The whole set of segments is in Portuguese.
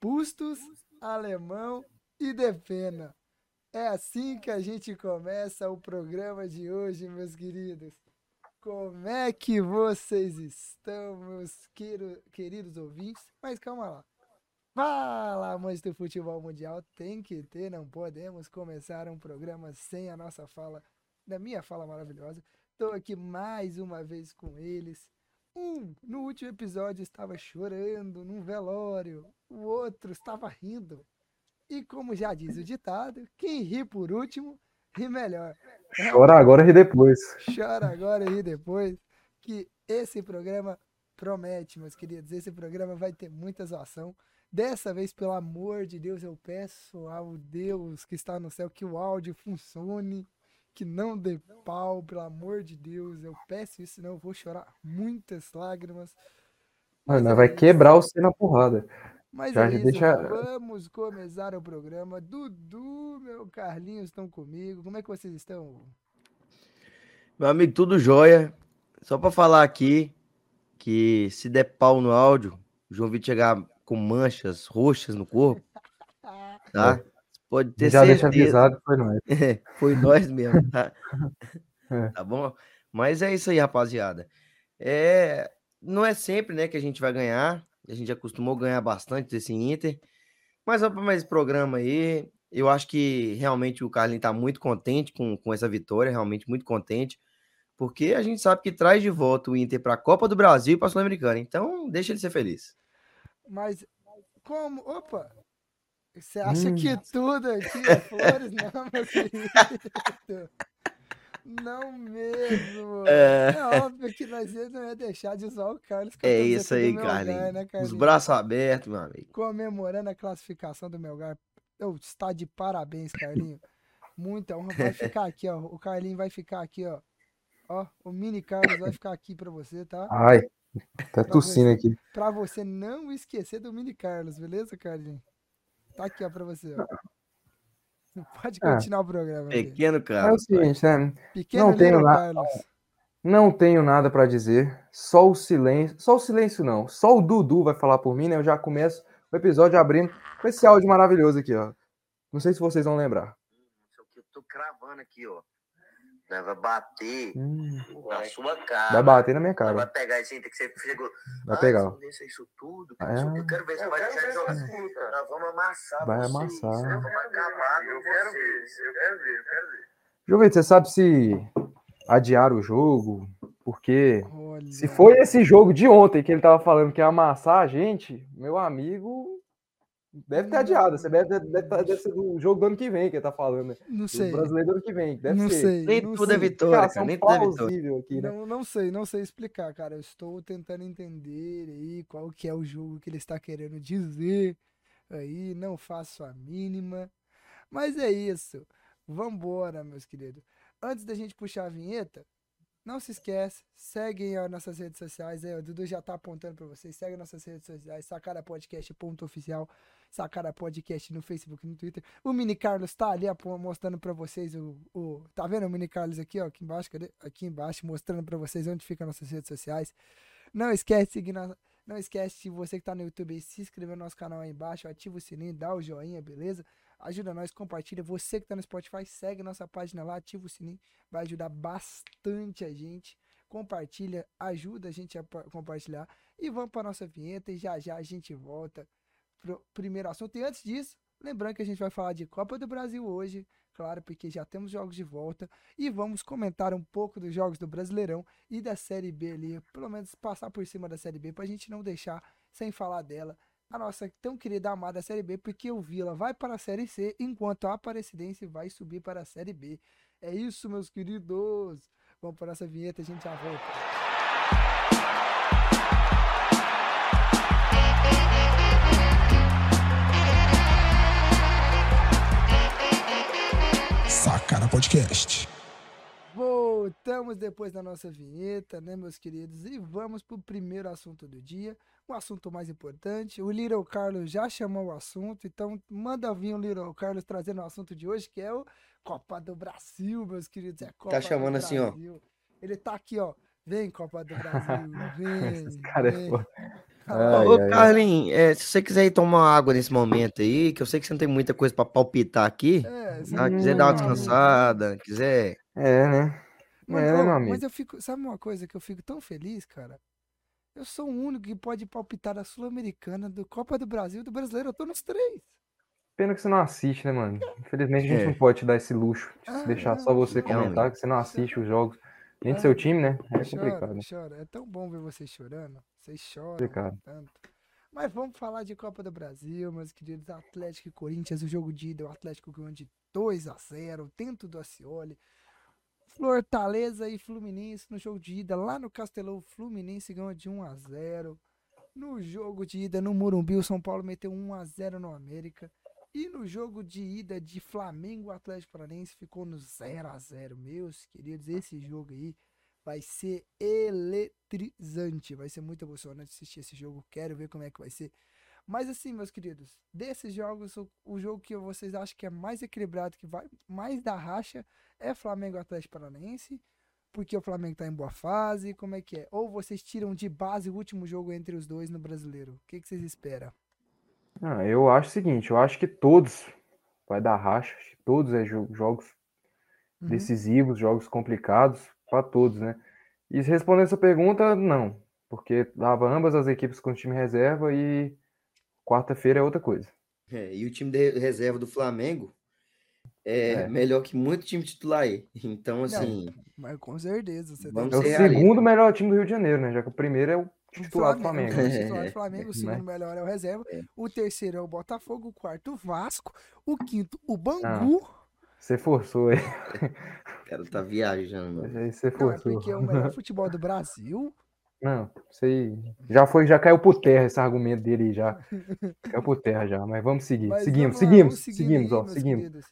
Bustos, Alemão e Depena. É assim que a gente começa o programa de hoje, meus queridos. Como é que vocês estão, meus queridos ouvintes? Mas calma lá. Fala, amantes do futebol mundial. Tem que ter, não podemos começar um programa sem a nossa fala, da minha fala maravilhosa. Estou aqui mais uma vez com eles. Um, no último episódio, estava chorando num velório. O outro estava rindo. E como já diz o ditado, quem ri por último, ri melhor. Chora agora e ri depois. Chora agora e ri depois. Que esse programa promete, meus queridos. Esse programa vai ter muita zoação. Dessa vez, pelo amor de Deus, eu peço ao Deus que está no céu que o áudio funcione, que não dê pau, pelo amor de Deus. Eu peço isso, senão eu vou chorar muitas lágrimas. Mano, vai quebrar o C na porrada. Mas Já é isso, deixa... vamos começar o programa. Dudu, meu Carlinhos estão comigo. Como é que vocês estão? Meu amigo, tudo jóia. Só para falar aqui que se der pau no áudio, o João Vitor chegar com manchas roxas no corpo, tá? Pode ter Já certeza. deixa avisado, foi nós. É, foi nós mesmo, tá? É. Tá bom? Mas é isso aí, rapaziada. É, não é sempre, né, que a gente vai ganhar. A gente acostumou ganhar bastante desse Inter. Mas vamos para mais programa aí. Eu acho que realmente o Carlinhos está muito contente com, com essa vitória, realmente muito contente, porque a gente sabe que traz de volta o Inter para a Copa do Brasil e para a Sul-Americana. Então, deixa ele ser feliz. Mas como. Opa! Você acha hum. que tudo aqui é flores? Não, meu querido. Não mesmo. É... é óbvio que nós não ia deixar de usar o Carlos. É isso aí, Carlinhos. Né, Os braços abertos, meu amigo. Comemorando a classificação do Melgar. Eu está de parabéns, Carlinho. Muita honra. Vai ficar aqui, ó. O Carlinho vai ficar aqui, ó. Ó, o mini Carlos vai ficar aqui pra você, tá? Ai, tá tossindo aqui. Pra você não esquecer do mini Carlos, beleza, Carlinho? Tá aqui, ó, pra você. Ó. Pode ah, continuar ah, o programa. Pequeno Carlos. É o seguinte, né? Pequeno não tenho nada. Não tenho nada para dizer. Só o silêncio. Só o silêncio não. Só o Dudu vai falar por mim, né? Eu já começo o episódio abrindo com esse áudio maravilhoso aqui, ó. Não sei se vocês vão lembrar. Eu tô cravando aqui, ó. Né, vai bater hum. na sua cara. Vai bater na minha cara. Vai pegar esse que você chegou. Vai ah, pegar. isso tudo. É. Eu quero ver se vai deixar de jogar. Nós vamos amassar. Vai vocês. amassar. Nós vamos acabar eu quero ver. Eu quero ver, eu quero ver. Jovem, você sabe se adiar o jogo? Porque Olha. se foi esse jogo de ontem que ele tava falando que ia amassar a gente, meu amigo, Deve ter adiado. Você deve, deve, deve, deve ser do jogo do ano que vem que ele tá falando. Né? Não sei. Do brasileiro do ano que vem. Deve não ser. sei. Nem não tudo é sei. é vitória, cara. cara nem tudo é vitória. Aqui, né? não, não sei, não sei explicar, cara. Eu estou tentando entender aí qual que é o jogo que ele está querendo dizer. Aí, não faço a mínima. Mas é isso. Vambora, meus queridos. Antes da gente puxar a vinheta, não se esquece, seguem as nossas redes sociais aí, o Dudu já tá apontando para vocês, segue nossas redes sociais, sacarapodcast.oficial, Sacara Podcast no Facebook no Twitter. O Mini Carlos tá ali mostrando para vocês o, o, Tá vendo o Mini Carlos aqui, ó? Aqui embaixo, cadê? Aqui embaixo, mostrando para vocês onde ficam nossas redes sociais. Não esquece de seguir Não esquece, você que tá no YouTube, se inscrever no nosso canal aí embaixo, ativa o sininho, dá o joinha, beleza? Ajuda nós, compartilha. Você que tá no Spotify, segue nossa página lá, ativa o sininho, vai ajudar bastante a gente. Compartilha, ajuda a gente a compartilhar. E vamos para nossa vinheta e já já a gente volta pro primeiro assunto. E antes disso, lembrando que a gente vai falar de Copa do Brasil hoje, claro, porque já temos jogos de volta. E vamos comentar um pouco dos jogos do Brasileirão e da Série B ali, pelo menos passar por cima da Série B, para a gente não deixar sem falar dela. A nossa tão querida amada Série B, porque o Vila vai para a Série C, enquanto a Aparecidense vai subir para a Série B. É isso, meus queridos. Vamos para essa vinheta, a gente já volta. Podcast. Voltamos depois da nossa vinheta, né, meus queridos? E vamos para o primeiro assunto do dia, o assunto mais importante. O Little Carlos já chamou o assunto, então manda vir o Little Carlos trazendo o assunto de hoje, que é o Copa do Brasil, meus queridos. É Copa tá chamando assim, ó. Ele tá aqui, ó. Vem, Copa do Brasil, vem. Esse cara é vem. é foda. Ai, Ô, ai, Carlinhos, é, se você quiser ir tomar água nesse momento aí, que eu sei que você não tem muita coisa para palpitar aqui. É, tá? quiser dar uma descansada, quiser. É, né? Mas, é, mas eu fico. Sabe uma coisa que eu fico tão feliz, cara? Eu sou o único que pode palpitar a Sul-Americana, do Copa do Brasil do Brasileiro. Eu tô nos três. Pena que você não assiste, né, mano? Infelizmente a gente é. não pode te dar esse luxo de ah, deixar não, só você comentar, que você não assiste os jogos. Gente, ah, seu time, né? É chora, complicado. Chora. É tão bom ver vocês chorando. Vocês choram complicado. tanto. Mas vamos falar de Copa do Brasil, meus queridos Atlético e Corinthians. O jogo de ida, o Atlético ganhou de 2 a 0 dentro do Acioli. Fortaleza e Fluminense no jogo de ida lá no Castelão. Fluminense ganhou de 1 a 0. No jogo de ida no Morumbi, o São Paulo meteu 1 a 0 no América. E no jogo de ida de Flamengo Atlético Paranaense ficou no 0 a 0 Meus queridos, esse jogo aí vai ser eletrizante. Vai ser muito emocionante assistir esse jogo. Quero ver como é que vai ser. Mas assim, meus queridos, desses jogos, o, o jogo que vocês acham que é mais equilibrado, que vai mais dar racha, é Flamengo Atlético Paranaense, porque o Flamengo tá em boa fase, como é que é? Ou vocês tiram de base o último jogo entre os dois no Brasileiro? O que, que vocês esperam? Ah, eu acho o seguinte, eu acho que todos vai dar racha, todos é jogos uhum. decisivos, jogos complicados para todos, né? E respondendo essa pergunta, não, porque dava ambas as equipes com time reserva e quarta-feira é outra coisa. É, e o time de reserva do Flamengo é, é, melhor que muito time titular aí. Então, assim. Não, mas com certeza. Você é o segundo melhor time do Rio de Janeiro, né? Já que o primeiro é o titular do Flamengo. O titular do Flamengo, o segundo melhor é o reserva. É. O terceiro é o Botafogo, o quarto o Vasco, o quinto o Bangu. Ah, você forçou aí. O cara tá viajando. Aí você forçou. Não, é porque é o melhor futebol do Brasil. Não, sei. Já foi, já caiu por terra esse argumento dele já. caiu por terra já, mas vamos seguir. Mas seguimos, vamos seguimos, seguimos, aí, ó, seguimos. Queridos.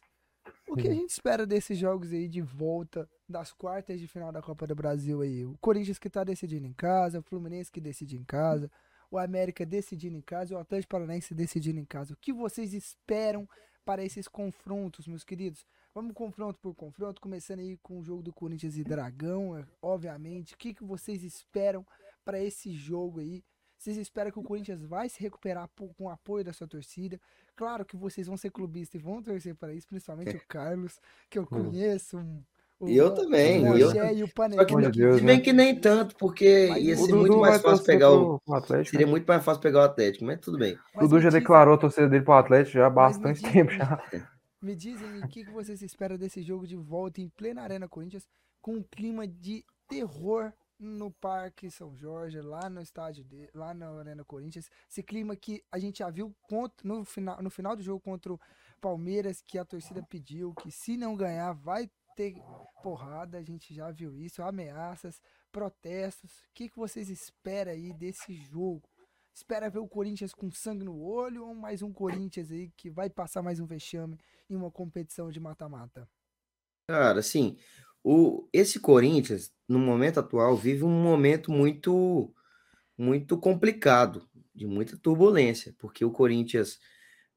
O que a gente espera desses jogos aí de volta das quartas de final da Copa do Brasil aí? O Corinthians que tá decidindo em casa, o Fluminense que decide em casa, o América decidindo em casa o Atlético Paranaense decidindo em casa. O que vocês esperam para esses confrontos, meus queridos? Vamos confronto por confronto, começando aí com o jogo do Corinthians e Dragão, é, obviamente. O que, que vocês esperam para esse jogo aí? Vocês esperam que o Corinthians vai se recuperar com o apoio da sua torcida? Claro que vocês vão ser clubistas e vão torcer para isso, principalmente o Carlos, que eu hum. conheço. Um, o, eu também. O eu... e o Panela. Que, Deus, se bem né? que nem tanto, porque mas ia ser muito mais fácil pegar o. Atlético, Seria né? muito mais fácil pegar o Atlético, mas tudo bem. Mas Dudu já diz... declarou a torcida dele para o Atlético já há bastante tempo já. Me dizem o que, que vocês esperam desse jogo de volta em plena Arena Corinthians com um clima de terror no Parque São Jorge, lá no estádio de, lá na Arena Corinthians. Esse clima que a gente já viu contra, no, final, no final do jogo contra o Palmeiras, que a torcida pediu que se não ganhar vai ter porrada, a gente já viu isso, ameaças, protestos. O que, que vocês esperam aí desse jogo? Espera ver o Corinthians com sangue no olho ou mais um Corinthians aí que vai passar mais um vexame em uma competição de mata-mata? Cara, assim, o, esse Corinthians, no momento atual, vive um momento muito, muito complicado, de muita turbulência, porque o Corinthians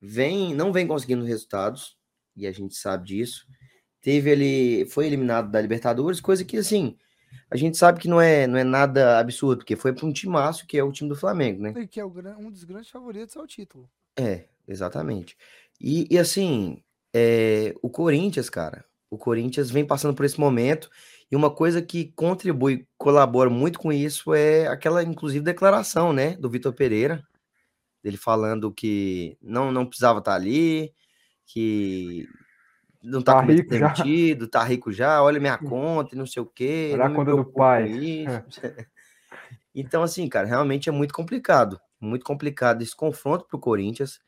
vem, não vem conseguindo resultados, e a gente sabe disso. Teve ele, foi eliminado da Libertadores, coisa que assim, a gente sabe que não é, não é nada absurdo, porque foi para um timaço que é o time do Flamengo, né? Que é o, um dos grandes favoritos ao título. É, exatamente. E, e assim, é, o Corinthians, cara, o Corinthians vem passando por esse momento e uma coisa que contribui, colabora muito com isso é aquela, inclusive, declaração, né, do Vitor Pereira, dele falando que não não precisava estar ali, que não tá, tá rico demitido, já. tá rico já, olha minha conta e não sei o quê. Olha a conta do pai. então, assim, cara, realmente é muito complicado. Muito complicado esse confronto pro Corinthians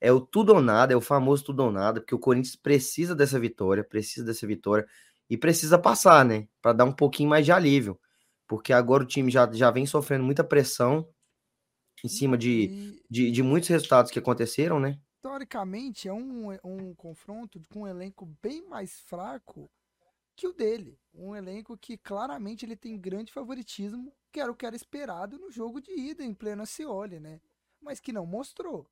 é o tudo ou nada, é o famoso tudo ou nada, porque o Corinthians precisa dessa vitória, precisa dessa vitória e precisa passar, né? Para dar um pouquinho mais de alívio, porque agora o time já, já vem sofrendo muita pressão em cima de, de, de muitos resultados que aconteceram, né? Teoricamente, é um, um confronto com um elenco bem mais fraco que o dele. Um elenco que claramente ele tem grande favoritismo, que era o que era esperado no jogo de ida em pleno Cioli, né? Mas que não mostrou.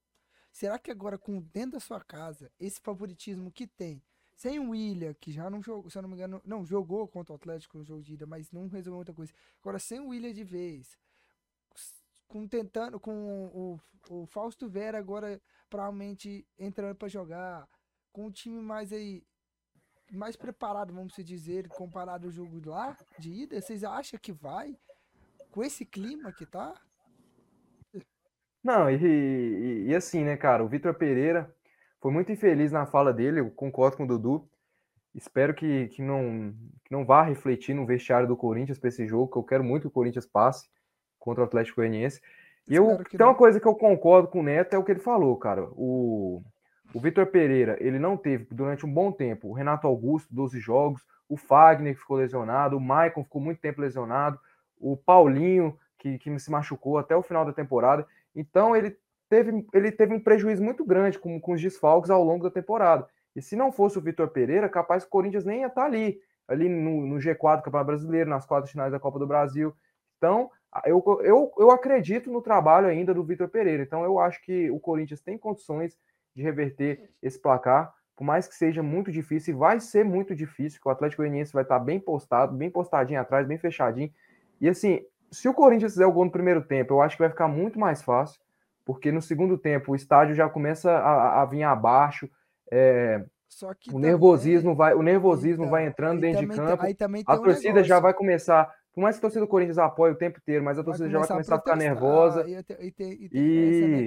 Será que agora, com dentro da sua casa, esse favoritismo que tem, sem o William, que já não jogou, se eu não me engano, não jogou contra o Atlético no jogo de ida, mas não resolveu muita coisa. Agora, sem o William de vez, com tentando com o, o Fausto Vera agora provavelmente entrando para jogar, com um time mais aí mais preparado, vamos dizer, comparado ao jogo lá de ida, vocês acham que vai com esse clima que tá? Não, e, e, e assim, né, cara, o Vitor Pereira foi muito infeliz na fala dele, eu concordo com o Dudu. Espero que, que, não, que não vá refletir no vestiário do Corinthians para esse jogo, que eu quero muito que o Corinthians passe contra o Atlético Goianiense. Eu, tem uma coisa que eu concordo com o Neto, é o que ele falou, cara. O, o Vitor Pereira, ele não teve durante um bom tempo o Renato Augusto, 12 jogos, o Fagner ficou lesionado, o Maicon ficou muito tempo lesionado, o Paulinho, que, que se machucou até o final da temporada. Então ele teve, ele teve um prejuízo muito grande com, com os desfalques ao longo da temporada. E se não fosse o Vitor Pereira, capaz que o Corinthians nem ia estar ali, ali no, no G4 do Campeonato Brasileiro, nas quartas finais da Copa do Brasil. Então, eu, eu, eu acredito no trabalho ainda do Vitor Pereira. Então, eu acho que o Corinthians tem condições de reverter esse placar, por mais que seja muito difícil, e vai ser muito difícil, que o Atlético Goianiense vai estar bem postado, bem postadinho atrás, bem fechadinho. E assim, se o Corinthians fizer o gol no primeiro tempo, eu acho que vai ficar muito mais fácil, porque no segundo tempo o estádio já começa a, a vir abaixo. É, o nervosismo vai, o nervosismo então, vai entrando dentro de campo. Tem, a torcida um já vai começar. Por mais que a torcida do Corinthians apoie o tempo inteiro, mas a torcida já vai começar a, a ficar nervosa. E, e, e, essa, né,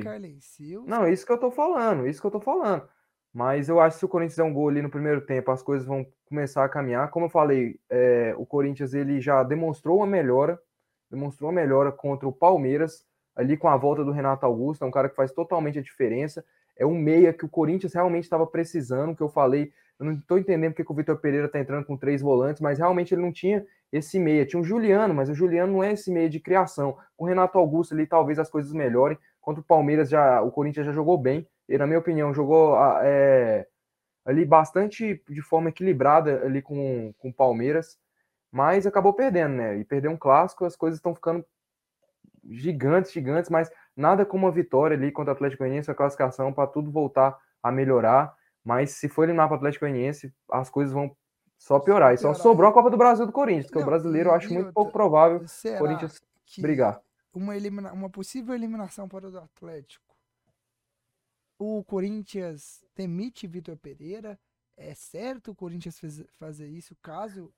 Não, isso que eu tô falando, isso que eu tô falando. Mas eu acho que se o Corinthians der um gol ali no primeiro tempo, as coisas vão começar a caminhar. Como eu falei, é, o Corinthians ele já demonstrou uma melhora demonstrou uma melhora contra o Palmeiras, ali com a volta do Renato Augusto, é um cara que faz totalmente a diferença. É um meia que o Corinthians realmente estava precisando, que eu falei. Eu não estou entendendo porque o Vitor Pereira está entrando com três volantes, mas realmente ele não tinha esse meia. Tinha o Juliano, mas o Juliano não é esse meia de criação. Com o Renato Augusto ali, talvez as coisas melhorem. Contra o Palmeiras, já o Corinthians já jogou bem. Ele, na minha opinião, jogou é, ali bastante de forma equilibrada ali com, com o Palmeiras mas acabou perdendo, né? E perder um clássico, as coisas estão ficando gigantes, gigantes, mas nada como uma vitória ali contra o Atlético Goianiense, a classificação para tudo voltar a melhorar. Mas se for eliminar para o Atlético Goianiense, as coisas vão só piorar. E só sobrou a Copa do Brasil do Corinthians, que o brasileiro eu acho muito pouco provável o Corinthians brigar. Uma, elimina... uma possível eliminação para o Atlético. O Corinthians demite Vitor Pereira. É certo o Corinthians fazer isso caso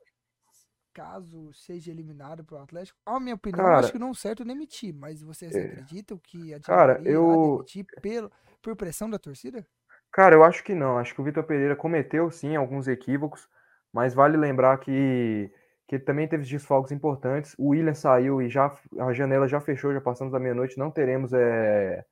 caso seja eliminado pelo Atlético, a minha opinião, cara, acho que não é certo demitir, mas vocês é, acreditam que a cara, eu demitir pelo, por pressão da torcida? Cara, eu acho que não. Acho que o Vitor Pereira cometeu sim alguns equívocos, mas vale lembrar que que também teve desfalques importantes. O William saiu e já a janela já fechou, já passamos da meia-noite, não teremos é,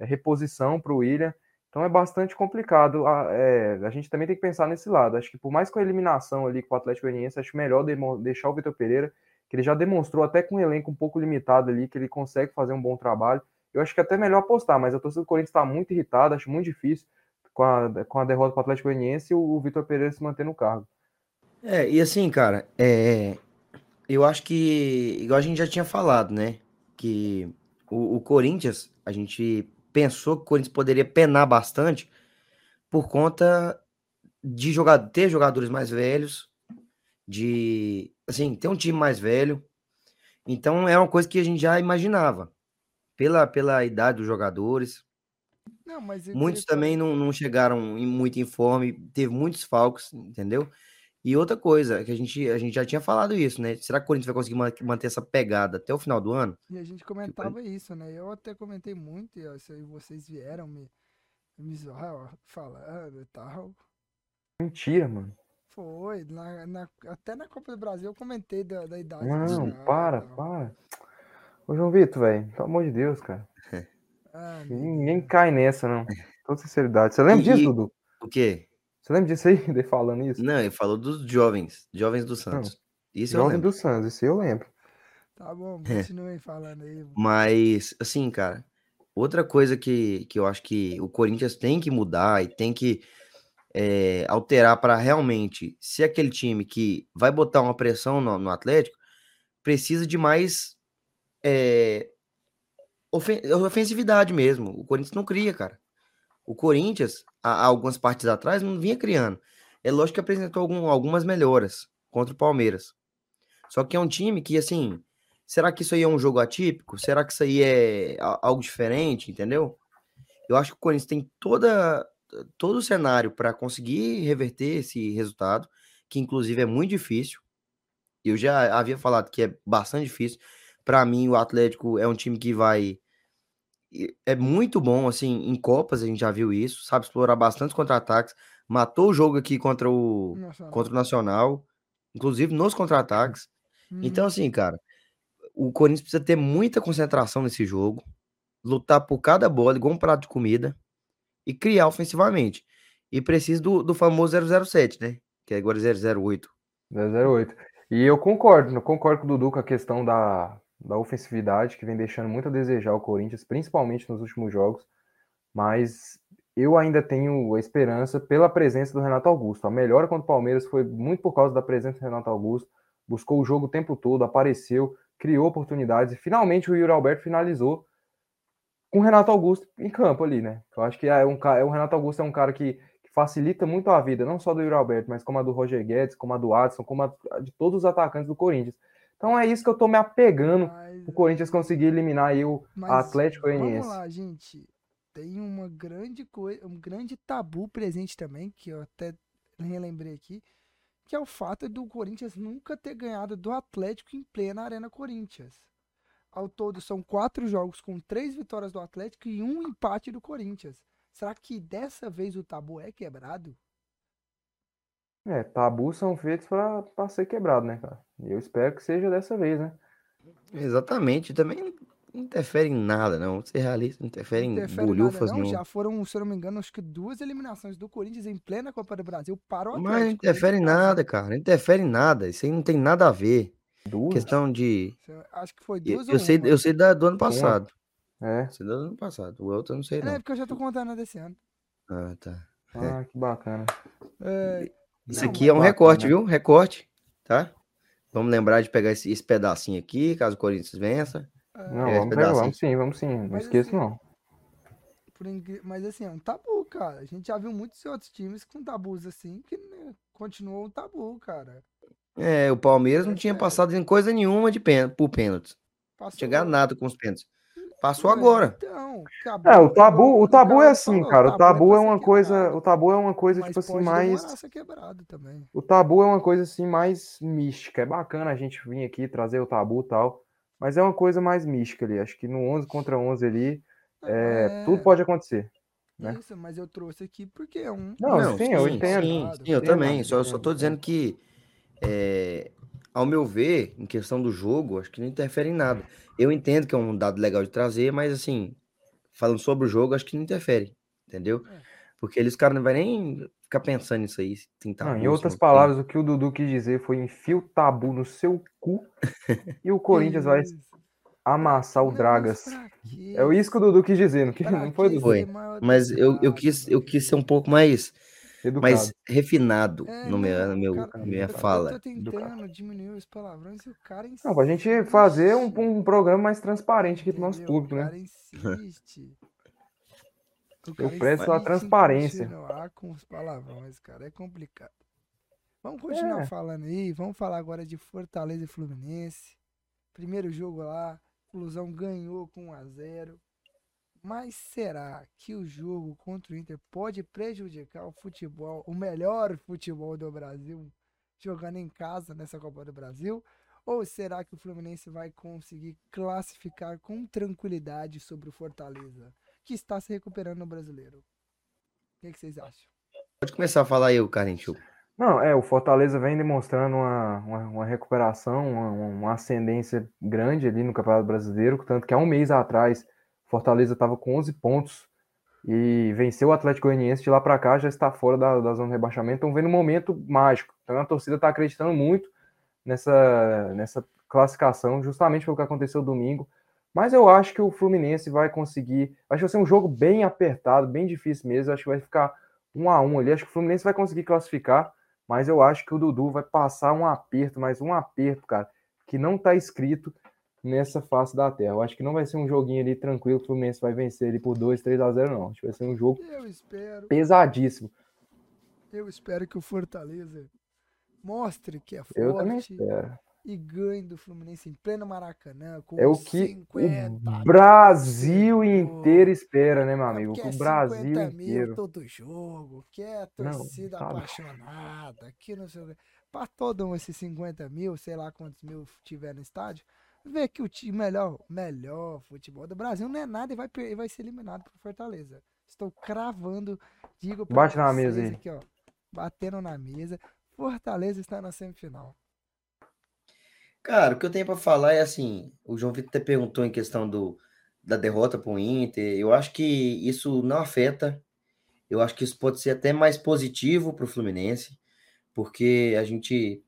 reposição para o William. Então é bastante complicado. A, é, a gente também tem que pensar nesse lado. Acho que por mais com a eliminação ali com o Atlético Goianiense, acho melhor deixar o Vitor Pereira, que ele já demonstrou até com um elenco um pouco limitado ali, que ele consegue fazer um bom trabalho. Eu acho que é até melhor apostar, mas a torcida do Corinthians está muito irritada, acho muito difícil com a, com a derrota para o Atlético Goianiense o, o Vitor Pereira se manter no cargo. É, e assim, cara, é, eu acho que, igual a gente já tinha falado, né, que o, o Corinthians, a gente pensou que o Corinthians poderia penar bastante por conta de jogar, ter jogadores mais velhos, de assim, ter um time mais velho. Então é uma coisa que a gente já imaginava. Pela, pela idade dos jogadores. Não, muitos também não, não chegaram muito em forma, teve muitos falcos, entendeu? E outra coisa, que a gente, a gente já tinha falado isso, né? Será que o Corinthians vai conseguir manter essa pegada até o final do ano? E a gente comentava tipo... isso, né? Eu até comentei muito, e aí vocês vieram me, me zoar, falando e tal. Mentira, mano. Foi, na, na, até na Copa do Brasil eu comentei da, da idade. Não, para, para. Ô, João Vitor, velho, pelo amor de Deus, cara. Ah, Ninguém cai nessa, não. Com toda sinceridade. Você lembra e, disso, Dudu? O quê? Você lembra disso aí, de falando isso? Não, ele falou dos jovens, jovens do Santos. Isso Jovem do Santos, isso eu lembro. Tá bom, continue falando aí. Mas, assim, cara, outra coisa que, que eu acho que o Corinthians tem que mudar e tem que é, alterar para realmente ser aquele time que vai botar uma pressão no, no Atlético, precisa de mais é, ofensividade mesmo. O Corinthians não cria, cara. O Corinthians, há, algumas partes atrás, não vinha criando. É lógico que apresentou algum, algumas melhoras contra o Palmeiras. Só que é um time que, assim, será que isso aí é um jogo atípico? Será que isso aí é algo diferente, entendeu? Eu acho que o Corinthians tem toda, todo o cenário para conseguir reverter esse resultado, que inclusive é muito difícil. Eu já havia falado que é bastante difícil. Para mim, o Atlético é um time que vai. É muito bom, assim, em Copas, a gente já viu isso, sabe explorar bastante contra-ataques. Matou o jogo aqui contra o, contra o Nacional, inclusive nos contra-ataques. Então, uhum. Então, assim, cara, o Corinthians precisa ter muita concentração nesse jogo, lutar por cada bola, igual um prato de comida, e criar ofensivamente. E precisa do, do famoso 007, né? Que é agora 008. 008. E eu concordo, eu concordo com o Dudu com a questão da, da ofensividade, que vem deixando muito a desejar o Corinthians, principalmente nos últimos jogos. Mas eu ainda tenho a esperança pela presença do Renato Augusto. A melhora contra o Palmeiras foi muito por causa da presença do Renato Augusto. Buscou o jogo o tempo todo, apareceu, criou oportunidades e finalmente o Yuri Alberto finalizou com o Renato Augusto em campo ali, né? Eu acho que é um, é, o Renato Augusto é um cara que facilita muito a vida, não só do Yuri Alberto, mas como a do Roger Guedes, como a do Adson, como a de todos os atacantes do Corinthians. Então é isso que eu tô me apegando o Corinthians conseguir eliminar aí o Atlético Goianiense. Vamos lá, gente. Tem uma grande coisa, um grande tabu presente também, que eu até relembrei aqui, que é o fato do Corinthians nunca ter ganhado do Atlético em plena Arena Corinthians. Ao todo são quatro jogos com três vitórias do Atlético e um empate do Corinthians. Será que dessa vez o tabu é quebrado? É, tabus são feitos para ser quebrado, né, cara? E eu espero que seja dessa vez, né? Exatamente. Também não interfere em nada, não. Ser realista não interfere, não interfere em bolhufas, não. Já foram, se eu não me engano, acho que duas eliminações do Corinthians em plena Copa do Brasil para o Atlético. Mas não interfere em nada, cara. Não interfere em nada. Isso aí não tem nada a ver. Duas? Questão de. Acho que foi duas eu, eu sei, uma. Eu sei da, do ano passado. É. Você deu ano passado. O outro eu não sei, não. É, porque eu já tô contando desse ano. Ah, tá. Ah, é. que bacana. É... Isso não, aqui é um recorte, viu? Recorte, tá? Vamos lembrar de pegar esse, esse pedacinho aqui, caso o Corinthians vença. É... Não, vamos, pegar, vamos sim, vamos sim. Não Mas, esqueça, assim, não. Mas assim, é um tabu, cara. A gente já viu muitos outros times com tabus assim que né, continuou um tabu, cara. É, o Palmeiras não tinha é. passado em coisa nenhuma de pen... por pênaltis. Não tinha ganhado nada com os pênaltis. Passou agora. Então, é, o tabu, o tabu é assim, cara. O tabu é uma coisa, o tabu é uma coisa tipo assim mais O tabu é uma coisa assim mais mística. É bacana a gente vir aqui trazer o tabu e tal, mas é uma coisa mais mística ali. Acho que no 11 contra 11 ali, é, é... tudo pode acontecer. Né? Isso, mas eu trouxe aqui porque é um. Não, Não sim, sim, eu entendo. Sim, sim eu também. Só, só tô dizendo que é, ao meu ver, em questão do jogo, acho que não interfere em nada. Eu entendo que é um dado legal de trazer, mas assim, falando sobre o jogo, acho que não interfere, entendeu? É. Porque eles, cara, não vai nem ficar pensando nisso aí. Tentar não, em outras palavras, o que o Dudu quis dizer foi enfia o tabu no seu cu e o Corinthians vai amassar o Dragas. É isso que o Dudu quis dizer, não, não foi, Dudu? Foi, mas eu, eu, quis, eu quis ser um pouco mais Educado. mais refinado é, no meu, no meu cara, minha fala. Eu tô tentando Educado. diminuir os palavrões e o cara insiste. Não, pra gente fazer um, um programa mais transparente aqui pro nosso público, né? O cara insiste. eu prezo a transparência. com os palavrões, cara, é complicado. Vamos continuar é. falando aí, vamos falar agora de Fortaleza e Fluminense. Primeiro jogo lá, Flusão ganhou com 1 a 0 mas será que o jogo contra o Inter pode prejudicar o futebol, o melhor futebol do Brasil, jogando em casa nessa Copa do Brasil? Ou será que o Fluminense vai conseguir classificar com tranquilidade sobre o Fortaleza, que está se recuperando no brasileiro? O que, é que vocês acham? Pode começar a falar aí, o Carincho. Não, é, o Fortaleza vem demonstrando uma, uma, uma recuperação, uma, uma, ascendência grande ali no Campeonato Brasileiro, tanto que há um mês atrás Fortaleza estava com 11 pontos e venceu o Atlético Goianiense de lá para cá, já está fora da, da zona de rebaixamento. Estão vendo um momento mágico. Então a torcida está acreditando muito nessa, nessa classificação, justamente pelo que aconteceu domingo. Mas eu acho que o Fluminense vai conseguir. Acho que vai ser um jogo bem apertado, bem difícil mesmo. Acho que vai ficar um a um ali. Acho que o Fluminense vai conseguir classificar, mas eu acho que o Dudu vai passar um aperto, mas um aperto, cara, que não está escrito nessa face da Terra. Eu acho que não vai ser um joguinho ali tranquilo que o Fluminense vai vencer ele por 2, 3 a 0 não. Acho que vai ser um jogo espero, pesadíssimo. Eu espero que o Fortaleza mostre que é forte. Eu também espero. e ganhe do Fluminense em pleno Maracanã. é o que o Brasil inteiro espera, né, meu amigo? É o Brasil inteiro. todo jogo, que é torcida não, apaixonada, que não sei o Pra todo um esses 50 mil, sei lá quantos mil tiver no estádio, ver que o time melhor, melhor futebol do Brasil não é nada e vai, vai ser eliminado por Fortaleza. Estou cravando, digo pra Bate na mesa aí. Aqui, ó, batendo na mesa. Fortaleza está na semifinal. Cara, o que eu tenho para falar é assim: o João Vitor até perguntou em questão do, da derrota para o Inter. Eu acho que isso não afeta. Eu acho que isso pode ser até mais positivo para o Fluminense, porque a gente.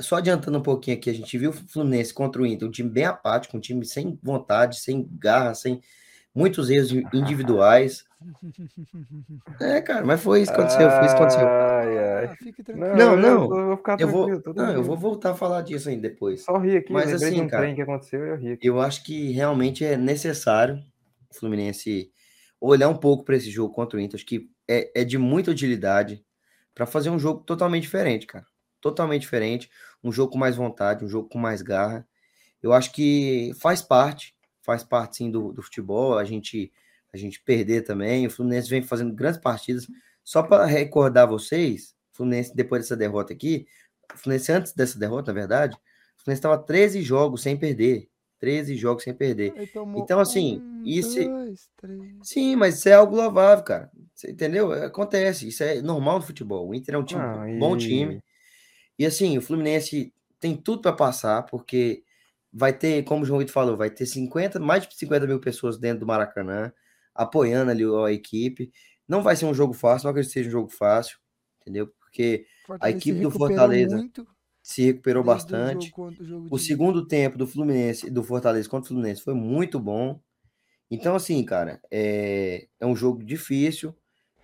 Só adiantando um pouquinho aqui, a gente viu o Fluminense contra o Inter, um time bem apático, um time sem vontade, sem garra, sem muitos erros individuais. É, cara, mas foi isso que aconteceu, foi isso que aconteceu. Ai, ai. Ah, não, não, eu vou, ficar eu vou, não, eu vou voltar a falar disso aí depois. Só ri aqui, mas assim, um cara, que aconteceu, eu ri. Aqui. Eu acho que realmente é necessário o Fluminense olhar um pouco para esse jogo contra o Inter, acho que é, é de muita utilidade para fazer um jogo totalmente diferente, cara. Totalmente diferente, um jogo com mais vontade, um jogo com mais garra. Eu acho que faz parte, faz parte sim do, do futebol, a gente a gente perder também. O Fluminense vem fazendo grandes partidas. Só para recordar vocês, o Fluminense, depois dessa derrota aqui, o Fluminense, antes dessa derrota, na verdade, o Fluminense estava 13 jogos sem perder. 13 jogos sem perder. Então, assim, um, isso. Dois, Sim, mas isso é algo louvável, cara. Você entendeu? Acontece. Isso é normal no futebol. O Inter é um time, ah, e... bom time. E assim, o Fluminense tem tudo para passar, porque vai ter, como o João Vitor falou, vai ter 50, mais de 50 mil pessoas dentro do Maracanã apoiando ali a equipe. Não vai ser um jogo fácil, não acredito que seja um jogo fácil, entendeu? Porque Fortaleza a equipe do Fortaleza muito, se recuperou bastante. O, jogo, o, jogo o segundo tempo do Fluminense, do Fortaleza contra o Fluminense foi muito bom. Então, assim, cara, é, é um jogo difícil,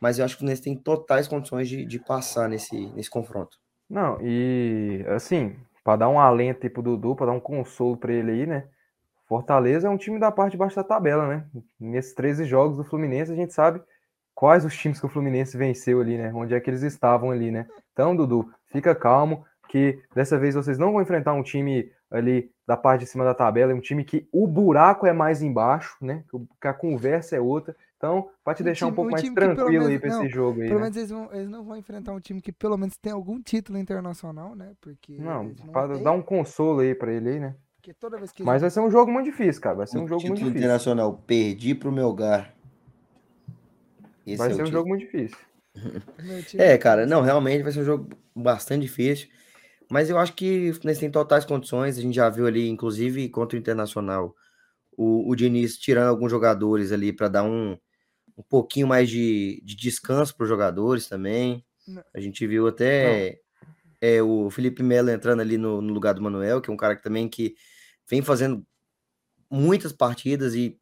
mas eu acho que o Fluminense tem totais condições de, de passar nesse, nesse confronto. Não, e assim, para dar um alento tipo Dudu, para dar um consolo para ele aí, né? Fortaleza é um time da parte de baixo da tabela, né? Nesses 13 jogos do Fluminense, a gente sabe quais os times que o Fluminense venceu ali, né? Onde é que eles estavam ali, né? Então, Dudu, fica calmo, que dessa vez vocês não vão enfrentar um time ali da parte de cima da tabela, é um time que o buraco é mais embaixo, né? Que a conversa é outra. Então, para te um deixar time, um pouco um mais tranquilo menos, aí para esse jogo aí. Pelo né? menos eles, vão, eles, não vão enfrentar um time que pelo menos tem algum título internacional, né? Porque não, para dar um consolo aí para ele aí, né? toda vez que. Mas vai ser um jogo muito difícil, cara. Vai ser um jogo muito difícil. internacional, perdi pro meu lugar. Esse vai é ser um jogo muito difícil. é, cara, não, realmente vai ser um jogo bastante difícil. Mas eu acho que nesse tem totais condições. A gente já viu ali, inclusive contra o Internacional, o, o Diniz tirando alguns jogadores ali para dar um, um pouquinho mais de, de descanso para os jogadores também. A gente viu até é, o Felipe Melo entrando ali no, no, lugar do Manuel, que é um cara que também que vem fazendo muitas partidas e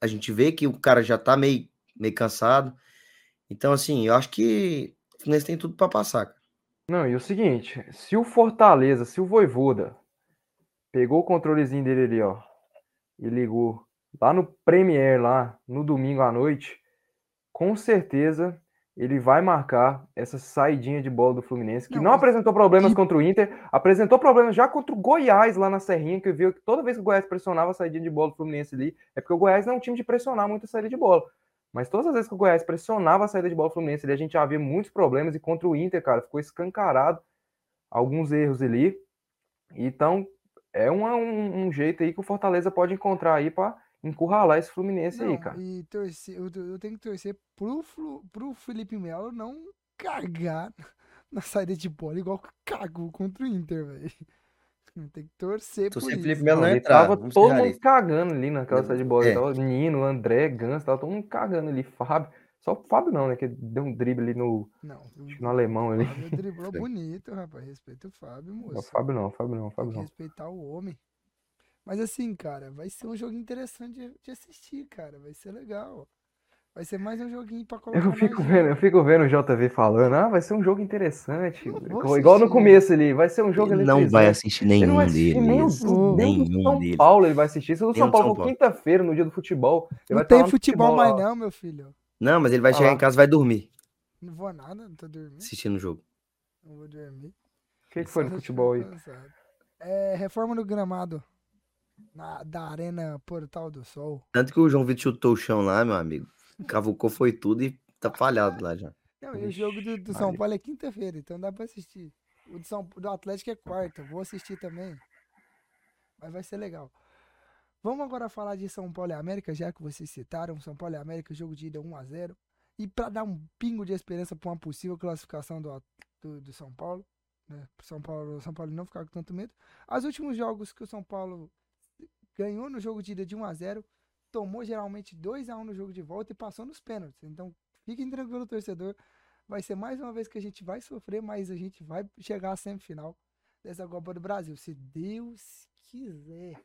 a gente vê que o cara já tá meio, meio cansado. Então, assim, eu acho que o Fluminense tem tudo para passar. Cara. Não, e o seguinte, se o Fortaleza, se o Voivoda pegou o controlezinho dele ali, ó, e ligou lá no Premier, lá no domingo à noite, com certeza ele vai marcar essa saidinha de bola do Fluminense, que não, não apresentou problemas contra o Inter, apresentou problemas já contra o Goiás lá na Serrinha, que viu que toda vez que o Goiás pressionava a saidinha de bola do Fluminense ali, é porque o Goiás não é um time de pressionar muito a saída de bola. Mas todas as vezes que o Goiás pressionava a saída de bola do Fluminense, ali, a gente já via muitos problemas, e contra o Inter, cara, ficou escancarado alguns erros ali. Então, é um, um, um jeito aí que o Fortaleza pode encontrar aí para encurralar esse Fluminense não, aí, cara. E torcer, eu, eu, tenho que torcer pro, pro Felipe Melo não cagar na saída de bola, igual que cagou contra o Inter, velho. Tem que torcer por isso. Felipe Melo não, não tava todo mundo cagando ali naquela saída de bola. É. Tava Nino, André, Gans, tava todo mundo cagando ali. Fábio. Só o Fábio não, né? Que deu um drible ali no. Não, no alemão ali. O Fábio driblou bonito, rapaz. Respeita o Fábio, moço. Não, o Fábio não, o Fábio não, o Fábio Tem não. respeitar o homem. Mas assim, cara, vai ser um jogo interessante de, de assistir, cara. Vai ser legal. Vai ser mais um joguinho pra colocar. Eu fico, vendo, eu fico vendo o JV falando, ah, vai ser um jogo interessante. Igual no começo ali, vai ser um jogo Ele não vai assistir nenhum deles. Nem o, nenhum São deles. Paulo ele vai assistir. Se o São Paulo for quinta-feira, no dia do futebol. Ele não tem futebol, futebol mais não, meu filho. Não, mas ele vai ah, chegar em casa e vai dormir. Não vou nada, não tô dormindo. Assistindo o jogo. Não vou dormir. O que, que foi no futebol aí? É, reforma no gramado. Na, da Arena Portal do Sol. Tanto que o João Vitor chutou o chão lá, meu amigo. Cavucou foi tudo e tá falhado lá já. Não, e o jogo do, do São Paulo é quinta-feira, então dá pra assistir. O do, São, do Atlético é quarta, vou assistir também. Mas vai ser legal. Vamos agora falar de São Paulo e América, já que vocês citaram. São Paulo e América, jogo de ida 1x0. E para dar um pingo de esperança para uma possível classificação do, do, do São Paulo, né? São Paulo, São Paulo não ficar com tanto medo. Os últimos jogos que o São Paulo ganhou no jogo de ida de 1 a 0, tomou geralmente 2 a 1 no jogo de volta e passou nos pênaltis. Então, fiquem tranquilo, torcedor. Vai ser mais uma vez que a gente vai sofrer, mas a gente vai chegar à semifinal dessa Copa do Brasil, se Deus quiser.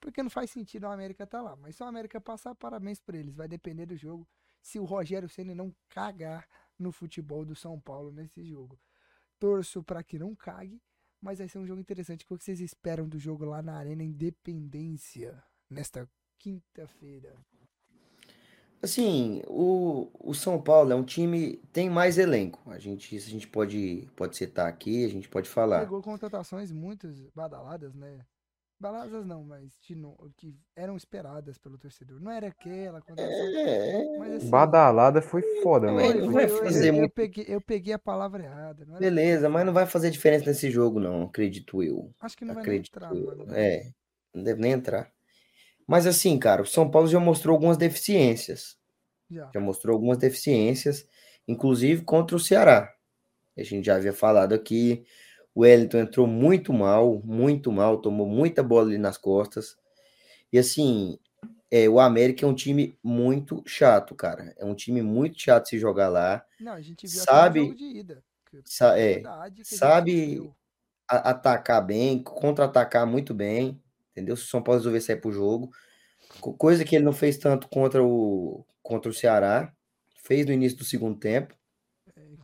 Porque não faz sentido a América estar tá lá. Mas se a América passar, parabéns para eles. Vai depender do jogo. Se o Rogério Senna não cagar no futebol do São Paulo nesse jogo. Torço para que não cague, mas vai ser um jogo interessante. O que vocês esperam do jogo lá na Arena Independência nesta quinta-feira? Assim, o, o São Paulo é um time tem mais elenco. A gente, isso a gente pode pode citar aqui, a gente pode falar. Pegou contratações muito badaladas, né? Baladas não, mas no... que eram esperadas pelo torcedor. Não era aquela é... mas assim, Badalada foi foda, né? Não vai fazer eu, muito... eu, peguei, eu peguei a palavra errada. Beleza, mas não vai fazer diferença nesse jogo, não, acredito eu. Acho que não vai acredito nem entrar, mano. É, não deve nem entrar. Mas assim, cara, o São Paulo já mostrou algumas deficiências. Já. já mostrou algumas deficiências, inclusive contra o Ceará. A gente já havia falado aqui o Wellington entrou muito mal, muito mal, tomou muita bola ali nas costas. E assim, é, o América é um time muito chato, cara. É um time muito chato se jogar lá. Não, a gente viu sabe, jogo de ida. Sa é, sabe a, atacar bem, contra-atacar muito bem, entendeu? Se o São Paulo resolver sair pro jogo. Coisa que ele não fez tanto contra o, contra o Ceará. Fez no início do segundo tempo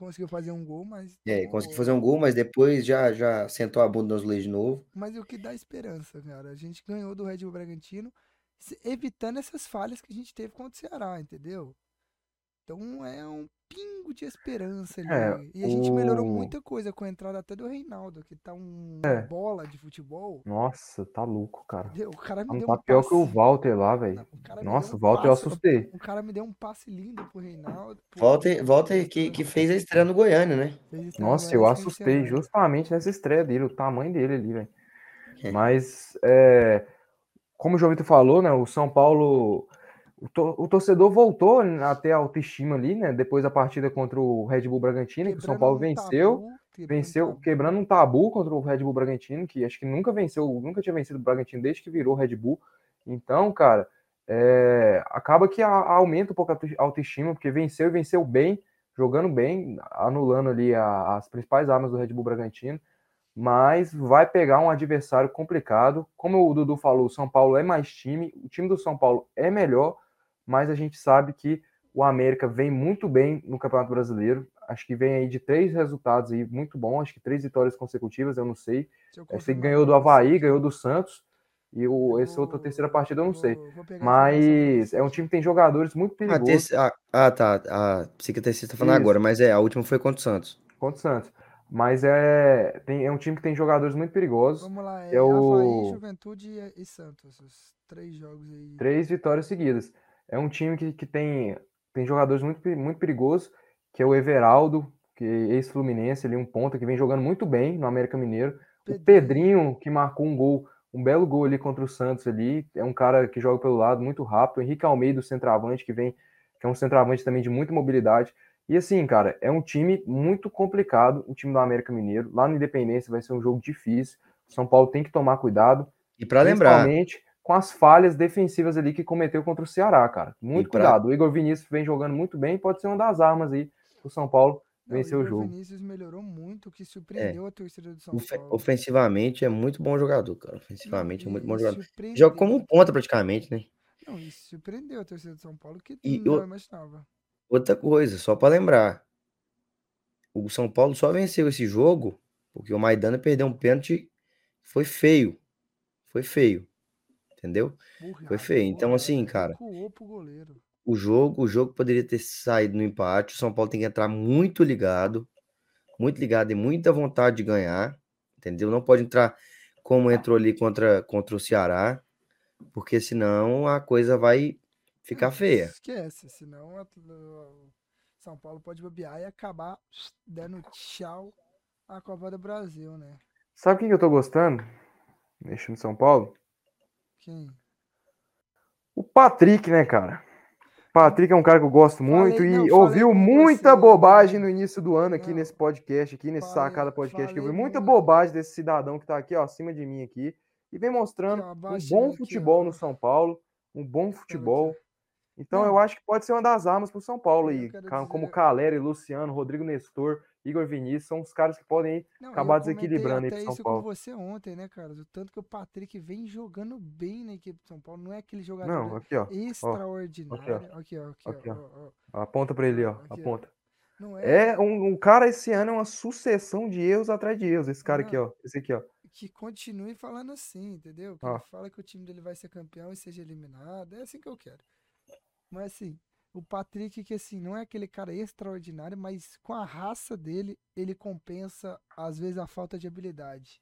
conseguiu fazer um gol, mas. É, conseguiu fazer um gol, mas depois já, já sentou a bunda nos leis de novo. Mas o que dá esperança, cara? A gente ganhou do Red Bull Bragantino, evitando essas falhas que a gente teve contra o Ceará, entendeu? Então é um pingo de esperança ali. É, e a gente o... melhorou muita coisa com a entrada até do Reinaldo, que tá um é. bola de futebol. Nossa, tá louco, cara. O cara me tá deu um pior que o Walter lá, velho. Nossa, o Walter eu assustei. O cara me deu um passe lindo pro Reinaldo. Pro... Walter, Walter que, que fez a estreia no Goiânia, né? Nossa, eu assustei justamente nessa estreia dele, o tamanho dele ali, velho. É. Mas, é, como o João Vitor falou, né, o São Paulo o, to, o, torcedor voltou até a autoestima ali, né? Depois da partida contra o Red Bull Bragantino, quebrando que o São Paulo venceu, um tabu, venceu, um quebrando um tabu contra o Red Bull Bragantino, que acho que nunca venceu, nunca tinha vencido o Bragantino desde que virou Red Bull. Então, cara, é, acaba que a, aumenta um pouco a autoestima, porque venceu e venceu bem, jogando bem, anulando ali a, as principais armas do Red Bull Bragantino. Mas vai pegar um adversário complicado. Como o Dudu falou, o São Paulo é mais time, o time do São Paulo é melhor mas a gente sabe que o América vem muito bem no Campeonato Brasileiro. Acho que vem aí de três resultados aí muito bons, acho que três vitórias consecutivas, eu não sei. Eu sei que ganhou do Havaí, ganhou do Santos. E o, essa outra terceira partida eu não sei. Mas é um time que tem jogadores muito perigosos. Ah, ah, tá. A psiquiatra está falando Isso. agora, mas é, a última foi contra o Santos. Contra o Santos. Mas é, tem, é um time que tem jogadores muito perigosos. Vamos lá, é, é o... Havaí, Juventude e Santos. Os três jogos aí. Três vitórias seguidas. É um time que, que tem, tem jogadores muito, muito perigosos, que é o Everaldo, que é ex-Fluminense, ali um ponta que vem jogando muito bem no América Mineiro. O Pedrinho, que marcou um gol, um belo gol ali contra o Santos ali, é um cara que joga pelo lado muito rápido. O Henrique Almeida, o centroavante, que vem, que é um centroavante também de muita mobilidade. E assim, cara, é um time muito complicado, o time do América Mineiro. Lá no Independência vai ser um jogo difícil. São Paulo tem que tomar cuidado. E para lembrar, com as falhas defensivas ali que cometeu contra o Ceará, cara. Muito pra... cuidado. O Igor Vinícius vem jogando muito bem, pode ser uma das armas aí pro São Paulo vencer o, jogo. O Vinícius melhorou muito, que surpreendeu é. a torcida do São Paulo. Ofensivamente é muito bom jogador, cara. Ofensivamente Não, é muito bom jogador. Joga como um ponta praticamente, né? Não, isso surpreendeu a torcida do São Paulo, que e não eu... imaginava. Outra coisa, só para lembrar. O São Paulo só venceu esse jogo porque o Maidana perdeu um pênalti. Foi feio. Foi feio entendeu? Foi feio. Então, assim, cara, o jogo, o jogo poderia ter saído no empate. O São Paulo tem que entrar muito ligado, muito ligado e muita vontade de ganhar, entendeu? Não pode entrar como entrou ali contra, contra o Ceará, porque senão a coisa vai ficar feia. Esquece, senão o São Paulo pode bobear e acabar dando tchau à Copa do Brasil, né? Sabe quem que eu tô gostando? Neste no São Paulo? Quem? O Patrick, né, cara? Patrick é um cara que eu gosto muito falei, e não, ouviu muita você, bobagem no início do ano aqui não, nesse podcast, aqui nesse falei, Sacada Podcast, que eu vi muita bobagem desse cidadão que tá aqui, ó, acima de mim aqui, e vem mostrando um bom futebol aqui, no São Paulo, um bom futebol. Então não. eu acho que pode ser uma das armas pro São Paulo aí, como dizer... Caleri, Luciano, Rodrigo Nestor, Igor Vinícius são os caras que podem não, acabar desequilibrando aí pro São isso Paulo. com você ontem, né, cara? O tanto que o Patrick vem jogando bem na equipe do São Paulo. Não é aquele jogador não, aqui, ó, extraordinário. Ó, aqui, ó. Aqui, aqui, ó, ó, Aponta pra ele, ó. Aqui, Aponta. É, é um, um, cara esse ano é uma sucessão de erros atrás de erros. Esse cara não, aqui, ó. Esse aqui, ó. Que continue falando assim, entendeu? Que ele fala que o time dele vai ser campeão e seja eliminado. É assim que eu quero. Mas assim, o Patrick, que assim, não é aquele cara extraordinário, mas com a raça dele, ele compensa, às vezes, a falta de habilidade.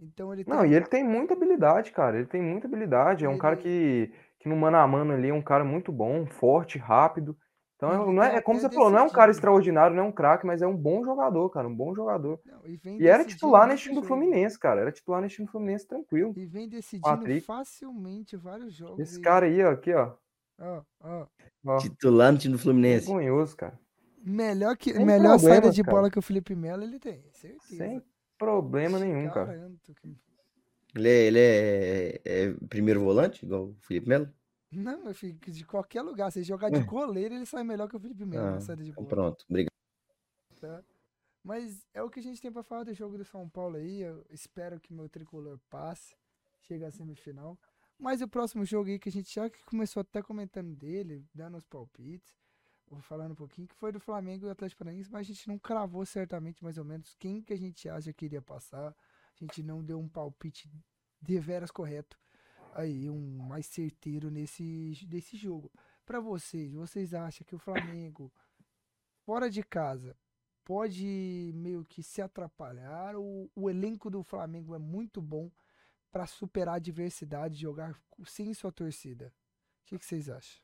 Então ele Não, e ele tem muita habilidade, cara. Ele tem muita habilidade. É um ele... cara que, que no mano a mano ali é um cara muito bom, forte, rápido. Então, não é, é como você falou, não é um cara extraordinário, não é um craque, mas é um bom jogador, cara, um bom jogador. Não, e, e era titular nesse time do Fluminense, cara. Era titular nesse time do Fluminense tranquilo. E vem decidindo Patrick. facilmente vários jogos. Esse e... cara aí, ó, aqui, ó. Ó, ó. Titular no time do Fluminense. Vergonhoso, cara. Melhor, que, melhor saída de cara. bola que o Felipe Melo ele tem, certeza. Sem problema nenhum, cara. Ele, é, ele é, é, primeiro volante, igual o Felipe Melo? Não, meu filho, de qualquer lugar. Se jogar de é. goleiro, ele sai melhor que o Felipe Melo ah, na saída de então bola. Pronto, obrigado. Tá? Mas é o que a gente tem pra falar do jogo do São Paulo aí. Eu espero que meu tricolor passe. Chegue à semifinal. Mas o próximo jogo aí que a gente já começou até comentando dele, dando os palpites, vou falando um pouquinho, que foi do Flamengo e Atlético Paranaense, mas a gente não cravou certamente mais ou menos quem que a gente acha que iria passar. A gente não deu um palpite de veras correto aí, um mais certeiro nesse, nesse jogo. Para vocês, vocês acham que o Flamengo fora de casa pode meio que se atrapalhar? o elenco do Flamengo é muito bom para superar a adversidade, jogar sem sua torcida? O que, que, vocês acham?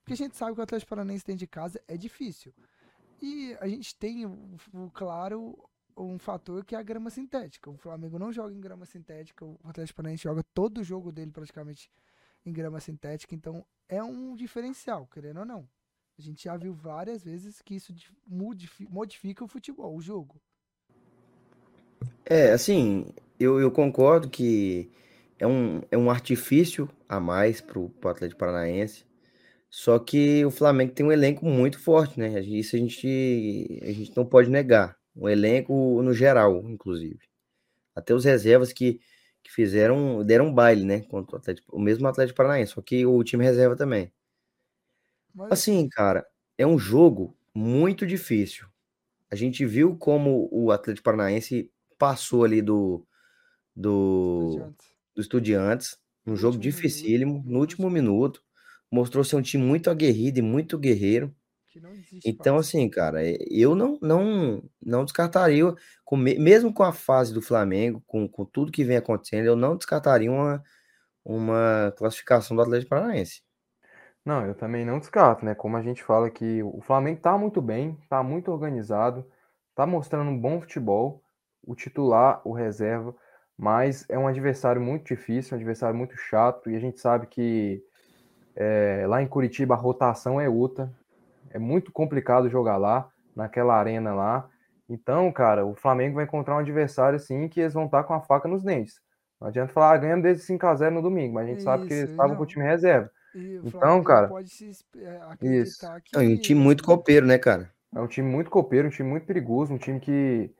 Porque a gente sabe que o Atlético Paranaense dentro de casa é difícil. E a gente tem, claro, um fator que é a grama sintética. O Flamengo não joga em grama sintética, o Atlético Paranaense joga todo o jogo dele praticamente em grama sintética, então é um diferencial, querendo ou não. A gente já viu várias vezes que isso modifica o futebol, o jogo. É, assim, eu, eu concordo que é um, é um artifício a mais para o Atlético Paranaense. Só que o Flamengo tem um elenco muito forte, né? Isso a gente, a gente não pode negar. Um elenco no geral, inclusive. Até os reservas que, que fizeram, deram um baile, né? Contra o, Atlético, o mesmo Atlético Paranaense, só que o time reserva também. Mas... Assim, cara, é um jogo muito difícil. A gente viu como o Atlético Paranaense passou ali do, do, Estudiantes. do Estudiantes, um jogo dificílimo, minuto, no último minuto. Mostrou ser um time muito aguerrido e muito guerreiro. Então, assim, cara, é, eu não não, não descartaria, com, mesmo com a fase do Flamengo, com, com tudo que vem acontecendo, eu não descartaria uma, uma classificação do Atlético Paranaense. Não, eu também não descarto, né? Como a gente fala que o Flamengo tá muito bem, tá muito organizado, tá mostrando um bom futebol, o titular, o reserva, mas é um adversário muito difícil, um adversário muito chato, e a gente sabe que é, lá em Curitiba a rotação é outra, é muito complicado jogar lá, naquela arena lá. Então, cara, o Flamengo vai encontrar um adversário assim que eles vão estar com a faca nos dentes. Não adianta falar, ah, ganhamos desde 5x0 no domingo, mas a gente isso, sabe que eles estavam com o time reserva. então, cara. Pode se isso. Que... É um time muito copeiro, né, cara? É um time muito copeiro, um time muito perigoso, um time que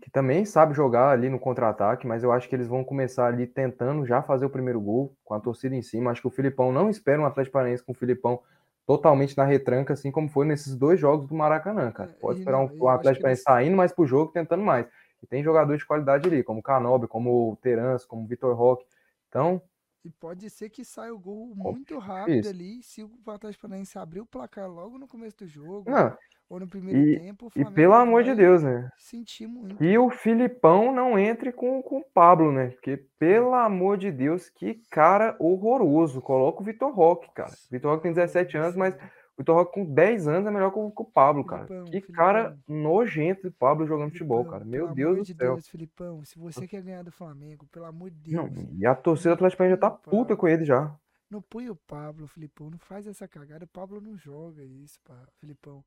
que também sabe jogar ali no contra-ataque, mas eu acho que eles vão começar ali tentando já fazer o primeiro gol com a torcida em cima. Acho que o Filipão não espera um Atlético Paranaense com o Filipão totalmente na retranca, assim como foi nesses dois jogos do Maracanã, cara. É, Pode esperar um, um Atlético Paranaense eles... saindo mais pro jogo, tentando mais. E tem jogadores de qualidade ali, como o Canobi, como o Terans, como o Vitor Roque. Então, e pode ser que saia o gol muito rápido ali, se o Atlético Paranaense abrir o placar logo no começo do jogo. Não, ou no primeiro E, tempo, o e pelo amor de Deus, né? sentir muito. Que o Filipão não entre com, com o Pablo, né? Porque, pelo amor de Deus, que cara horroroso. Coloca o Vitor Roque, cara. O Vitor Roque tem 17 anos, mas o Vitor Roque com 10 anos é melhor que o, que o Pablo, cara. Filipão, Que Filipão. cara nojento o Pablo jogando futebol, Filipão, cara. Meu Deus do de céu. Deus, Filipão, se você quer ganhar do Flamengo, pelo amor de Não, Deus, e a torcida do Atlético Paranaense já tá Não, puta com ele já. não põe o Pablo, Filipão, não faz essa cagada. O Pablo não joga isso, pá, Filipão.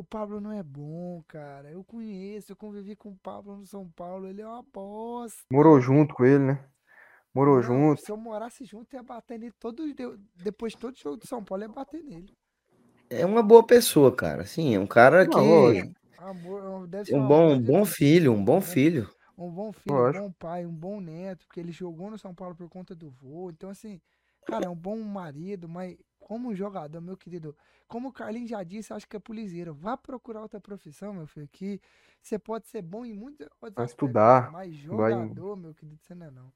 O Pablo não é bom, cara. Eu conheço, eu convivi com o Pablo no São Paulo, ele é uma bosta. Morou junto com ele, né? Morou Não, junto. Se eu morasse junto, ia bater nele todo de- depois de todo jogo do São Paulo, ia bater nele. É uma boa pessoa, cara. Sim, é um cara Não, que. lógico. Amor, deve ser Um bom, um de bom pessoa, filho, um bom filho. Um bom filho, um bom pai, um bom neto, porque ele jogou no São Paulo por conta do vô. Então, assim, cara, é um bom marido, mas como jogador, meu querido, como o Carlinhos já disse, acho que é polizeiro. Vá procurar outra profissão, meu filho, que você pode ser bom em muitos outros Vai estudar, mas vai jogador, meu querido, você não é não. Não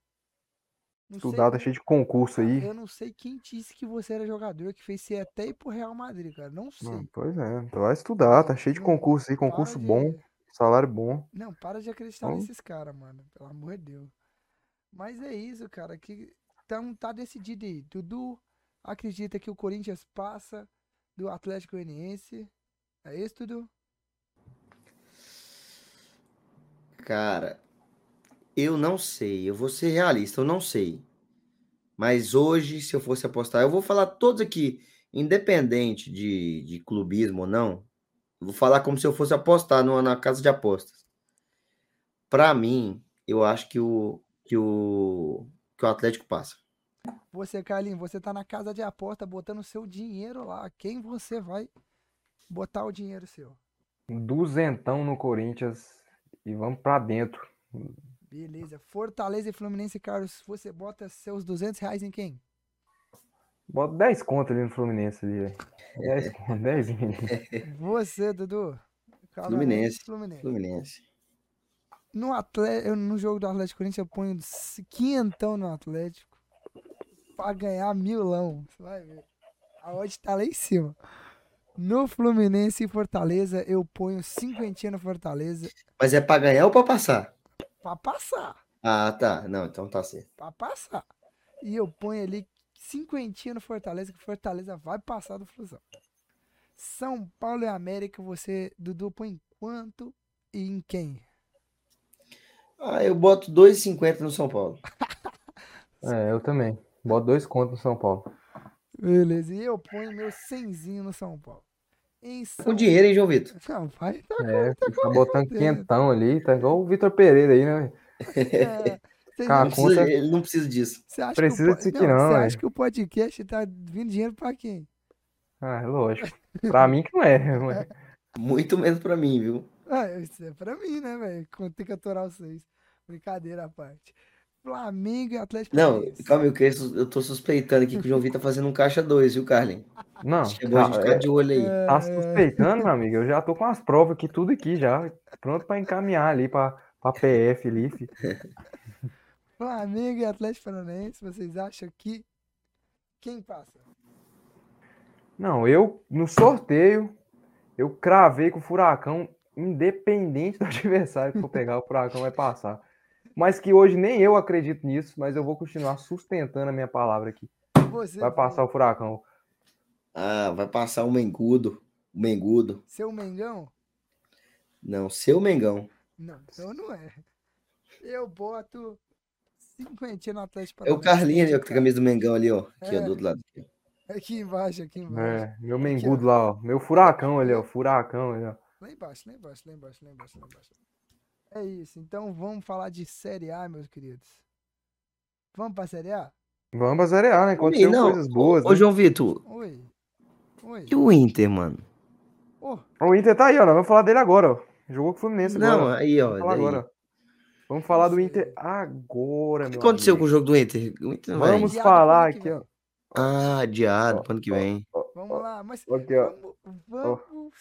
sei Estudar, tá cheio de concurso aí. eu não sei quem disse que você era jogador, que fez você até ir pro Real Madrid, cara. Não sei. Não, pois é, então vai estudar, tá cheio de concurso aí, concurso de- bom, salário bom. Não, para de acreditar Então- nesses caras, mano. Pelo amor de Deus. Mas é isso, cara. Que então tá decidido aí. Dudu acredita que o Corinthians passa do Atlético Goianiense. É isso, Dudu? Cara, eu não sei. Eu vou ser realista, eu não sei. Mas hoje, se eu fosse apostar, eu vou falar todos aqui, independente de, de clubismo ou não. Vou falar como se eu fosse apostar numa, na casa de apostas. Pra mim, eu acho que o, que o, que o Atlético passa. Você, Carlinhos, você tá na casa de aposta botando seu dinheiro lá. Quem você vai botar o dinheiro seu? Duzentão no Corinthians e vamos pra dentro. Beleza. Fortaleza e Fluminense, Carlos, você bota seus 200 reais em quem? Bota 10 conto ali no Fluminense ali, velho. 10 conto, 10 Você, Dudu. Fluminense. Fluminense. Fluminense. No, eu- no jogo do Atlético Corinthians eu ponho quinhentão no Atlético pra ganhar milão. Você vai ver. A odd tá lá em cima. No Fluminense e Fortaleza eu ponho cinquentinha no Fortaleza Mas é pra ganhar ou pra passar? pra passar. Ah, tá. Não, então tá certo. Pra passar. E eu ponho ali cinquentinha no Fortaleza que Fortaleza vai passar do Flusão. São Paulo e América você, Dudu, põe quanto e em quem? Ah, eu boto 2,50 no São Paulo. É, eu também. Bota dois contos no São Paulo. Beleza, e eu ponho meu cenzinho no São Paulo. Em São... Com dinheiro, hein, João Vitor? Não, vai tá É, tá botando certeza. quentão ali, tá igual o Vitor Pereira aí, né? É, Não precisa- conta- ele não precisa disso. você acha precisa que o, disso aqui não, Você acha que o podcast tá vindo dinheiro pra quem? Ah, é lógico. Pra mim que não é. mas- Muito menos pra mim, viu? Ah, isso é pra mim, né, velho? Quando tem que aturar vocês. Brincadeira à parte. Flamengo e Atlético Não, Paranaense. calma aí, eu, eu tô suspeitando aqui que o João Vitor tá fazendo um caixa 2, viu, Carlin? Não, Acho que é bom a gente ficar de olho aí. É, tá suspeitando, meu amigo. Eu já tô com as provas aqui, tudo aqui já. Pronto pra encaminhar ali pra, pra PF ali. fi. Flamengo e Atlético Paranaense, vocês acham que quem passa? Não, eu, no sorteio, eu cravei com o Furacão, independente do adversário que for pegar, o Furacão vai passar. Mas que hoje nem eu acredito nisso, mas eu vou continuar sustentando a minha palavra aqui. Você, Vai passar o Furacão. Ah, vai passar o Mengudo. O Mengudo. seu Mengão? Não, seu Mengão. Não, então não é. Eu boto cinquentinha no Atlético É o. Carlinhos ali, ó, que tem a camisa do Mengão ali, ó. Aqui, ó, É. do outro lado. Aqui embaixo, aqui embaixo. É, meu mengudo lá, ó. Meu furacão ali, ó. Furacão ali, ó. Lá embaixo, lá embaixo, lá embaixo, lá embaixo, lá embaixo. É isso, então vamos falar de Série A, meus queridos. Vamos pra Série A? Vamos pra Série A, né? Aconteceu não, coisas boas. Ô, né? João Vitor, Oi. Oi. e o Inter, mano? Ô, O Inter tá aí, ó. Nós vamos falar dele agora, ó. Jogou com o Fluminense Não, agora. ó. aí, ó. Vamos falar agora. Vamos falar do Não. Inter agora, O que meu aconteceu amigo. com o jogo do Inter? O Inter não vai. Vamos pro falar aqui, ó. Ah, adiado, Ó, pro ano que vem. ó, vamos lá, mas aqui, ó. vamos, vamos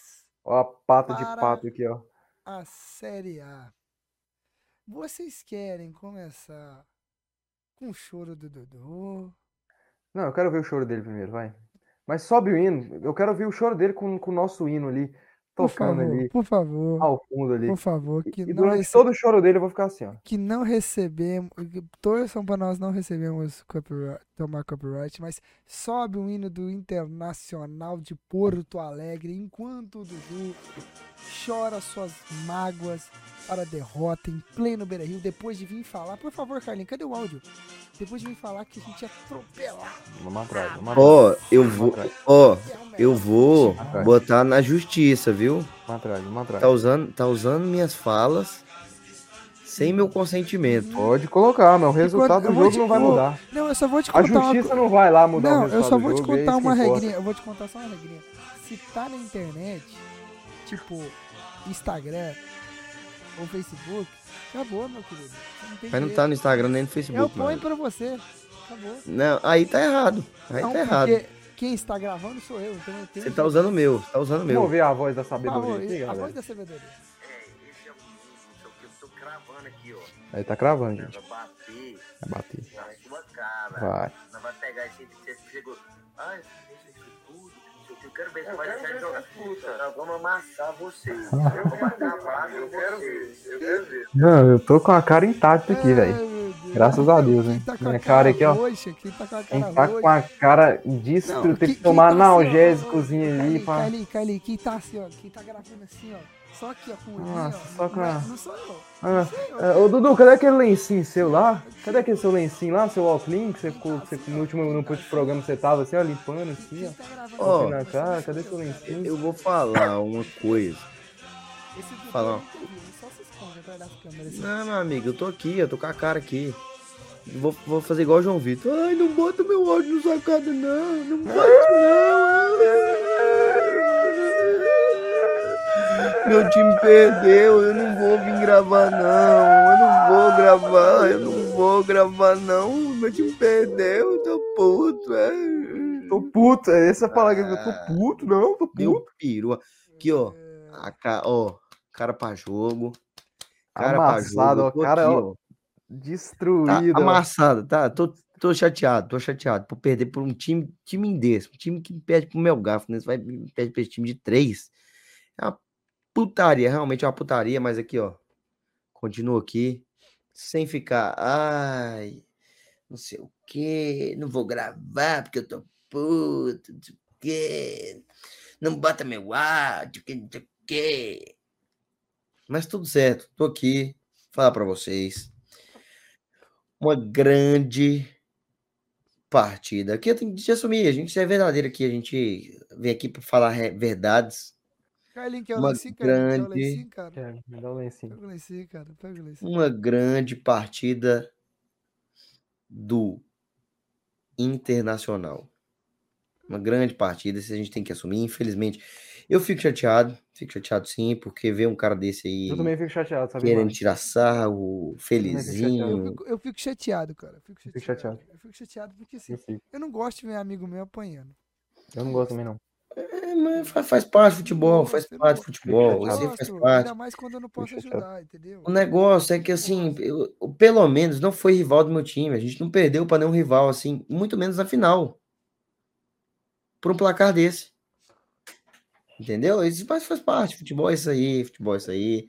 Ó a pata de pato aqui, ó. à Série A. Vocês querem começar com o choro do Dodô? Não, eu quero ver o choro dele primeiro, vai. Mas sobe o hino. Eu quero ouvir o choro dele com, com o nosso hino ali. tocando favor, ali. Por favor. Ao fundo ali. Por favor. Que e não durante rece... todo o choro dele eu vou ficar assim, ó. Que não recebemos. Torçam para nós não recebemos copyright, tomar copyright, mas sobe o hino do Internacional de Porto Alegre enquanto o Dudu chora suas mágoas para a derrota em pleno Beira Rio, depois de vir falar. Por favor, Carlinhos, cadê o áudio? Depois de vir falar que a gente ia atropelar. Vamos atrás, vamos atrás. Ó, eu vou. Ó, é o melhor eu vou botar na justiça, viu? vamos atrás, vamos atrás. Tá usando, tá usando minhas falas sem meu consentimento. Pode colocar, mas o resultado do jogo te- não vai mudar. Não, eu só vou te A contar uma justiça co- não vai lá mudar o Não, resultado eu só vou te é contar que uma importa. regrinha. Eu vou te contar só uma regrinha. Se tá na internet, tipo Instagram ou Facebook, acabou, meu querido. Não Mas não tá no Instagram nem no Eu Facebook, ponho mano. pra você. Acabou. Não, aí tá errado. Aí não, tá errado. porque quem está gravando sou eu. Então eu tenho Você tá usando o meu, você tá usando o Vamos meu. ouvir a voz da sabedoria aqui, a galera. voz da sabedoria. É, esse é o que, eu tô cravando aqui, ó. Aí tá cravando, gente. Vai bater Vai bater. na sua cara. Vai. Nós vai pegar esse que você chegou. Ai, quero ver se você vai deixar de jogar. Nós vamos amassar vocês. Vamos acabar com vocês. Eu quero ver. Não, eu tô com a cara intacta aqui, velho. Graças a Deus, hein? tá Minha cara aqui, ó. roxa, quem tá com a Quem cara tá roxa. com a cara Não, tem que tomar tá assim, analgésicozinho ali pra. Carlinhos, Carlinhos, quem tá assim, ó, quem tá gravando assim, ó, só aqui, ó, com o olhinho, Nossa, ó, só com não, é- a- não sou eu, Ah, não sou eu. é, ô Dudu, cadê aquele lencinho seu lá? Cadê aquele seu lencinho lá, seu óculos que você, ficou- que você no último no programa você tava assim, ó, limpando assim, ó. tá gravando Ó, assim, na cara, cadê seu lencinho? Eu vou falar uma coisa. Esse Dudu Fala. é assim. Não, meu amigo, eu tô aqui, eu tô com a cara aqui. Vou, vou fazer igual o João Vitor. Ai, não bota meu áudio no sacada, não. Não bota, não. Meu time perdeu, eu não vou vir gravar, não. Eu não vou gravar, eu não vou gravar, não. Meu time perdeu, eu tô puto, é. Tô puto, é essa palavra que eu tô puto, não, tô Deu puto. perua. Aqui, ó. A ca... ó, cara pra jogo. Cara pra Amassado, jogo. ó, cara, aqui, ó. Tá Destruído. ó. amassado, tá? Tô, tô chateado, tô chateado por perder por um time, time desse, um time que perde pro meu gafo, né? Vai perde pra esse time de três. É uma putaria, realmente é uma putaria, mas aqui, ó. Continuo aqui, sem ficar, ai, não sei o que, não vou gravar porque eu tô puto, não sei o que, não bota meu áudio, que não sei o que. Mas tudo certo, tô aqui, falar pra vocês uma grande partida. Aqui eu tenho que assumir, a gente é verdadeiro aqui, a gente vem aqui para falar verdades. Carlinhos, quer o Uma lencinho, Carlinhos? Quer o grande- lencinho, cara? Dá o lencinho. Pega o lencinho, cara, pega o lencinho. Uma grande partida do Internacional. Uma grande partida, isso a gente tem que assumir, infelizmente. Eu fico chateado, fico chateado sim, porque ver um cara desse aí Eu também fico chateado, sabe? querendo mano? tirar sarro, Eu felizinho. fico, eu fico chateado, cara. Eu fico fico chateado. chateado. Eu fico chateado porque assim, Eu eu não gosto de ver amigo meu apanhando. Eu não gosto também, não. É, mas faz, parte do futebol, faz parte do futebol, isso faz parte. ainda mais quando eu não posso ajudar, entendeu? O negócio é que, assim, eu- pelo menos não foi rival do meu time. A gente não perdeu para nenhum rival, assim, muito menos na final. Por um placar desse. Entendeu? Isso faz, faz parte. Futebol é isso aí, futebol é isso aí.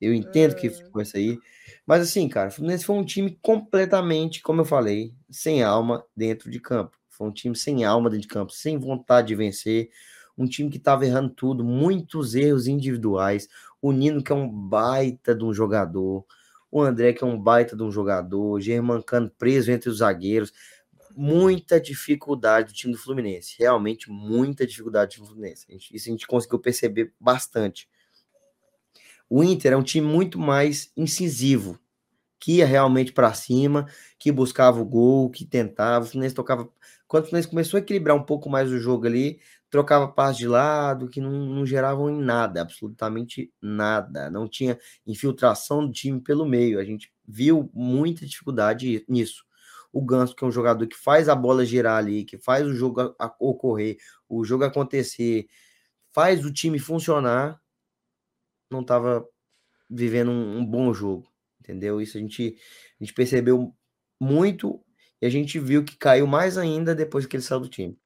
Eu entendo que É. futebol é isso aí. Mas, assim, cara, o Fluminense foi um time completamente, como eu falei, sem alma dentro de campo. Foi um time sem alma dentro de campo, sem vontade de vencer. Um time que estava errando tudo, muitos erros individuais. O Nino, que é um baita de um jogador. O André, que é um baita de um jogador. Germancano preso entre os zagueiros. Muita dificuldade do time do Fluminense. Realmente, muita dificuldade do time do Fluminense. Isso a gente conseguiu perceber bastante. O Inter é um time muito mais incisivo, que ia realmente para cima, que buscava o gol, que tentava. O Fluminense tocava. Quando o Fluminense começou a equilibrar um pouco mais o jogo ali, trocava passe de lado, que não, não geravam em nada, absolutamente nada. Não tinha infiltração do time pelo meio. A gente viu muita dificuldade nisso. O Ganso, que é um jogador que faz a bola girar ali, que faz o jogo ocorrer, o jogo acontecer, faz o time funcionar, não estava vivendo um, um bom jogo, entendeu? Isso a gente, a gente percebeu muito e a gente viu que caiu mais ainda depois que ele saiu do time.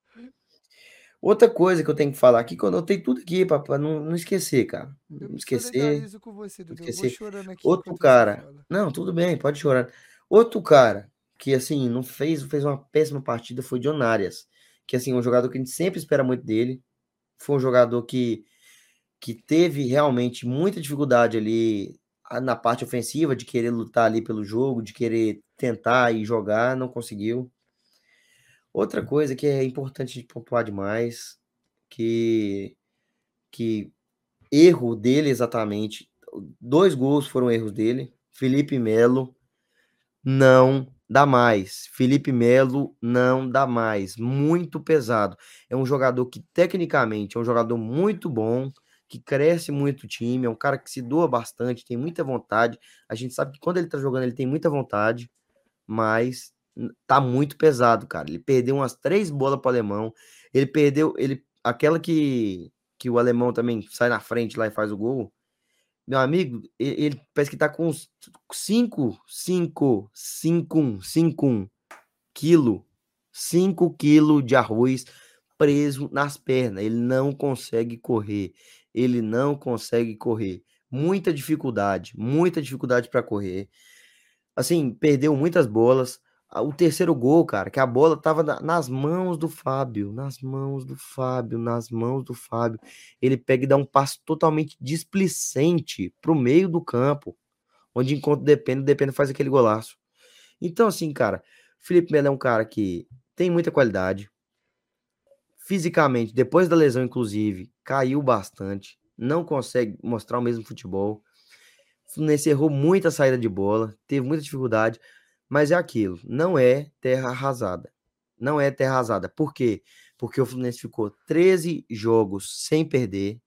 Outra coisa que eu tenho que falar aqui, que eu anotei tudo aqui para não, não esquecer, cara. Não esquecer. você, vou esquecer. Outro cara. Não, tudo bem, pode chorar. Outro cara que, assim, não fez, fez uma péssima partida foi John Arias. Que, assim, é um jogador que a gente sempre espera muito dele. Foi um jogador que, que teve realmente muita dificuldade ali na parte ofensiva, de querer lutar ali pelo jogo, de querer tentar e jogar, não conseguiu. Outra coisa que é importante de pontuar demais, que, que erro dele exatamente, dois gols foram erros dele. Felipe Melo não dá mais. Felipe Melo não dá mais. Muito pesado. É um jogador que, tecnicamente, é um jogador muito bom, que cresce muito o time, é um cara que se doa bastante, tem muita vontade. A gente sabe que quando ele tá jogando, ele tem muita vontade, mas tá muito pesado, cara. Ele perdeu umas três bolas pro alemão. Ele perdeu. ele Aquela que, que o alemão também sai na frente lá e faz o gol. Meu amigo, e- ele parece que tá com uns 5, 5, 5, 5 quilo, 5 quilo de arroz preso nas pernas. Ele não consegue correr. Ele não consegue correr. Muita dificuldade, muita dificuldade para correr. Assim, perdeu muitas bolas. O terceiro gol, cara, que a bola tava na- nas mãos do Fábio, nas mãos do Fábio, nas mãos do Fábio. Ele pega e dá um passo totalmente displicente pro meio do campo, onde enquanto depende, depende faz aquele golaço. Então, assim, cara, Felipe Melo é um cara que tem muita qualidade. Fisicamente, depois da lesão, inclusive, caiu bastante. Não consegue mostrar o mesmo futebol. O Fluminense errou muita saída de bola, teve muita dificuldade, mas é aquilo, não é terra arrasada. Não é terra arrasada. Por quê? Porque o Fluminense ficou 13 jogos sem perder.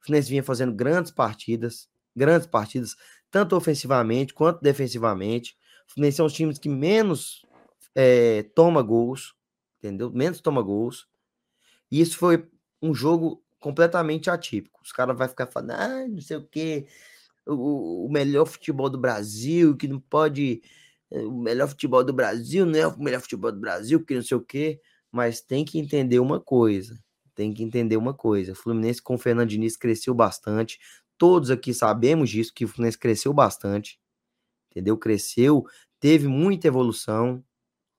O Fluminense vinha fazendo grandes partidas, grandes partidas, tanto ofensivamente quanto defensivamente. O Fluminense é um dos times que menos eh, toma gols, entendeu? Menos toma gols. E isso foi um jogo completamente atípico. Os caras vão ficar falando, ah, não sei o quê, o, o melhor futebol do Brasil, que não pode. eh, O melhor futebol do Brasil não é o melhor futebol do Brasil, que não sei o quê. Mas tem que entender uma coisa. Tem que entender uma coisa. O Fluminense com o Fernando Diniz cresceu bastante. Todos aqui sabemos disso, que o Fluminense cresceu bastante. Entendeu? Cresceu, teve muita evolução.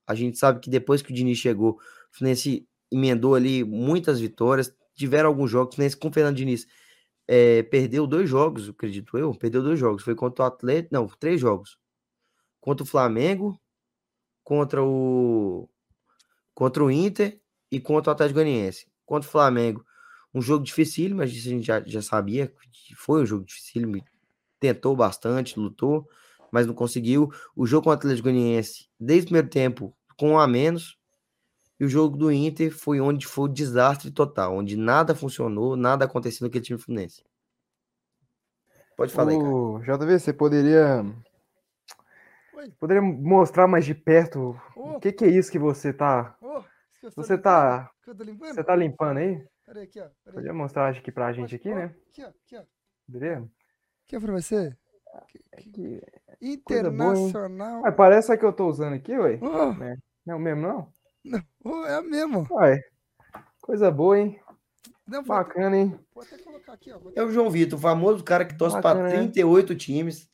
A gente sabe que depois que o Diniz chegou, o Fluminense emendou ali muitas vitórias. Tiveram alguns jogos, Fluminense com o Fernando Diniz eh, perdeu dois jogos, acredito eu. Perdeu dois jogos. Foi contra o Atlético. Não, três jogos. Contra o Flamengo, contra o. Contra o Inter e contra o Atlético Goianiense. Contra o Flamengo, um jogo dificílimo, mas isso a gente já, já sabia que foi um jogo dificílimo. Tentou bastante, lutou, mas não conseguiu. O jogo com o Atlético Goianiense, desde o primeiro tempo, com um a menos. E o jogo do Inter foi onde foi o desastre total, onde nada funcionou, nada aconteceu naquele time fluminense. Pode falar aí, cara. O JV, você poderia. Oi. Poderia mostrar mais de perto Ô, o que, que é isso que você tá. que tô Você limpando? tá. Você tá limpando aí? Peraí, aqui, ó. Peraí. Podia mostrar aqui pra gente aqui, Ó, né? Aqui, ó. Aqui, ó. Beleza? Aqui é pra você. Aqui. Internacional. Ué, parece a que eu tô usando aqui, ué. Ô, Não, mesmo não? Ô, é a mesmo. Ué. Coisa boa, hein? Não, vou, até, Bacana, hein? vou até colocar aqui, ó. É o João Vitor, o famoso cara que torce para Bacana, né? 38 times.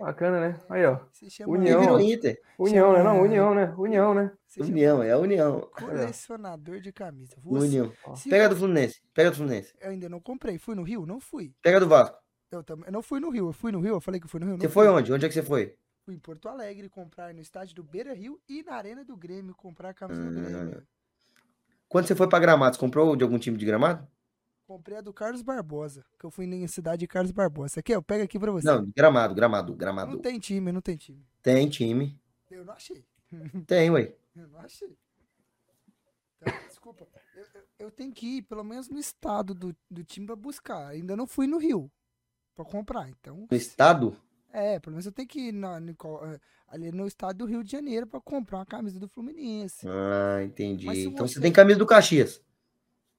Bacana, né? Aí, ó. União. virou Inter. União, né? Não, União, né? União, né? União, é a União. colecionador de camisa. Você, União. se Pega do Fluminense. Pega do Fluminense. Eu ainda não comprei. Fui no Rio? Não fui. Pega do Vasco. Eu, também, eu não fui no Rio. Eu fui no Rio. Eu falei que fui no Rio. Não Você fui. foi onde? Onde é que você foi? Em Porto Alegre comprar no estádio do Beira Rio e na Arena do Grêmio comprar a camisa do. Grêmio. Quando você foi para Gramado, você comprou de algum time de Gramado? Comprei a do Carlos Barbosa. Que eu fui na cidade de Carlos Barbosa. Aqui, eu pego aqui pra você. Não, Gramado, Gramado, Gramado. Não tem time, não tem time. Tem time. Eu não achei. Tem, ué. Eu não achei. Tá, desculpa. Eu, eu- eu tenho que ir, pelo menos no estado do, do time pra buscar. Ainda não fui no Rio pra comprar. Então, No estado? É, pelo menos eu tenho que ir na, no eh, ali no estado do Rio de Janeiro pra comprar uma camisa do Fluminense. Ah, entendi. Mas Então você- você tem camisa do Caxias.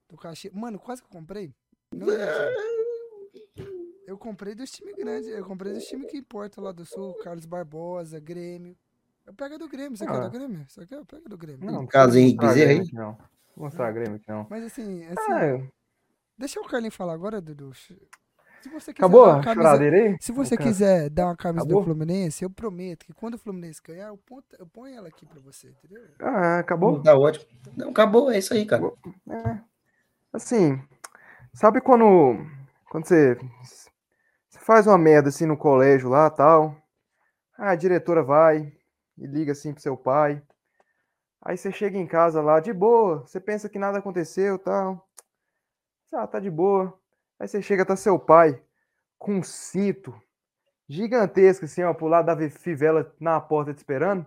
Do cachê. Mano, quase que eu comprei. Não, gente. eu comprei dos times grandes. Eu comprei dos times que importam lá do Sul. Carlos Barbosa, Grêmio. Eu pego a do Grêmio. Você quer Ah. do Grêmio? Você quer? Eu pego do Grêmio. Não, Henrique mostrar Bezerra aí? não. Vou mostrar a Grêmio aqui, não. Mas assim, assim Ah, deixa o Carlinhos falar agora, Dudu. Se você quiser acabou dar a uma camisa, aí? se você can- quiser dar uma camisa Acabou? do Fluminense, eu prometo que quando o Fluminense ganhar, eu, ponto, eu ponho ela aqui pra você, entendeu? Ah, acabou? Tá ótimo. Não, acabou, é isso aí, cara. É. Assim, sabe quando, quando você, você faz uma merda assim no colégio lá tal, a diretora vai e liga assim pro seu pai, aí você chega em casa lá de boa, você pensa que nada aconteceu tal, ah, tá de boa, aí você chega, tá seu pai com um cinto gigantesco assim, ó, pro lado da fivela na porta te esperando,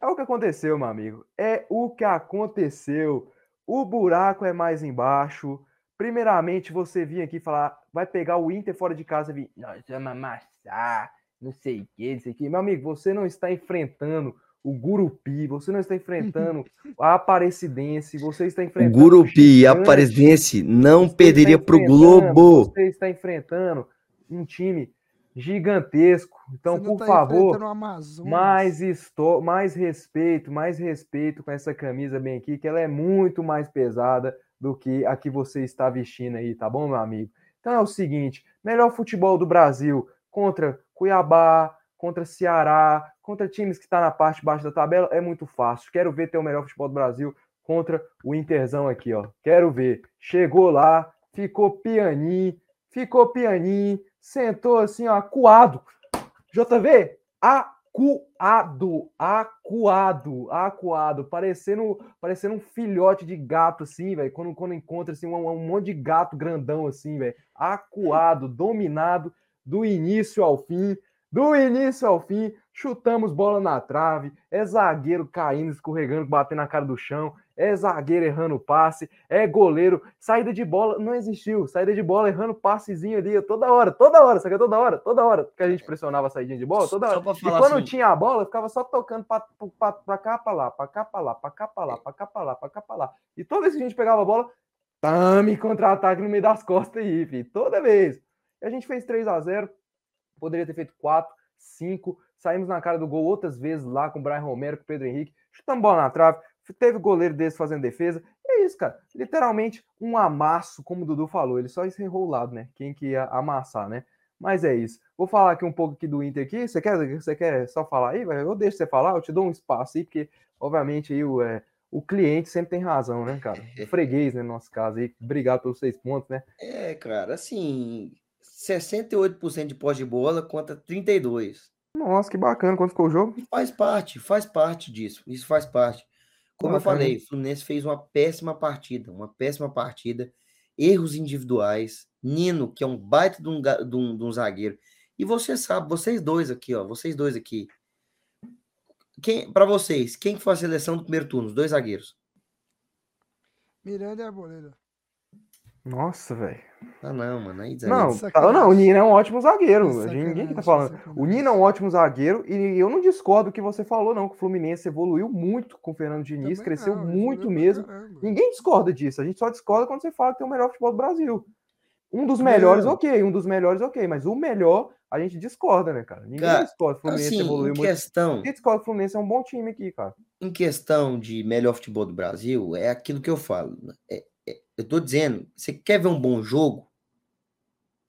é o que aconteceu, meu amigo, é o que aconteceu. O buraco é mais embaixo. Primeiramente, você vir aqui falar, vai pegar o Inter fora de casa vir, nós vamos amassar, não sei o que, não sei o que. Meu amigo, você não está enfrentando o Gurupi, você não está enfrentando a Aparecidense, você está O enfrentando. Gurupi e a Aparecidense não perderia pro enfrentando- Globo. Você está enfrentando um time gigantesco. Então, por tá favor, o mais, esto... mais respeito, mais respeito com essa camisa bem aqui, que ela é muito mais pesada do que a que você está vestindo aí, tá bom, meu amigo? Então é o seguinte: melhor futebol do Brasil contra Cuiabá, contra Ceará, contra times que estão na parte de baixo da tabela, é muito fácil. Quero ver ter o melhor futebol do Brasil contra o Interzão aqui, ó. Quero ver. Chegou lá, ficou pianinho, ficou pianinho, sentou assim, ó, acuado. JV, acuado, acuado, acuado, parecendo, parecendo um filhote de gato, assim, velho, quando, quando encontra, assim, um, um monte de gato grandão, assim, velho, acuado, dominado, do início ao fim, do início ao fim, chutamos bola na trave, é zagueiro caindo, escorregando, batendo na cara do chão, é zagueiro errando passe, é goleiro, saída de bola, não existiu, saída de bola errando passezinho ali, toda hora, toda hora, sabe toda hora, toda hora que a gente pressionava a saída de bola, toda hora. E quando assim, tinha a bola, ficava só tocando pra, pra, pra cá, pra lá, pra cá, pra lá, pra cá, pra lá, pra cá, pra lá, pra cá, pra lá. E toda vez que a gente pegava a bola, tame contra-ataque no meio das costas aí, filho. Toda vez. E a gente fez 3 a 0 poderia ter feito 4, 5. Saímos na cara do gol outras vezes lá com o Brian Romero, com o Pedro Henrique. Chutamos bola na trave. Teve goleiro desse fazendo defesa. É isso, cara. Literalmente um amasso, como o Dudu falou. Ele só encerrou o lado, né? Quem que ia amassar, né? Mas é isso. Vou falar aqui um pouco aqui do Inter aqui. Você quer, você quer só falar aí? Eu deixo você falar, eu te dou um espaço aí, porque, obviamente, aí o, é, o cliente sempre tem razão, né, cara? O freguês, né, no nosso caso aí. Obrigado pelos seis pontos, né? É, cara, assim, 68% de pós de bola contra 32. Nossa, que bacana. Quanto ficou o jogo? E faz parte, faz parte disso. Isso faz parte. Como eu Bacana. falei, o Fluminense fez uma péssima partida, uma péssima partida, erros individuais. Nino, que é um baita de um, de um- de um zagueiro. E você sabe, vocês dois aqui, ó, vocês dois aqui. Quem, para vocês, quem que foi a seleção do primeiro turno? Os dois zagueiros. Miranda e Arboleda. Nossa, velho. Ah, não, mano. Aí Não, tá- não, o. Nino é um ótimo zagueiro. Ninguém tá sacanagem, falando. O. Nino é um ótimo zagueiro e eu não discordo do que você falou, não. Que o Fluminense evoluiu muito com o Fernando Diniz, Também cresceu não, muito mesmo. Ninguém discorda disso. A gente só discorda quando você fala que tem o melhor futebol do Brasil. Um dos melhores, ok. Um dos melhores, ok. Mas o melhor, a gente discorda, né, cara? Ninguém Cara, discorda. que O Fluminense Assim, evoluiu muito. questão, Ninguém discorda que o Fluminense é um bom time aqui, cara. em questão de melhor futebol do Brasil, é aquilo que eu falo. né? É- é- eu tô dizendo, você quer ver um bom jogo?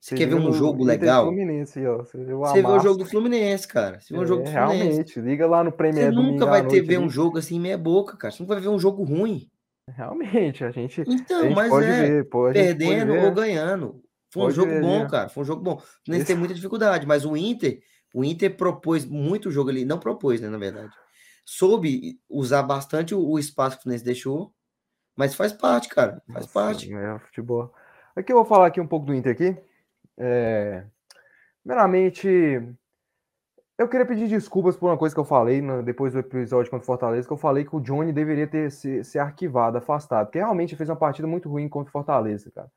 Você quer ver um jogo legal? Fluminense, aí, ó. Você viu Você vê o jogo do Fluminense, cara. Você vê o jogo É, do Fluminense. realmente. Liga lá no Você Premier domingo nunca vai ter ver ali. um jogo assim meia boca, cara. Você nunca vai ver um jogo ruim. Realmente, a gente, a Então, gente mas é ver. Pô, perdendo ou ganhando. Foi um jogo ver bom, cara. Foi um jogo bom. O Fluminense tem muita dificuldade, mas o Inter, o Inter propôs muito jogo ali. Não propôs, né, na verdade. Soube usar bastante o espaço que o Fluminense deixou, mas faz parte, cara. Faz Nossa, parte. É, futebol. Aqui eu vou falar aqui um pouco do Inter aqui. É, Primeiramente, eu queria pedir desculpas por uma coisa que eu falei no- depois do episódio contra o Fortaleza, que eu falei que o Johnny deveria ter se, ser arquivado, afastado, porque realmente fez uma partida muito ruim contra o Fortaleza, cara.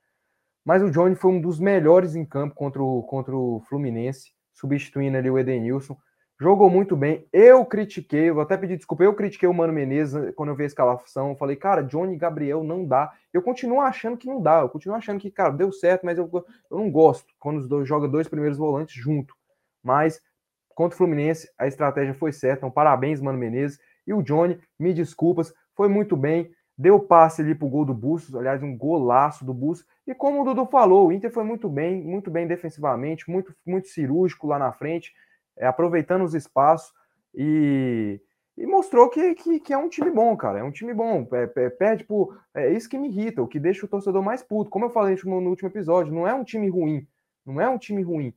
Mas o Johnny foi um dos melhores em campo contra o, contra o Fluminense, substituindo ali o Edenilson. Jogou muito bem. Eu critiquei, vou até pedir desculpa, eu critiquei o Mano Menezes né, quando eu vi a escalação. Eu falei, cara, Johnny Gabriel não dá. Eu continuo achando que não dá. Eu continuo achando que, cara, deu certo, mas eu, eu não gosto quando os dois jogam dois primeiros volantes junto. Mas contra o Fluminense, a estratégia foi certa. Então, parabéns, Mano Menezes. E o Johnny, me desculpas, foi muito bem. deu passe ali pro gol do Bustos, aliás, um golaço do Bustos. E como o Dudu falou, o Inter foi muito bem, muito bem defensivamente, muito, muito cirúrgico lá na frente, é, aproveitando os espaços e, e mostrou que, que, que, é um time bom, cara. É um time bom. É, é, perde por. É isso que me irrita, o que deixa o torcedor mais puto. Como eu falei no, no último episódio, não é um time ruim. Não é um time ruim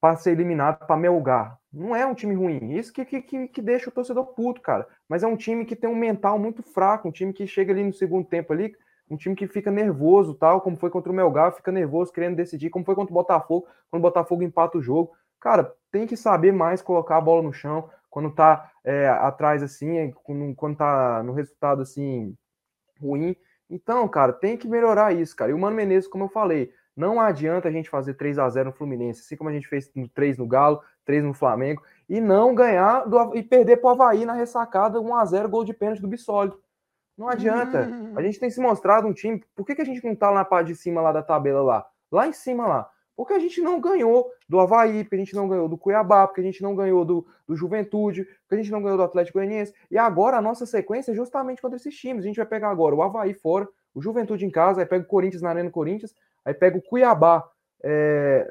para ser eliminado para melgar. Não é um time ruim. Isso que, que, que deixa o torcedor puto, cara. Mas é um time que tem um mental muito fraco, um time que chega ali no segundo tempo ali, um time que fica nervoso, tal, como foi contra o Melgar, fica nervoso, querendo decidir, como foi contra o Botafogo, quando o Botafogo empata o jogo. Cara, tem que saber mais colocar a bola no chão quando tá é, atrás assim, quando tá no resultado assim ruim. Então, cara, tem que melhorar isso, cara. E o Mano Menezes, como eu falei, não adianta a gente fazer 3 a 0 no Fluminense, assim como a gente fez 3 no Galo, 3 no Flamengo, e não ganhar do, e perder para o Havaí na ressacada 1 a 0 gol de pênalti do Bissoli. Não adianta. A gente tem se mostrado um time. Por que, que a gente não tá lá na parte de cima lá da tabela lá? Lá em cima lá. Porque a gente não ganhou do Havaí, porque a gente não ganhou do Cuiabá, porque a gente não ganhou do, do Juventude, porque a gente não ganhou do Atlético Goianiense. E agora a nossa sequência é justamente contra esses times. A gente vai pegar agora o Havaí fora, o Juventude em casa, aí pega o Corinthians na Arena Corinthians, Aí pega o Cuiabá. É...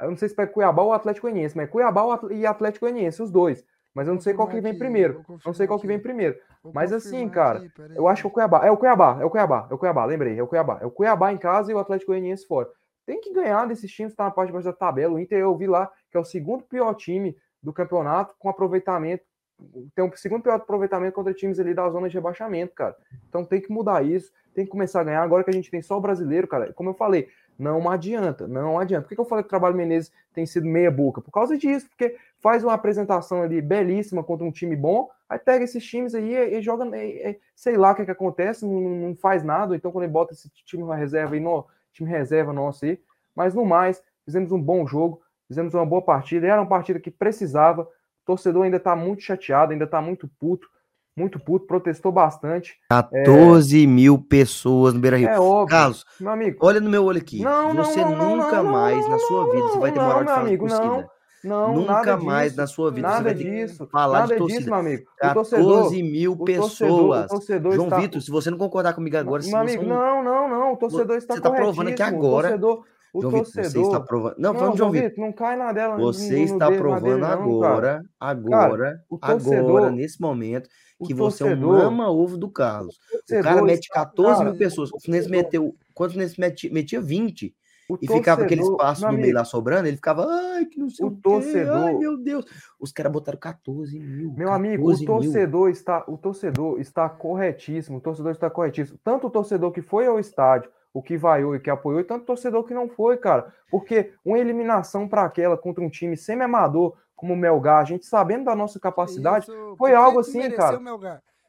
Eu não sei se pega Cuiabá ou Atlético Goianiense, mas Cuiabá e Atlético Goianiense, os dois. Mas eu não sei qual que vem primeiro. Não sei qual que vem primeiro. Mas assim, cara, eu acho que o Cuiabá. É o Cuiabá, é o Cuiabá, é o Cuiabá, lembrei, é o Cuiabá. É o Cuiabá em casa e o Atlético Goianiense fora. Tem que ganhar desses times que tá na parte de baixo da tabela. O Inter eu vi lá que é o segundo pior time do campeonato com aproveitamento. Tem o segundo pior aproveitamento contra times ali da zona de rebaixamento, cara. Então tem que mudar isso, tem que começar a ganhar. Agora que a gente tem só o brasileiro, cara, como eu falei, não adianta, não adianta. Por que eu falei que o trabalho Menezes tem sido meia boca? Por causa disso, porque faz uma apresentação ali belíssima contra um time bom, aí pega esses times aí e, e joga, e, e, sei lá o que, que acontece, não, não, faz nada, então quando ele bota esse time na reserva aí, no time reserva nosso aí, mas no mais, fizemos um bom jogo, fizemos uma boa partida, era uma partida que precisava, o torcedor ainda tá muito chateado, ainda tá muito puto, muito puto, protestou bastante. 14 é... mil pessoas no Beira Rio. É óbvio. Carlos, meu amigo. Olha no meu olho aqui. Não, você não, não, nunca mais na sua vida você vai ter moral de falar amigo, torcida. Não, Nunca mais na sua vida nada você vai disso, falar nada de torcida. Disso, meu amigo. O 14 torcedor, mil pessoas. Torcedor, torcedor João está... Vitor, se você não concordar comigo agora... Meu amigo, não, não, não. O torcedor está Você está provando aqui agora... O torcedor, o João torcedor. Vitor, você está provando. Não, não João Vitor. Não cai na dela. Você no, no está provando agora, agora, agora, nesse momento, que você é um mama-ovo do Carlos. O cara mete 14 cara, mil pessoas. O Fluminense meteu. Quanto o Fluminense metia, metia 20. O e ficava aquele espaço no meio lá sobrando, ele ficava, ai, que não sei o, o torcedor. Ai, meu Deus. Os caras botaram 14 mil. Meu amigo, o torcedor mil. está, o torcedor está corretíssimo. O torcedor está corretíssimo. Tanto o torcedor que foi ao estádio, o que vaiou e que apoiou, e tanto o torcedor que não foi, cara. Porque uma eliminação para aquela contra um time semi-amador como o Melgar, a gente sabendo da nossa capacidade, Isso, foi algo assim, cara.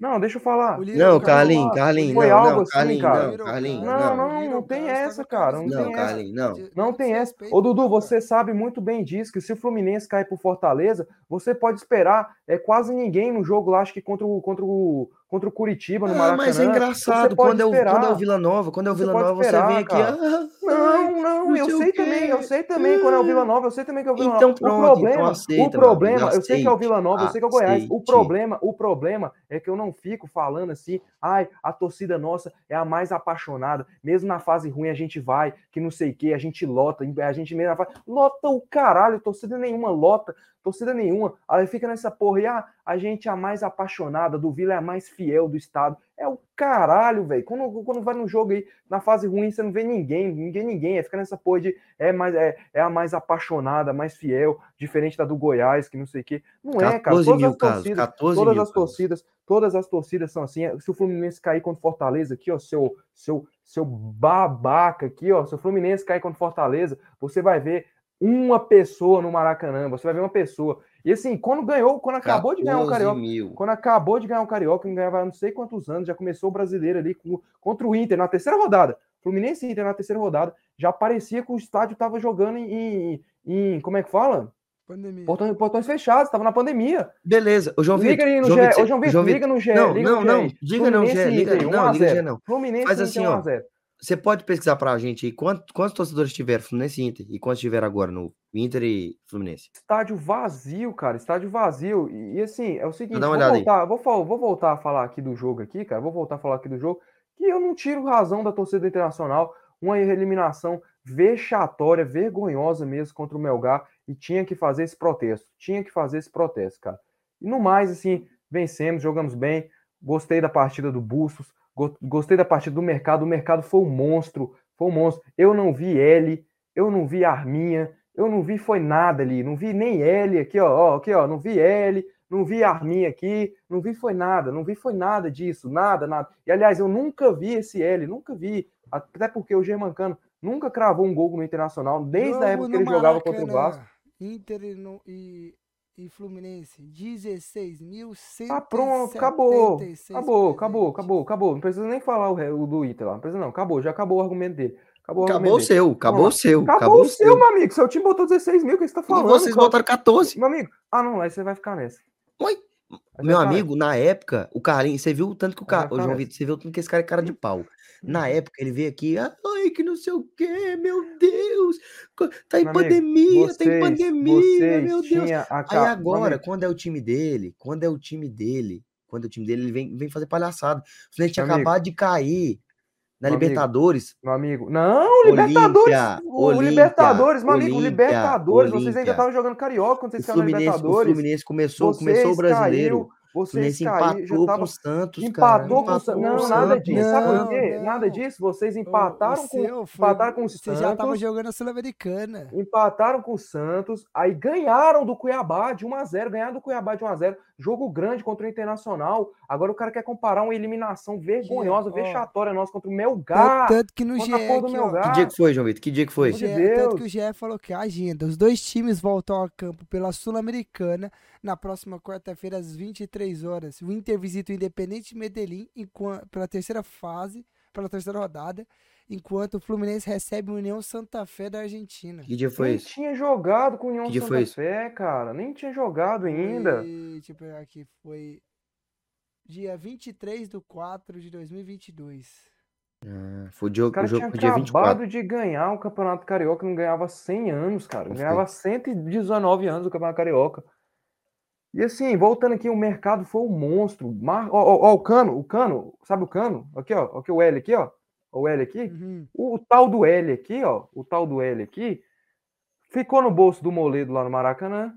Não, deixa eu falar. Não, Carlinhos, Carlinhos, foi não, algo não, assim, cara. Não, não, não, não, tem essa, cara. Não, não tem Carlinhos, não. Não tem essa. Ô, Dudu, você sabe muito bem disso, que se o Fluminense cair por Fortaleza, você pode esperar é, quase ninguém no jogo lá, acho que contra o, contra o, contra o Curitiba no Maracanã. Ah, mas é engraçado, quando é, o, quando é o Vila Nova, quando é o Vila Nova, você vem aqui. Ah, não, não, eu sei também, eu sei também quando é o Vila Nova, eu sei também que é o Vila então, Nova. Pronto, o problema, então aceita, o problema, eu sei que é o Vila Nova, eu sei que é o Goiás. O problema, o problema é que eu não fico falando assim, ai, a torcida nossa é a mais apaixonada, mesmo na fase ruim a gente vai, que não sei o que, a gente lota, a gente mesmo faz, lota o caralho, torcida nenhuma lota, torcida nenhuma. Aí fica nessa porra, e ah, a gente é a mais apaixonada, do Vila é a mais fiel do estado. É o caralho, velho. Quando, quando vai no jogo aí, na fase ruim, você não vê ninguém, ninguém, ninguém. É fica nessa porra de é, mais, é, é a mais apaixonada, mais fiel, diferente da do Goiás, que não sei o quê. Não é, cara. Todas as torcidas, todas as torcidas, todas as torcidas são assim. Se o Fluminense cair contra Fortaleza aqui, ó, seu, seu, seu babaca aqui, ó, se o Fluminense cair contra Fortaleza, você vai ver uma pessoa no Maracanã, você vai ver uma pessoa. E assim, quando ganhou, quando acabou de ganhar o um Carioca, mil. quando acabou de ganhar o um Carioca, não ganhava não sei quantos anos, já começou o brasileiro ali com, contra o Inter na terceira rodada. Fluminense Inter na terceira rodada, já parecia que o estádio estava jogando em, em, em, como é que fala? Pandemia. Portões, portões fechados, estava na pandemia. Beleza, o João Vitor. Liga aí no João Gé, Vitor, João Vitor, João liga no Gé. Não, liga não, no não, diga não, Gé, liga, não, liga Gé não. Fluminense Faz assim, ó. Você pode pesquisar pra gente aí quantos, quantos torcedores tiveram Fluminense e Inter e quantos tiveram agora no Inter e Fluminense? Estádio vazio, cara, estádio vazio. E, e assim, é o seguinte, vou voltar, vou, vou voltar a falar aqui do jogo aqui, cara, vou voltar a falar aqui do jogo, que eu não tiro razão da torcida internacional, uma eliminação vexatória, vergonhosa mesmo contra o Melgar, e tinha que fazer esse protesto, tinha que fazer esse protesto, cara. E no mais, assim, vencemos, jogamos bem, gostei da partida do Bustos, gostei da partida do mercado, o mercado foi um monstro, foi um monstro. Eu não vi L, eu não vi Arminha, eu não vi foi nada ali, não vi nem L aqui, ó, ó, aqui, ó, não vi L, não vi Arminha aqui, não vi foi nada, não vi foi nada disso, nada, nada. E aliás, eu nunca vi esse L, nunca vi, até porque o Germancano nunca cravou um gol no Internacional, desde a época que ele jogava contra o Maracanã, Vasco. Inter e, no- e, e Fluminense, 16.176 Tá pronto, acabou, acabou, acabou, acabou, acabou. Não precisa nem falar o, o do Inter lá, não precisa não, acabou, já acabou o argumento dele. Acabou, o Acabou o seu, acabou o seu. Acabou, o seu, meu amigo. Seu time botou 16 mil, o que você tá E falando? vocês cara? botaram 14. Meu amigo, ah não, aí você vai ficar nessa. Oi? Meu amigo, na época, o carinho, você viu o tanto que o cara. Ô, João nessa. Vitor, você viu o tanto que esse cara é cara de pau. Na época, ele veio aqui, ai, que não sei o quê, meu Deus, tá em Meu amigo, pandemia, tá em vocês, pandemia, vocês meu Deus. a Aí agora, amigo, quando é o time dele, quando é o time dele, quando é o time dele, ele vem, vem fazer palhaçada. O Fluminense tinha amigo. acabado de cair na Meu amigo. Libertadores. Meu amigo. Não, o Libertadores. Olímpia, o Olímpia, Libertadores, meu amigo. o Olímpia, Libertadores. Vocês ainda estavam jogando carioca quando vocês caíram na Fluminense, o Libertadores. Fluminense começou, Vocês começou o brasileiro. caiu, vocês caíram, já empatou tava com o Santos, cara. Empatou com o Santos. Não, nada Santos. disso. Sabe por quê? não. Nada disso. Vocês O- o empataram com, seu foi- empataram com o Você já tava Santos. jogando a Sul-Americana. Empataram com o Santos, aí ganharam do Cuiabá de 1 a 0, ganharam do Cuiabá de 1 a 0, jogo grande contra o Internacional. Agora o cara quer comparar uma eliminação vergonhosa, ó. vexatória nossa contra o Melgar. tanto que no GE, Melgar. Que dia que foi, João Vitor? Que dia que foi? de Deus. tanto que o GE falou que a agenda, os dois times voltam a campo pela Sul-Americana na próxima quarta-feira às 23 horas. O Inter visita o Independente Medellín pela terceira fase, pela terceira rodada, enquanto o Fluminense recebe o União Santa Fé da Argentina. Que dia foi Nem isso? tinha jogado com o União Que dia Santa foi isso? Fé, cara. Nem tinha jogado ainda. Deixa eu pegar aqui, foi dia 23 de 4 de 2022. Ah, foi o O jogo, cara o jogo tinha foi dia acabado 24. de ganhar o Campeonato Carioca, não ganhava 100 anos, cara. Não Ganhava 119 anos o Campeonato Carioca. E assim, voltando aqui, o mercado foi um monstro. Mar... Ó, ó, ó, o Cano, o Cano, sabe o Cano? Aqui, ó, aqui o L aqui, ó. O L aqui. Uhum. O, o tal do L aqui, ó, o tal do L aqui, ficou no bolso do Moledo lá no Maracanã.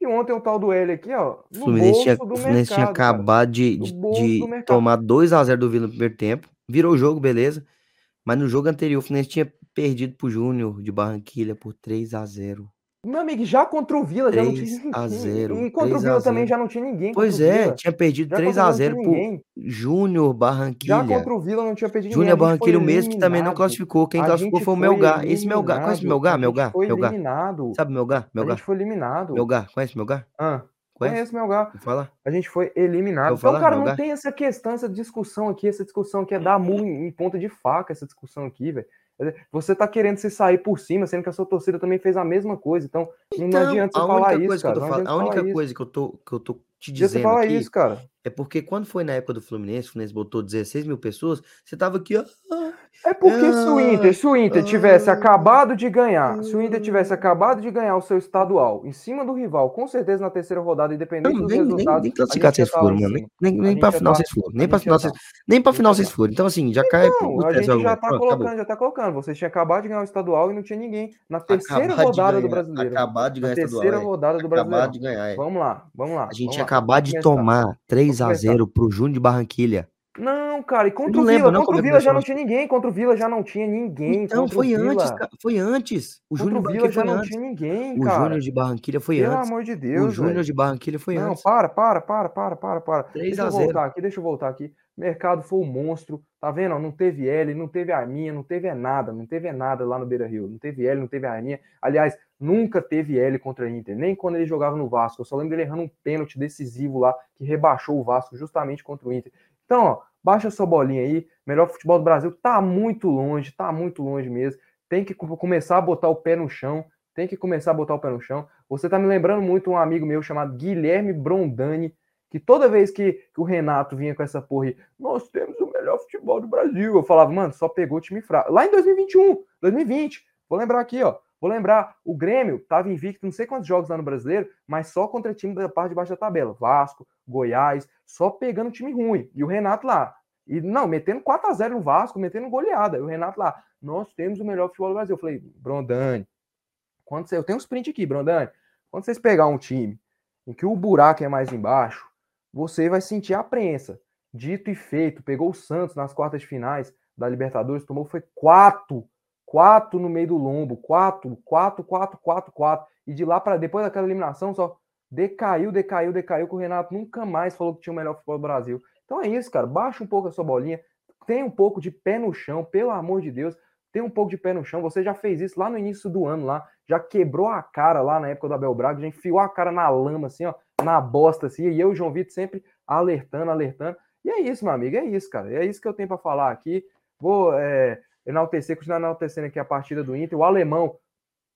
E ontem o tal do L aqui, ó, O no Fluminense tinha, bolso do o Fluminense tinha mercado, cara. acabado de, de, bolso de do mercado. tomar 2x0 do Vila no primeiro tempo. Virou o jogo, beleza. Mas no jogo anterior, o Fluminense tinha perdido pro Júnior de Barranquilha por 3x0. Meu amigo, já contra o Vila já não 3 tinha ninguém. 0, E contra o 3 a Vila também 0. já não tinha ninguém. Pois é, tinha perdido Já contra o Vila não tinha 3x0 pro ninguém. Júnior Já Barranquilha. contra o Vila não tinha perdido Júnior ninguém. A gente foi Barranquilha, o mesmo que também não eliminado. classificou. Quem A classificou foi o Melgar. Esse Melgar, conhece o eliminado. Melgar? Melgar? foi Melgar. eliminado. Sabe Melgar? A gente Melgar? foi eliminado. Melgar, conhece o Melgar? Ah, Conhece? Melgar. Vou falar. A gente foi eliminado. Eu Então, falar, cara, não Melgar? tem essa questão, essa discussão aqui, essa discussão aqui é dar murro em ponta de faca, essa discussão aqui, velho. Você tá querendo se sair por cima, sendo que a sua torcida também fez a mesma coisa. Então, não Então, adianta você falar isso, cara. Não a única isso. coisa que eu tô, que eu tô te adianta você dizendo falar aqui isso, cara. é porque quando foi na época do Fluminense, o Fluminense botou 16 mil pessoas, você tava aqui, ó. É porque se o Inter, se o Inter tivesse ah, acabado de ganhar, se o Inter tivesse acabado de ganhar o seu estadual em cima do rival, com certeza na terceira rodada, independente dos nem, nem, resultados, nem a classificar gente ia vocês foram, mano. Nem, nem, nem pra final tá- vocês foram. a Nem pra final tá. vocês. Nem pra final vocês tá. foram. Então, assim, já cai Então, o a gente já tá Pronto, acabou. colocando, já tá colocando. Vocês tinham acabado de ganhar o estadual e não tinha ninguém na terceira Acabar rodada do ganhar. brasileiro. Acabar de Na ganhar estadual. terceira é. rodada do Acabar Brasileirão. de ganhar, é. Vamos lá, vamos lá. A gente acabado de tomar 3 a começar. 0 pro Júnior de Barranquilha. Não, cara, e contra não o Vila, não, contra o Vila já não tinha ninguém, contra o Vila já não tinha ninguém, Então, o foi antes, cara. Foi antes. O Júnior o de Vila Barranquilha já não antes. tinha ninguém, O cara. Júnior de Barranquilha foi Pelo antes. amor de O Deus, Júnior velho. de Barranquilha foi Não, antes. para, para, para, para, para, para. 3 Deixa a eu 0. voltar aqui, deixa eu voltar aqui. Mercado foi um monstro, tá vendo? Não teve L, não teve Arminha, não teve nada, não teve nada lá no Beira Rio. Não teve L, não teve Arminha. Aliás, nunca teve L contra a Inter, nem quando ele jogava no Vasco. Eu só lembro dele errando um pênalti decisivo lá, que rebaixou o Vasco justamente contra o Inter. Então, ó, baixa sua bolinha aí. Melhor futebol do Brasil tá muito longe, tá muito longe mesmo. Tem que co- começar a botar o pé no chão. Tem que começar a botar o pé no chão. Você tá me lembrando muito um amigo meu chamado Guilherme Brondani, que toda vez que, o Renato vinha com essa porra aí, nós temos o melhor futebol do Brasil. Eu falava, mano, só pegou time fraco. Lá em 2021, 2020, vou lembrar aqui, ó. Vou lembrar, o Grêmio estava invicto não sei quantos jogos lá no Brasileiro, mas só contra time da parte de baixo da tabela. Vasco, Goiás, só pegando time ruim. E o Renato lá. E não, metendo 4 a 0 no Vasco, metendo goleada. E o Renato lá, nós temos o melhor futebol do Brasil. Eu falei, Brondani, quando você, eu tenho um sprint aqui, Brondani. Quando vocês pegar um time em que o buraco é mais embaixo, você vai sentir a prensa. Dito e feito, pegou o Santos nas quartas de finais da Libertadores, tomou foi quatro, quatro no meio do lombo, quatro, quatro, quatro, quatro, quatro, e de lá para depois daquela eliminação só decaiu, decaiu, decaiu, que o Renato nunca mais falou que tinha o melhor futebol do Brasil. Então é isso, cara, baixa um pouco a sua bolinha, tem um pouco de pé no chão, pelo amor de Deus, tem um pouco de pé no chão. Você já fez isso lá no início do ano, lá, já quebrou a cara lá na época do Abel Braga, já enfiou a cara na lama, assim, ó, na bosta, assim, e eu João Vitor sempre alertando, alertando. E é isso, meu amigo, é isso, cara. É isso que eu tenho para falar aqui. Vou é, enaltecer, continuar enaltecendo aqui a partida do Inter. O alemão,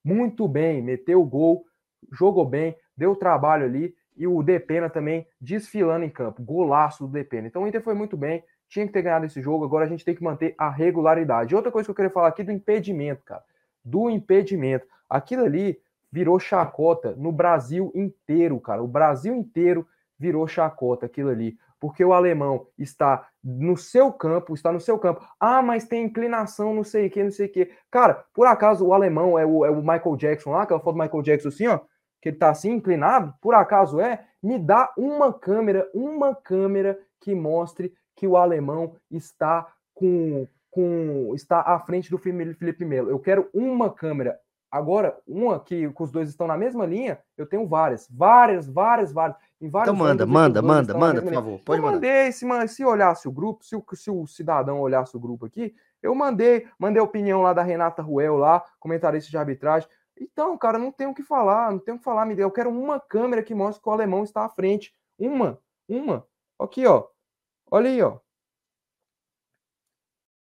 muito bem, meteu o gol, jogou bem, deu trabalho ali. E o Depena também desfilando em campo. Golaço do Depena. Então o Inter foi muito bem, tinha que ter ganhado esse jogo. Agora a gente tem que manter a regularidade. Outra coisa que eu queria falar aqui do impedimento, cara. Do impedimento. Aquilo ali virou chacota no Brasil inteiro, cara. O Brasil inteiro virou chacota aquilo ali porque o alemão está no seu campo, está no seu campo. Ah, mas tem inclinação, não sei o que, não sei o que. Cara, por acaso o alemão é o, é o Michael Jackson lá, aquela foto do Michael Jackson assim, ó, que ele tá assim, inclinado? Por acaso é? Me dá uma câmera, uma câmera que mostre que o alemão está com, com está à frente do Felipe Melo. Eu quero uma câmera. Agora, uma que, que os dois estão na mesma linha, eu tenho várias, várias, várias, várias. então manda, manda, manda, manda, por favor. Pode eu mandar. mandei, se, se olhasse o grupo, se o, se o cidadão olhasse o grupo aqui, eu mandei, mandei a opinião lá da Renata Ruel lá, comentarista de arbitragem. Então, cara, não tem o que falar, não tem o que falar, eu quero uma câmera que mostre que o alemão está à frente. Uma, uma. Aqui, ó. Olha aí, ó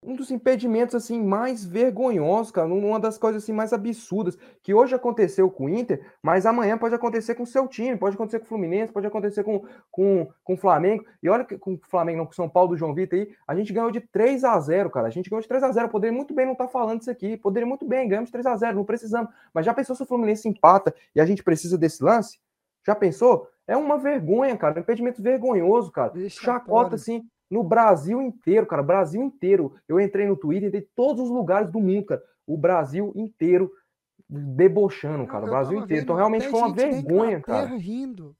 um dos impedimentos assim mais vergonhosos, cara, uma das coisas assim mais absurdas que hoje aconteceu com o Inter, mas amanhã pode acontecer com o seu time, pode acontecer com o Fluminense, pode acontecer com, com, com o Flamengo. E olha que com o Flamengo, não com o São Paulo do João Vitor aí, a gente ganhou de 3 a 0, cara. A gente ganhou de 3 a 0. Poderia muito bem não estar tá falando isso aqui, poderia muito bem, ganhamos de 3 a 0, não precisamos. Mas já pensou se o Fluminense empata e a gente precisa desse lance? Já pensou? É uma vergonha, cara, um impedimento vergonhoso, cara. Chacota assim, no Brasil inteiro, cara. Brasil inteiro. Eu entrei no Twitter, entrei em todos os lugares do mundo, cara. O Brasil inteiro debochando, cara. o Brasil inteiro. Então realmente foi uma vergonha, cara. rindo.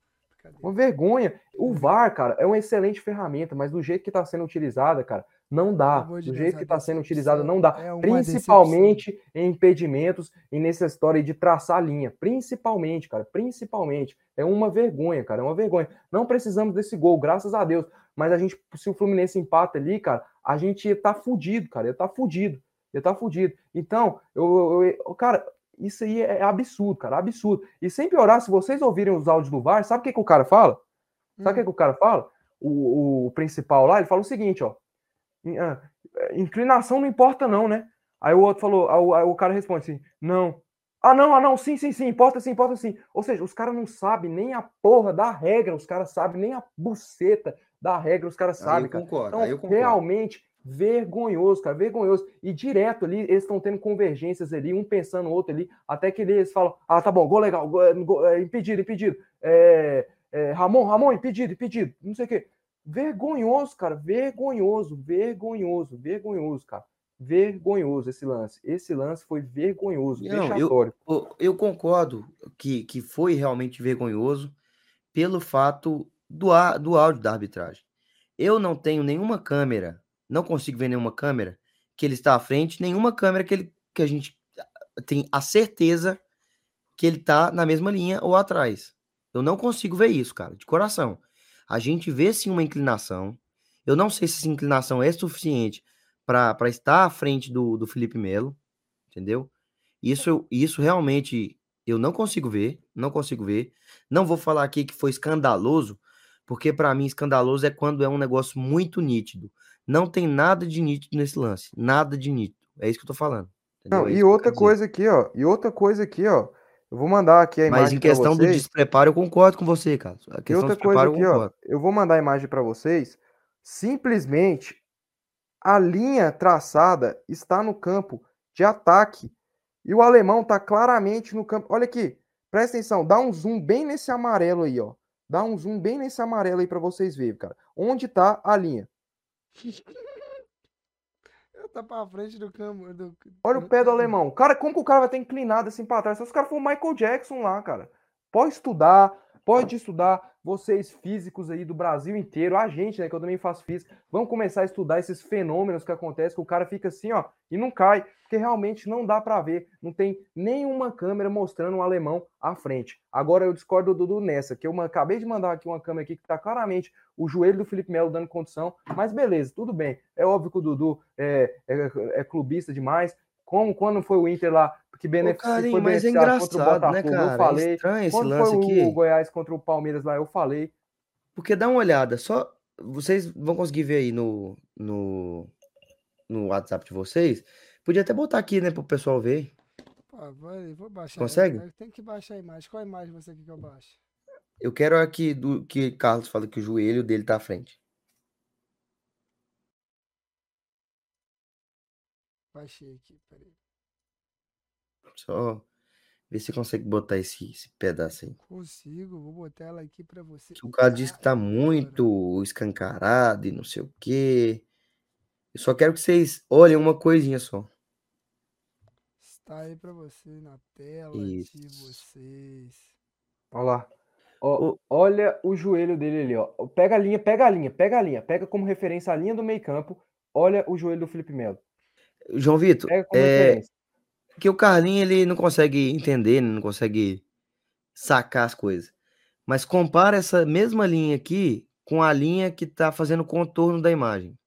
Uma vergonha. O VAR, cara, é uma excelente ferramenta, mas do jeito que está sendo utilizada, cara, não dá. Do jeito que está sendo utilizada, não dá. É Principalmente decepção. em impedimentos e nessa história de traçar linha. Principalmente, cara. Principalmente. É uma vergonha, cara. É uma vergonha. Não precisamos desse gol, graças a Deus. Mas a gente, se o Fluminense empata ali, cara, a gente tá fudido, cara. Ele tá fudido. Ele tá fudido. Então, eu, eu, cara, isso aí é absurdo, cara, absurdo. E sem piorar, se vocês ouvirem os áudios do VAR, sabe o que, que o cara fala? Sabe o hum. que, que o cara fala? O, o, principal lá, ele fala o seguinte, ó. Ah, inclinação não importa, não, né? Aí o outro falou, aí o cara responde assim: não. Ah, não, ah, não, sim, sim, sim, importa sim, importa sim. Ou seja, os caras não sabem nem a porra da regra, os caras sabem nem a buceta da regra, os caras sabem. Cara. Concordo, então, concordo. realmente, vergonhoso, cara, vergonhoso. E direto ali, eles estão tendo convergências ali, um pensando no outro ali, até que eles falam: ah, tá bom, gol legal, gol, gol, é, impedido, impedido. É, é, Ramon, Ramon, impedido, impedido, não sei o quê. Vergonhoso, cara, vergonhoso, vergonhoso, vergonhoso, cara. Vergonhoso esse lance. Esse lance foi vergonhoso, não, eu, eu, concordo que, que foi realmente vergonhoso pelo fato do, do áudio da arbitragem. Eu não tenho nenhuma câmera, não consigo ver nenhuma câmera que ele está à frente, nenhuma câmera que, ele, que a gente tem a certeza que ele está na mesma linha ou atrás. Eu não consigo ver isso, cara, de coração. A gente vê sim uma inclinação. Eu não sei se essa inclinação é suficiente para estar à frente do, do Felipe Melo, entendeu? Isso, isso realmente eu não consigo ver, não consigo ver. Não vou falar aqui que foi escandaloso, porque para mim escandaloso é quando é um negócio muito nítido. Não tem nada de nítido nesse lance, nada de nítido. É isso que eu tô falando. Não, é e outra coisa aqui, ó, e outra coisa aqui, ó, eu vou mandar aqui a imagem Mas em questão do despreparo eu concordo com você, cara. A questão e outra coisa aqui, ó, eu vou mandar a imagem para vocês. Simplesmente A linha traçada está no campo de ataque. E o alemão está claramente no campo. Olha aqui, presta atenção, dá um zoom bem nesse amarelo aí, ó. Dá um zoom bem nesse amarelo aí para vocês verem, cara. Onde está a linha? tá pra frente do campo. Do... Olha o pé do alemão. Cara, como que o cara vai ter inclinado assim pra trás? Se os caras foram Michael Jackson lá, cara. Pode estudar, pode estudar. Vocês físicos aí do Brasil inteiro, a gente, né, que eu também faço física, vamos começar a estudar esses fenômenos que acontecem, que o cara fica assim, ó, e não cai, porque realmente não dá para ver, não tem nenhuma câmera mostrando um alemão à frente. Agora eu discordo do Dudu nessa, que eu acabei de mandar aqui uma câmera aqui que tá claramente o joelho do Felipe Melo dando condição, mas beleza, tudo bem. É óbvio que o Dudu é, é, é clubista demais, como quando foi o Inter lá que beneficiou foi mas é engraçado, né, cara? Eu falei. É estranho esse quando lance foi aqui. o Goiás contra o Palmeiras lá, eu falei. Porque dá uma olhada, só vocês vão conseguir ver aí no, no, no WhatsApp de vocês. Podia até botar aqui, né, pro pessoal ver. Pô, vai, vou baixar. Consegue? Tem que baixar a imagem. Qual imagem você quer que eu baixe? Eu quero aqui do que Carlos fala que o joelho dele tá à frente. Baixei aqui, peraí. Só ver se consegue botar esse, esse pedaço aí. Consigo, vou botar ela aqui pra você. O cara diz que tá muito escancarado e não sei o quê. Eu só quero que vocês olhem uma coisinha só. Está aí pra você na tela de Isso. vocês. Olha lá. Ó, O- Olha o joelho dele ali, ó. Pega a linha, pega a linha, pega a linha. Pega como referência a linha do meio campo. Olha o joelho do Felipe Melo. João Vitor, Pega como é, referência. Que o Carlinho ele não consegue entender, não consegue sacar as coisas. Mas compara essa mesma linha aqui com a linha que tá fazendo o contorno da imagem.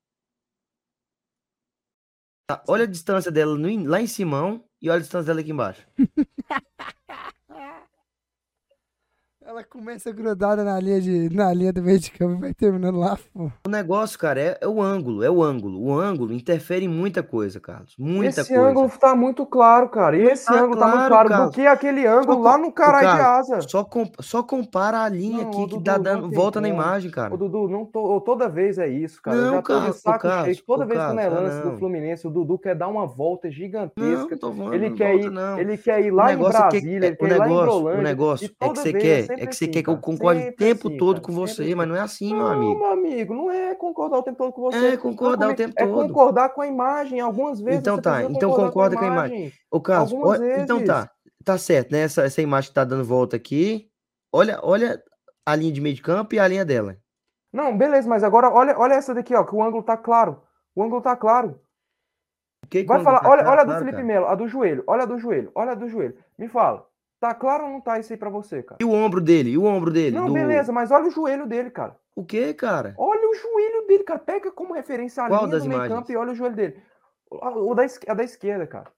Tá, Olha a distância dela no lá em cima e olha a distância dela aqui embaixo. Ela começa grudada na linha, de, na linha do meio de campo e vai terminando lá, pô. O negócio, cara, é, é o ângulo, é o ângulo. O ângulo interfere em muita coisa, Carlos. Muita Esse coisa. ângulo tá muito claro, cara. E esse tá ângulo tá muito claro, claro Carlos. do que aquele ângulo com- lá no caralho de Carlos, asa. Só, com- só compara a linha Não, aqui que Dudu, dá não dando, volta na como. imagem, cara. Ô, Dudu, não tô, toda vez é isso, cara. eu Não, já tô de Carlos, saco Carlos, cheio. Toda vez que não é Carlos, lance não. do Fluminense, o Dudu quer dar uma volta gigantesca. não tô falando, Ele não quer volta, ir, não. ele quer ir O lá em é que- Brasília, é- ele o quer ir lá em negócio, o negócio é que você quer, é que você assim, quer que eu concorde o Sempre tempo assim, todo com você, Sempre mas assim. não é assim, meu Não, amigo. meu amigo, não é concordar o tempo todo com você. É Não concordar o comigo, tempo É todo. concordar com a imagem. Algumas vezes Então tá, então concorda com a imagem. imagem. Ô, Carlos, olha- então tá, tá certo, né? Essa, essa imagem que tá dando volta aqui. Olha, olha a linha de meio de campo e a linha dela. Não, beleza, mas agora olha, olha essa daqui, ó, que o ângulo tá claro. O ângulo tá claro. O que que Vai o falar, tá olha, claro, olha a do Felipe? Melo, a do joelho, olha a do joelho, olha a do joelho. Me fala, tá claro ou não tá isso aí pra você, cara? E o ombro dele? E o ombro dele? Não, do- beleza, mas olha o joelho dele, cara. O que, cara? Olha o joelho dele, cara. Pega como referência a Qual linha do meio campo e olha o joelho dele. O, o da, a da esquerda, cara.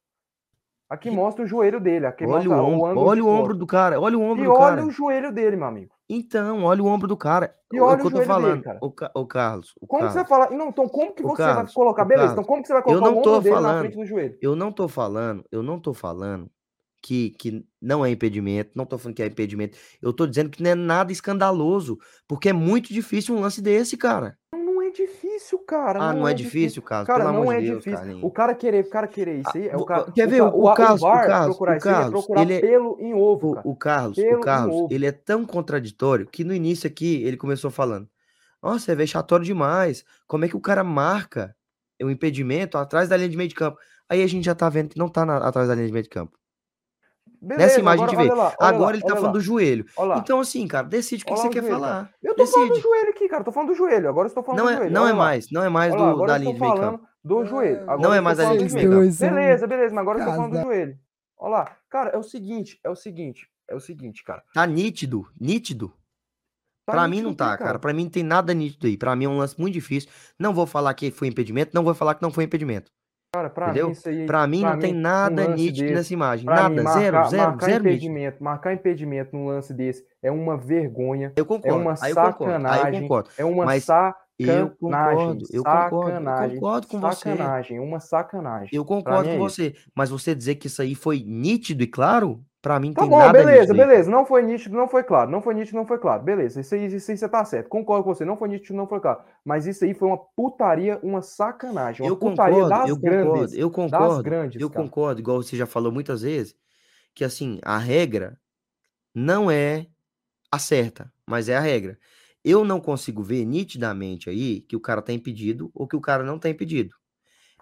Aqui mostra o joelho dele. Aqui Olha o ombro, ângulo olha o ombro do cara, olha o ombro E do olha cara. o joelho dele, meu amigo. Então, olha o ombro do cara. E É o olha que o eu tô joelho dele, falando. cara. O, Ca- o Carlos, o Como que você vai Carlos. falar? Não, então como que você Carlos, vai colocar? Beleza, Carlos, então como que você vai eu colocar não o tô ombro dele na falando. frente do joelho? Eu não tô falando, eu não tô falando que, que não é impedimento, não tô falando que é impedimento. Eu tô dizendo que não é nada escandaloso, porque é muito difícil um lance desse, cara. Não é difícil, cara. Ah, não é difícil, Carlos? Cara, Pelo não amor é de Deus, difícil. O cara querer, o cara querer isso aí, é o cara. quer ver, o- o a- Carlos- o VAR Carlos- procurar o isso aí é Carlos, procurar ele é- pelo em ovo, O, cara. o Carlos, Pelo o Carlos, ele é tão contraditório que no início aqui ele começou falando: Nossa, é vexatório demais. Como é que o cara marca o impedimento atrás da linha de meio de campo? Aí a gente já tá vendo que não tá na- atrás da linha de meio de campo. Beleza, Nessa imagem a agora, gente vê. lá, Agora lá, ele tá falando lá, do joelho. Então, assim, cara, decide o que você quer joelho, falar. cara. Eu tô falando do Decide. joelho aqui, cara. Eu tô falando do joelho. Agora eu estou falando Não do é, joelho. não é mais, não é mais do, agora da linha de meio campo. do joelho. Agora Não eu é estou mais da linha falando de do meio joelho. campo. Beleza, beleza, mas agora eu estou falando do joelho. Olha lá. Cara, é o seguinte, é o seguinte, é o seguinte, cara. Tá nítido, nítido. Tá pra mim não tá, cara. Pra mim não tem nada nítido aí. Pra mim é um lance muito difícil. Não vou falar que foi impedimento, não vou falar que não foi impedimento. Cara, pra Entendeu? mim aí. Pra mim não tem um nada lance nítido desse, nessa imagem. pra mim, Nada, marcar, zero, zero, marcar zero nítido. impedimento, marcar impedimento num lance desse é uma vergonha, Eu é concordo. uma aí eu concordo. Aí eu sacanagem, concordo. é uma Mas sacanagem, eu concordo, eu concordo, eu sacanagem, concordo com você. sacanagem, uma sacanagem. Eu Pra concordo mim com é você. Mas você dizer que isso aí foi nítido e claro, Pra mim Tá tem bom, nada beleza, beleza. Não foi nítido, não foi claro. Não foi nítido, não foi claro. Beleza, isso aí, isso aí você tá certo. Concordo com você. Não foi nítido, não foi claro. Mas isso aí foi uma putaria, uma sacanagem. Uma Eu putaria concordo, das eu grandes. concordo, eu das concordo, grandes, eu cara. concordo, igual você já falou muitas vezes, que assim, a regra não é a certa, mas é a regra. Eu não consigo ver nitidamente aí que o cara tá impedido ou que o cara não tá impedido.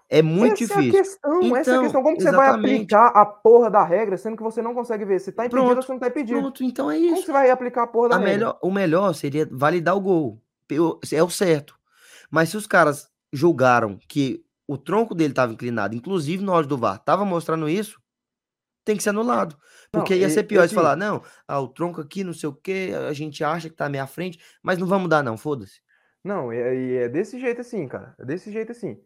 É muito essa É a difícil. questão, essa é a Então, questão. Como você vai aplicar a porra da regra, sendo que você não consegue ver se tá impedido Pronto, ou se não tá impedido? Pronto, então é Como isso. você vai aplicar a porra da A regra? melhor, o melhor seria validar o gol. É o certo. Mas se os caras julgaram que o tronco dele estava inclinado, inclusive na hora do VAR, estava mostrando isso, tem que ser anulado. Não, Porque ia e- ser pior se falar, não, ah, o tronco aqui, não sei o quê, a gente acha que tá à minha frente, mas não vamos dar, não, foda-se. Não, e é, é desse jeito assim, cara. É desse jeito assim.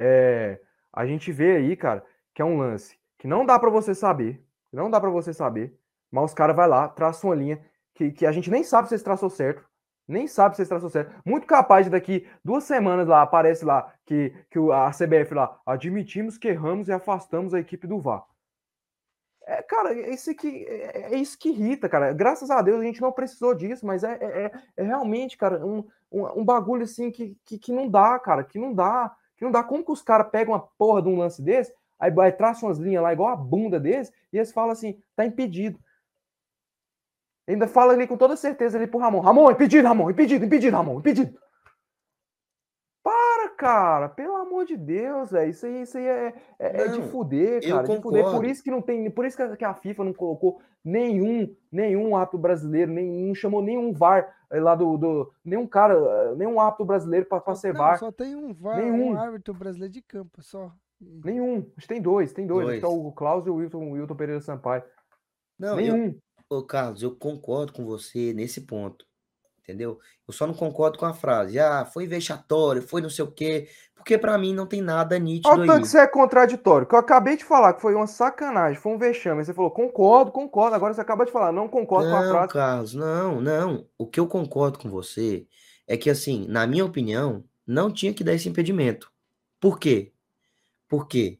É, a gente vê aí, cara, que é um lance que não dá pra você saber, não dá pra você saber, mas os caras vai lá, traçam uma linha que, que a gente nem sabe se eles traçou certo, nem sabe se eles traçou certo. Muito capaz de daqui duas semanas lá aparece lá que, que a CBF lá admitimos que erramos e afastamos a equipe do VAR. É, cara, é isso que é, é isso que irrita, cara. Graças a Deus a gente não precisou disso, mas é, é, é- é realmente, cara, um, um, um bagulho assim que, que, que não dá, cara, que não dá, que não dá. Como que os caras pegam uma porra de um lance desse, aí, aí traçam umas linhas lá igual a bunda deles, e eles falam assim, tá impedido. Ainda fala ali com toda certeza ali pro Ramon. Ramon, impedido, Ramon, impedido, impedido, Ramon, impedido. Para, cara, pelo amor de Deus, velho. Isso aí, isso aí é, é, é de Não, fuder, eu cara. De fuder. Por isso que não tem. Por isso que a- FIFA não colocou nenhum, nenhum árbitro brasileiro, não chamou nenhum VAR eh, lá do. do nenhum cara, eh, nenhum árbitro brasileiro pra ser Não, VAR. só tem um VAR, Nenhum. um árbitro brasileiro de campo, só. Nenhum. Acho que tem dois, tem dois. É Dois. o Klaus e o Wilton, o Wilton Pereira Sampaio. Não, eu, nenhum. ô Carlos, eu concordo com você nesse ponto, entendeu? Eu só não concordo com a frase, ah, foi vexatório, foi não sei o quê, porque pra mim não tem nada nítido Olha o tanto que você é contraditório. Que eu acabei de falar que foi uma sacanagem, foi um vexame. Você falou, concordo, concordo. Agora você acaba de falar, não concordo com a Não, frase. Carlos, não, não. O que eu concordo com você é que, assim, na minha opinião, não tinha que dar esse impedimento. Por quê? Por quê?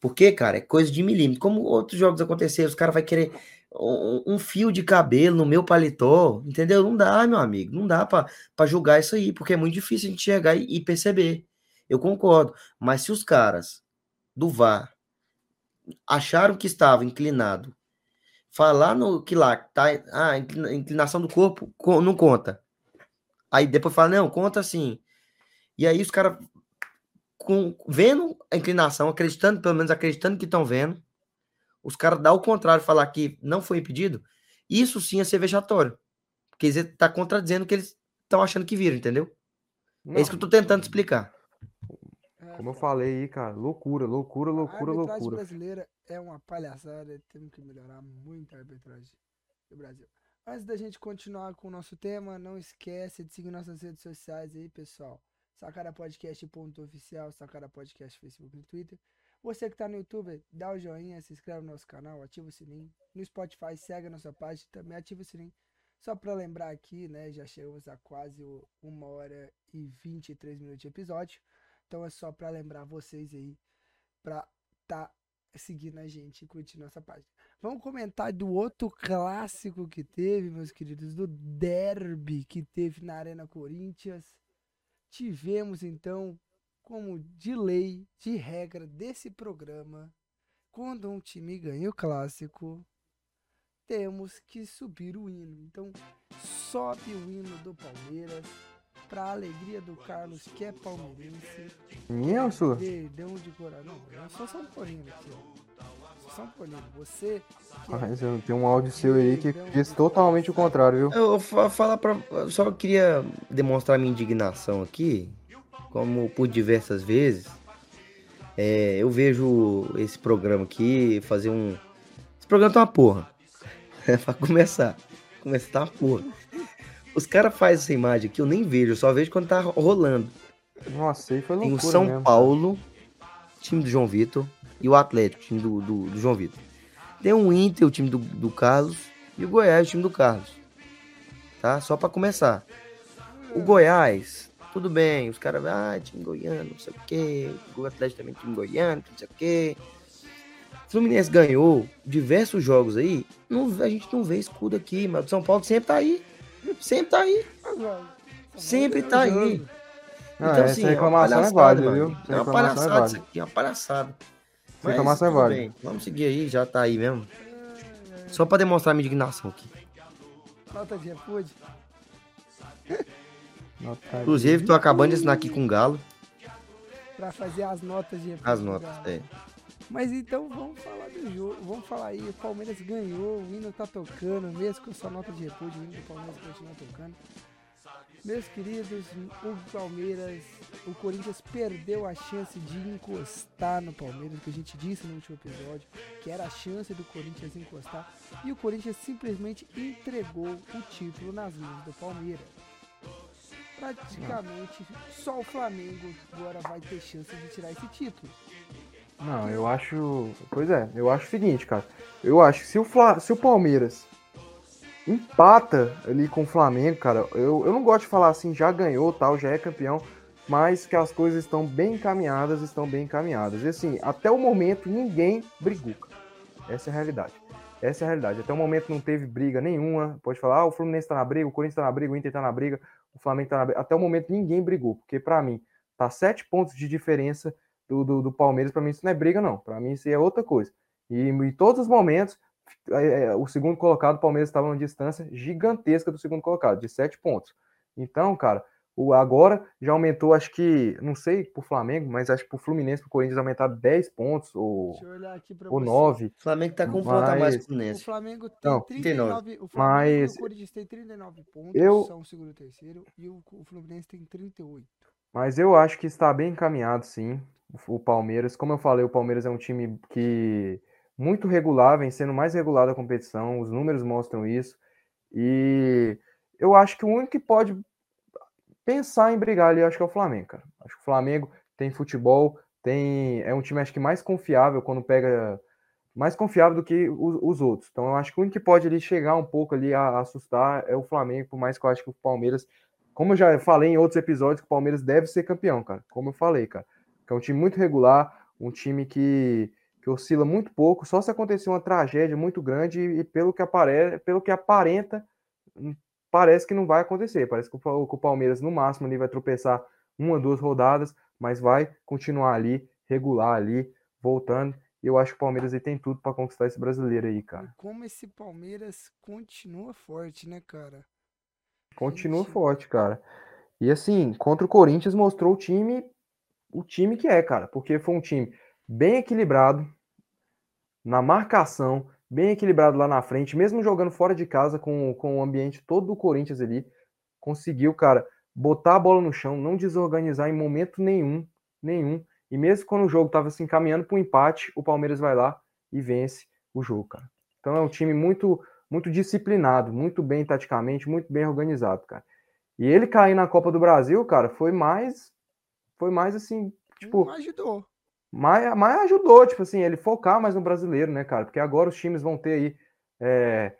Porque, cara, é coisa de milímetro. Como outros jogos aconteceram, os caras vão querer um, um fio de cabelo no meu paletó, entendeu? Não dá, meu amigo, não dá pra julgar isso aí, porque é muito difícil a gente chegar e, e perceber. Eu concordo. Mas se os caras do VAR acharam que estava inclinado falar no que lá tá a inclina- inclinação do corpo co- não conta. Aí depois fala não, conta sim. E aí os caras vendo a inclinação, acreditando, pelo menos acreditando que estão vendo, os caras dá o contrário, falar que não foi impedido, isso sim é ser vexatório. Porque você tá contradizendo o que eles estão achando que viram, entendeu? É isso que eu tô tentando explicar. Como eu falei aí, cara, loucura, loucura, loucura, a arbitragem loucura. brasileira é uma palhaçada, temos que melhorar muito a arbitragem do Brasil. Antes da gente continuar com o nosso tema, não esquece de seguir nossas redes sociais aí, pessoal. Sacara Podcast ponto oficial, Sacara Podcast Facebook e Twitter. Você que tá no YouTube, dá o joinha, se inscreve no nosso canal, ativa o sininho. No Spotify, segue a nossa página, também ativa o sininho. Só para lembrar aqui, né, já chegamos a quase uma hora e 23 minutos de episódio. Então é só para lembrar vocês aí pra tá seguindo a gente e curtir nossa página. Vamos comentar do outro clássico que teve, meus queridos, do derby que teve na Arena Corinthians. Tivemos então, como de lei, de regra desse programa, quando um time ganha o clássico, temos que subir o hino. Então, sobe o hino do Palmeiras para alegria do Carlos, que é palmeirense. Minha ou sua? Perdão de coração. Não, eu sou São Paulino aqui, ó. Sou São Paulino. Você. que é- Mas eu tenho um áudio seu aí que diz totalmente o contrário, viu? Eu, eu fa- falar para eu só queria demonstrar minha indignação aqui, como por diversas vezes. É, eu vejo esse programa aqui fazer um. Esse programa tá uma porra. É pra começar. Começar tá uma porra. Os caras fazem essa imagem aqui, eu nem vejo, eu só vejo quando tá rolando. Nossa, aí foi Tem loucura o São mesmo. Paulo, time do João Vitor, e o Atlético, time do, do, do João Vitor. Tem o Inter, o time do, do Carlos, e o Goiás, o time do Carlos. Tá? Só pra começar. O Goiás, tudo bem, os caras, ah, time goiano, não sei o quê. O Atlético também, time goiano, não sei o quê. Fluminense ganhou diversos jogos aí, não, a gente não vê escudo aqui, mas o São Paulo sempre tá aí. Sempre tá aí. Sempre tá aí. Não, então, assim, reclamação é válida, viu? É uma palhaçada é isso aqui, é uma palhaçada. Mas, reclamação é válida. Vamos seguir aí, já tá aí mesmo. Só pra demonstrar minha indignação aqui. Nota de repúdio. Inclusive, tô acabando de assinar aqui com o Galo. Pra fazer as notas de. As notas, é. Mas então vamos falar do jogo. Vamos falar aí. O Palmeiras ganhou, o hino tá tocando, mesmo com sua nota de repúdio, o hino do Palmeiras continua tocando. Meus queridos, o Palmeiras, o Corinthians perdeu a chance de encostar no Palmeiras, que a gente disse no último episódio, que era a chance do Corinthians encostar, e o Corinthians simplesmente entregou o título nas mãos do Palmeiras. Praticamente só o Flamengo agora vai ter chance de tirar esse título. Não, eu acho. Pois é, eu acho o seguinte, cara. Eu acho que se o, Fla... se o Palmeiras empata ali com o Flamengo, cara. Eu, eu não gosto de falar assim, já ganhou, tal, já é campeão, mas que as coisas estão bem encaminhadas, estão bem encaminhadas. E assim, até o momento ninguém brigou. Essa é a realidade. Essa é a realidade. Até o momento não teve briga nenhuma. Pode falar, ah, o Fluminense tá na briga, o Corinthians tá na briga, o Inter tá na briga, o Flamengo tá na. Até o momento ninguém brigou, porque para mim tá sete pontos de diferença do, do, do Palmeiras. Para mim isso não é briga, não. Para mim isso é outra coisa. E em todos os momentos é, é, o segundo colocado, o Palmeiras estava numa distância gigantesca do segundo colocado, de sete pontos. Então, cara, o agora já aumentou, acho que, não sei pro Flamengo, mas acho que pro Fluminense, pro Corinthians aumentaram 10 pontos ou, ou 9. O Flamengo tá com um ponto a mais que o Fluminense. O Flamengo tem não, 39, o Flamengo mas o Corinthians tem 39 pontos, eu, são o segundo e terceiro, e o, o Fluminense tem 38. Mas eu acho que está bem encaminhado, sim, o Palmeiras. Como eu falei, o Palmeiras é um time que muito regular, vem sendo mais regular da competição, os números mostram isso. E eu acho que o único que pode pensar em brigar ali, acho que é o Flamengo, cara. Acho que o Flamengo tem futebol, tem é um time acho que mais confiável quando pega mais confiável do que os, os outros. Então eu acho que o único que pode ali chegar um pouco ali a, a, assustar é o Flamengo, por mais que eu acho que o Palmeiras, como eu já falei em outros episódios, que o Palmeiras deve ser campeão, cara. Como eu falei, cara. Que é um time muito regular, um time que que oscila muito pouco, só se acontecer uma tragédia muito grande e pelo que, pelo que aparenta, parece que não vai acontecer. Parece que o Palmeiras, no máximo, ali vai tropeçar uma, duas rodadas, mas vai continuar ali, regular ali, voltando. E eu acho que o Palmeiras aí tem tudo para conquistar esse brasileiro aí, cara. Como esse Palmeiras continua forte, né, cara? Continua Gente. forte, cara. E assim, contra o Corinthians mostrou o time, o time que é, cara, porque foi um time bem equilibrado, na marcação, bem equilibrado lá na frente, mesmo jogando fora de casa com, com o ambiente todo do Corinthians ali, conseguiu, cara, botar a bola no chão, não desorganizar em momento nenhum, nenhum. E mesmo quando o jogo estava se encaminhando para o empate, o Palmeiras vai lá e vence o jogo, cara. Então é um time muito muito disciplinado, muito bem taticamente, muito bem organizado, cara. E ele cair na Copa do Brasil, cara, foi mais foi mais assim, tipo, ajudou. Mas, mas ajudou, tipo assim, ele focar mais no brasileiro, né, cara? Porque agora os times vão ter aí. É,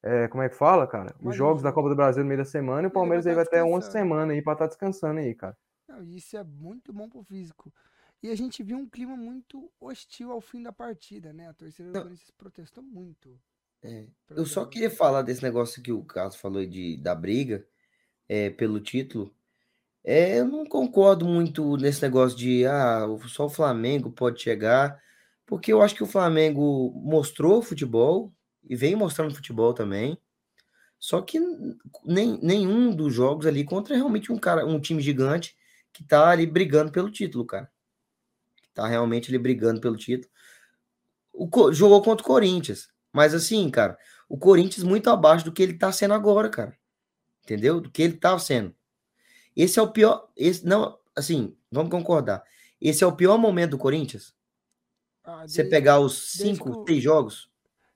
é, como é que fala, cara? Os jogos da Copa do Brasil no meio da semana e o Palmeiras aí vai ter uma semana aí pra estar tá descansando aí, cara. Não, isso é muito bom pro físico. E a gente viu um clima muito hostil ao fim da partida, né? A torcida do Corinthians protestou muito. É. Eu só queria falar desse negócio que o Carlos falou de, da briga é, pelo título. É, eu não concordo muito nesse negócio de ah, só o Flamengo pode chegar, porque eu acho que o Flamengo mostrou futebol e vem mostrando futebol também. Só que nem, nenhum dos jogos ali contra é realmente um cara, um time gigante que tá ali brigando pelo título, cara. Que tá realmente ali brigando pelo título. O, jogou contra o Corinthians. Mas assim, cara, o Corinthians muito abaixo do que ele tá sendo agora, cara. Entendeu? Do que ele tava sendo. Esse é o pior. Esse, não, assim, vamos concordar. Esse é o pior momento do Corinthians? Ah, Você pegar os cinco, seis jogos?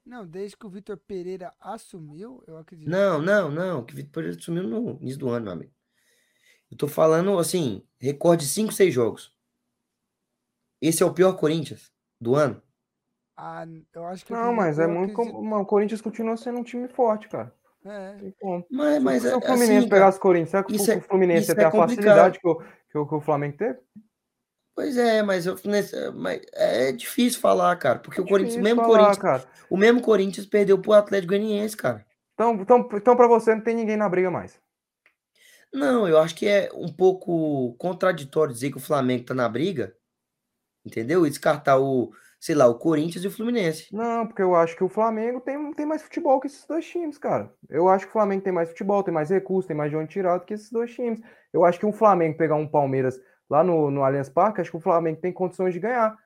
Não, desde que o Vitor Pereira assumiu, eu acredito. Não, não, não. Que o Vitor Pereira assumiu no início do ano, meu amigo. Eu tô falando, assim, recorde cinco, seis jogos. Esse é o pior Corinthians do ano? Ah, eu acho que. Não, mas é muito. Acredito... O Corinthians continua sendo um time forte, cara. É. Mas, mas, se o Fluminense assim, pegasse o Corinthians, será que o é Fluminense ia ter é a facilidade que o, que, o, que o Flamengo teve? Pois é, mas, eu, nesse, mas é difícil falar, cara, porque É o Corinthians, mesmo falar, Corinthians, cara. o mesmo Corinthians perdeu pro Atlético Goianiense, cara. Então, então, então para você não tem ninguém na briga mais. Não, eu acho que é um pouco contraditório dizer que o Flamengo tá na briga, entendeu? E descartar o, sei lá, o Corinthians e o Fluminense. Não, porque eu acho que o Flamengo tem, tem mais futebol que esses dois times, cara. Eu acho que o Flamengo tem mais futebol, tem mais recursos, tem mais de onde tirar do que esses dois times. Eu acho que um Flamengo pegar um Palmeiras lá no, no Allianz Parque, acho que o Flamengo tem condições de ganhar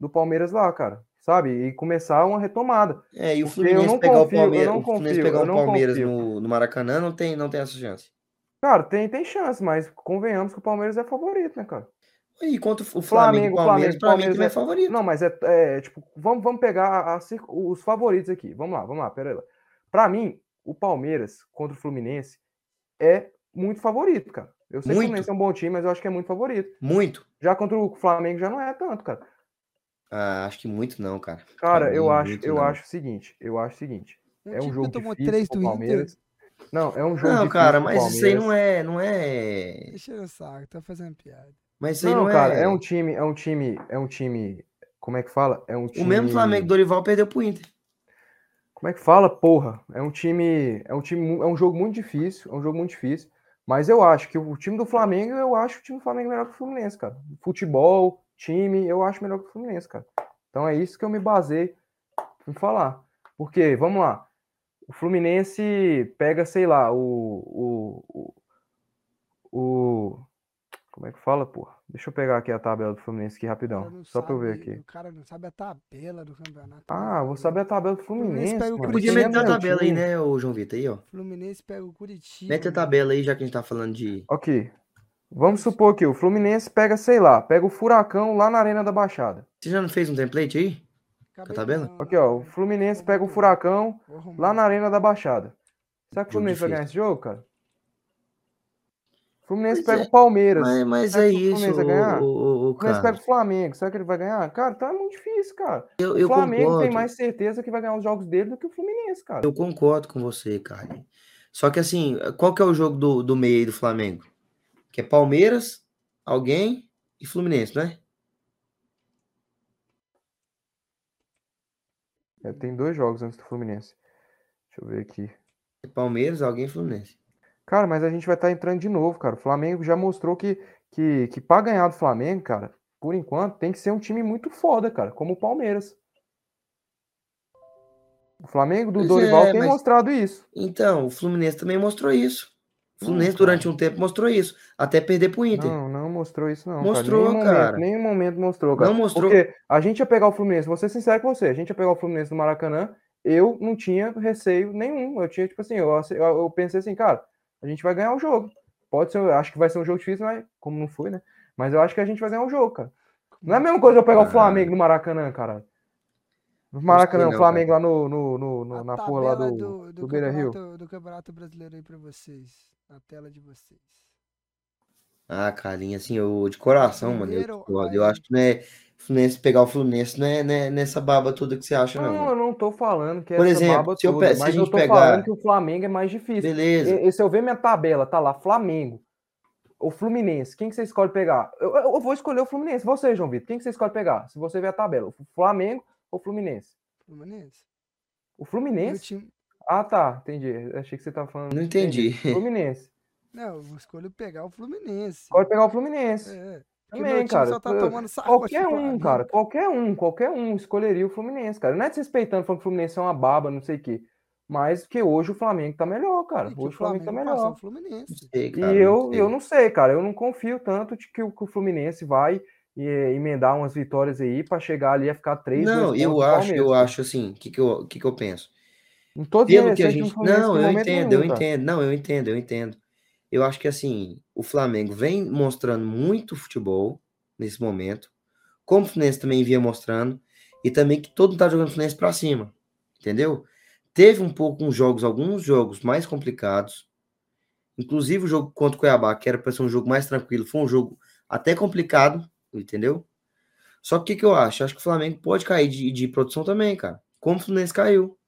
do Palmeiras lá, cara. Sabe? E começar uma retomada. É, e o Porque Fluminense não pegar confio, o Palmeiras, não o Fluminense confio, pegar o Palmeiras confio. no, no Maracanã não tem, não tem essa chance. Cara, tem, tem chance, mas convenhamos que o Palmeiras é favorito, né, cara? E contra o Flamengo, Flamengo, Palmeiras, mim Palmeiras também é é- favorito. Não, mas é, é, tipo, vamos, vamos pegar a- a os favoritos aqui. Vamos lá, vamos lá, pera aí. lá. Pra mim, o Palmeiras contra o Fluminense é muito favorito, cara. Eu sei que o Muito. Fluminense é um bom time, mas eu acho que é muito favorito. Muito. Já contra o Flamengo já não é tanto, cara. Ah, acho que muito não, cara. Cara, eu acho, muito eu não. acho o seguinte, eu acho o seguinte. Um É um jogo que tomou difícil três pro do Palmeiras. Inter. Não, é um jogo Não, difícil cara, mas isso aí não Palmeiras. é, não é. Deixa eu saco, tá fazendo piada. Mas isso aí Não, não, cara, é. é um time, é um time, é um time, como é que fala? É um time O mesmo Flamengo do Dorival perdeu pro Inter. Como é que fala? Porra, é um time, é um time, é um jogo muito difícil, é um jogo muito difícil. Mas eu acho que o time do Flamengo, eu acho o time do Flamengo melhor que o Fluminense, cara. Futebol, time, eu acho melhor que o Fluminense, cara. Então é isso que eu me basei em falar. Porque, vamos lá, o Fluminense pega, sei lá, o, o, o, o- como é que fala, porra? Deixa eu pegar aqui a tabela do Fluminense aqui rapidão, só pra eu ver sabe- aqui. O cara não sabe a tabela do campeonato. Ah, vou saber a tabela do Fluminense Fluminense, pega. Podia meter a tabela aí, né, ô João Vitor? Aí, ó. Fluminense pega o Curitiba. Mete a tabela aí, já que a gente tá falando de. Ok. Vamos supor que o Fluminense pega, sei lá, pega o Furacão lá na Arena da Baixada. Você já não fez um template aí? Acabei a tabela? Aqui, ó, o. Fluminense pega o Furacão lá na Arena da Baixada. Será que o Fluminense vai ganhar esse jogo, cara? O Fluminense Pois pega é, o Palmeiras. Mas, mas é que o isso, Fluminense ganhar? ô, ô, O Fluminense cara. pega o Flamengo. Será que ele vai ganhar? Cara, tá muito difícil, cara. Eu, O eu Flamengo tem concordo. mais certeza que vai ganhar os jogos dele do que o Fluminense, cara. Eu concordo com você, cara. Só que assim, qual que é o jogo do, do meio do Flamengo? Que é Palmeiras, alguém e Fluminense, né? É, tem dois jogos antes do Fluminense. Deixa eu ver aqui. É Palmeiras, alguém e Fluminense. Cara, mas a gente vai estar entrando de novo, cara. O Flamengo já mostrou que, que, que para ganhar do Flamengo, cara, por enquanto, tem que ser um time muito foda, cara, como o Palmeiras. O Flamengo do Dorival é, tem mas- mostrado isso. Então, o Fluminense também mostrou isso. O Fluminense, cara. durante um tempo, mostrou isso. Até perder pro Inter. Não, não mostrou isso, não. Mostrou, cara. Nenhum cara. Momento, nenhum momento mostrou, cara. Não mostrou. Porque a gente ia pegar o Fluminense, vou ser sincero com você, a gente ia pegar o Fluminense no Maracanã, eu não tinha receio nenhum. Eu tinha, tipo assim, eu, eu pensei assim, cara, a gente vai ganhar o jogo. Pode ser, eu acho que vai ser um jogo difícil, mas como não foi, né? Mas eu acho que a gente vai ganhar o jogo, cara. Não é a mesma coisa eu pegar o Ah. Flamengo no Maracanã, cara. No Maracanã, não, o Flamengo lá no, no, no- no- na porra lá tabela do, do, do, Beira Rio. do campeonato brasileiro aí pra vocês. Na tela de vocês. Ah, Carlinhos, assim, eu de coração, mano. Eu, eu acho que não é Fluminense pegar o Fluminense, não é, não é nessa baba toda que você acha, não. Não, mano. eu não tô falando que é Por essa exemplo, baba se eu toda, se a mas eu gente tô pegar- falando que o Flamengo é mais difícil. Beleza. E, e se eu ver minha tabela, tá lá, Flamengo, o Fluminense, quem que você escolhe pegar? Eu, eu- eu vou escolher o Fluminense. Você, João Vitor, quem que você escolhe pegar? Se você ver a tabela, o Flamengo ou o Fluminense? Fluminense. O Fluminense? time... Ah, tá, entendi. Achei que você tava falando. Não entendi. Fluminense. Não, eu escolho pegar o Fluminense. Pode pegar o Fluminense. É. Também, meu time cara. só tá Eu- Qualquer um, Flamengo. cara. Qualquer um, qualquer um escolheria o Fluminense, cara. Não é desrespeitando falando que o Fluminense é uma baba, não sei o quê. Mas que hoje o Flamengo tá melhor, cara. E Hoje o Flamengo tá passou melhor. o Fluminense. Sei, E cara, eu, sei. eu não sei, cara. Eu não confio tanto de que o, que o Fluminense vai eh, emendar umas vitórias aí pra chegar ali a ficar três Não, eu acho, eu acho assim, o que, que, eu, que, que eu penso? Não tô dizendo que a do gente. Não, eu entendo, nenhum, eu tá? entendo. Não, eu entendo, eu entendo. Eu acho que assim, o Flamengo vem mostrando muito futebol nesse momento, como o Fluminense também vinha mostrando, e também que todo mundo tá jogando Fluminense pra cima, entendeu? Teve um pouco uns jogos, alguns jogos mais complicados, inclusive o jogo contra o Cuiabá, que era para ser um jogo mais tranquilo, foi um jogo até complicado, entendeu? Só que o que, que eu acho? Eu acho que o Flamengo pode cair de, de produção também, cara. Como o Fluminense caiu.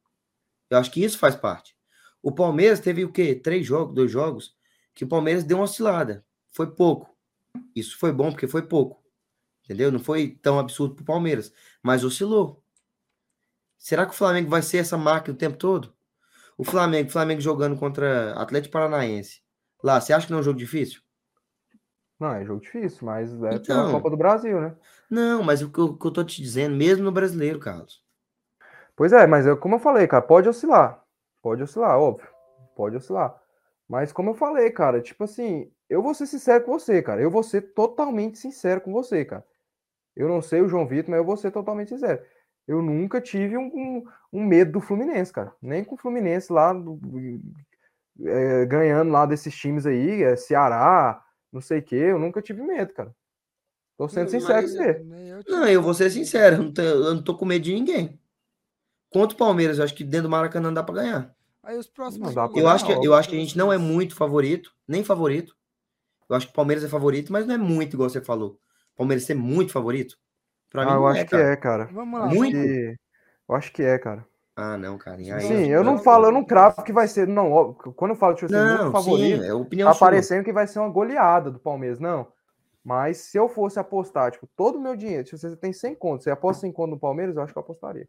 Eu acho que isso faz parte. O Palmeiras teve o quê? Três jogos, dois jogos, que o Palmeiras deu uma oscilada. Foi pouco. Isso foi bom porque foi pouco. Entendeu? Não foi tão absurdo pro Palmeiras, mas oscilou. Será que o Flamengo vai ser essa marca o tempo todo? O Flamengo, Flamengo jogando contra Atlético Paranaense. Lá, você acha que não é um jogo difícil? Não, é jogo difícil, mas é então, Copa do Brasil, né? Não, mas o que, eu, o que eu tô te dizendo, mesmo no brasileiro, Carlos. Pois é, mas eu, como eu falei, cara, pode oscilar. Pode oscilar, óbvio. Pode oscilar. Mas como eu falei, cara, tipo assim, eu vou ser sincero com você, cara. Eu vou ser totalmente sincero com você, cara. Eu não sei o João Vitor, mas eu vou ser totalmente sincero. Eu nunca tive um, um, um medo do Fluminense, cara. Nem com o Fluminense lá do, é, ganhando lá desses times aí, é, Ceará, não sei o quê, eu nunca tive medo, cara. Tô sendo sincero com você. Não, eu vou ser sincero, eu não, tô, eu não tô com medo de ninguém. Contra o Palmeiras, eu acho que dentro do Maracanã não dá pra ganhar. Aí os próximos. Eu acho, que, eu acho que a gente não é muito favorito, nem favorito. Eu acho que o Palmeiras é favorito, mas não é muito, igual você falou. O Palmeiras ser muito favorito. Pra ah, mim, eu acho é, que cara. é, cara. Vamos lá. Muito? Que... Eu acho que é, cara. Ah, não, cara. Aí, sim, eu não falo, eu não cravo que vai ser. Não, quando eu falo que tipo, assim, não, favorito, sim, é opinião tá parecendo que vai ser uma goleada do Palmeiras. Não. Mas se eu fosse apostar, tipo, todo o meu dinheiro, se você tem 100 contos, você aposta 100 contos no Palmeiras, eu acho que eu apostaria.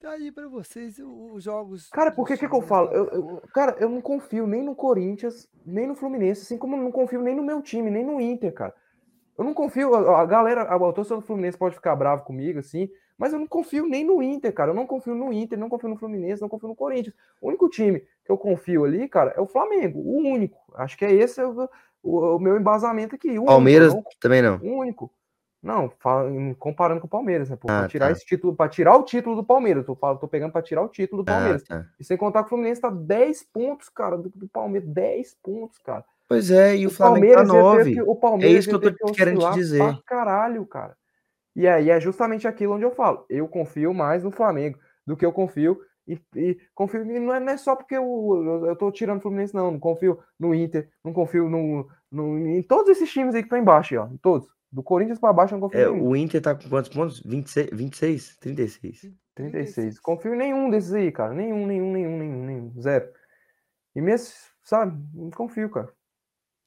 Tá aí pra vocês os jogos. Cara, por que que, que eu falo? Eu, eu, cara, eu não confio nem no Corinthians, nem no Fluminense, assim como eu não confio nem no meu time, nem no Inter, cara. Eu não confio, a, a galera, a, a torcida do Fluminense pode ficar bravo comigo, assim, mas eu não confio nem no Inter, cara. Eu não confio no Inter, não confio no Fluminense, não confio no Corinthians. O único time que eu confio ali, cara, é o Flamengo. O único. Acho que é esse o, o, o meu embasamento aqui. Palmeiras único, não, também não. O único. Não, comparando com o Palmeiras, né? Para ah, tirar tá. esse título, para tirar o título do Palmeiras. Tô, tô pegando para tirar o título do ah, Palmeiras. Ah, tá. E sem contar que o Fluminense tá 10 pontos, cara, do, do Palmeiras. 10 pontos, cara. Pois é, e o, o Flamengo tá 9. o Palmeiras é isso que eu tô querendo te dizer. Pra caralho, cara. E é, e é justamente aquilo onde eu falo. Eu confio mais no Flamengo do que eu confio. E, e confio. não, é, não é só porque eu, eu, eu tô tirando o Fluminense, não. Não confio no Inter, não confio no, no, em todos esses times aí que estão embaixo, ó. Em todos. Do Corinthians para baixo, eu não confio é, O Inter tá com quantos pontos? 26, 26 36. 36. Confio em nenhum desses aí, cara. Nenhum, nenhum, nenhum, nenhum, nenhum. Zero. E mesmo, sabe, não confio, cara.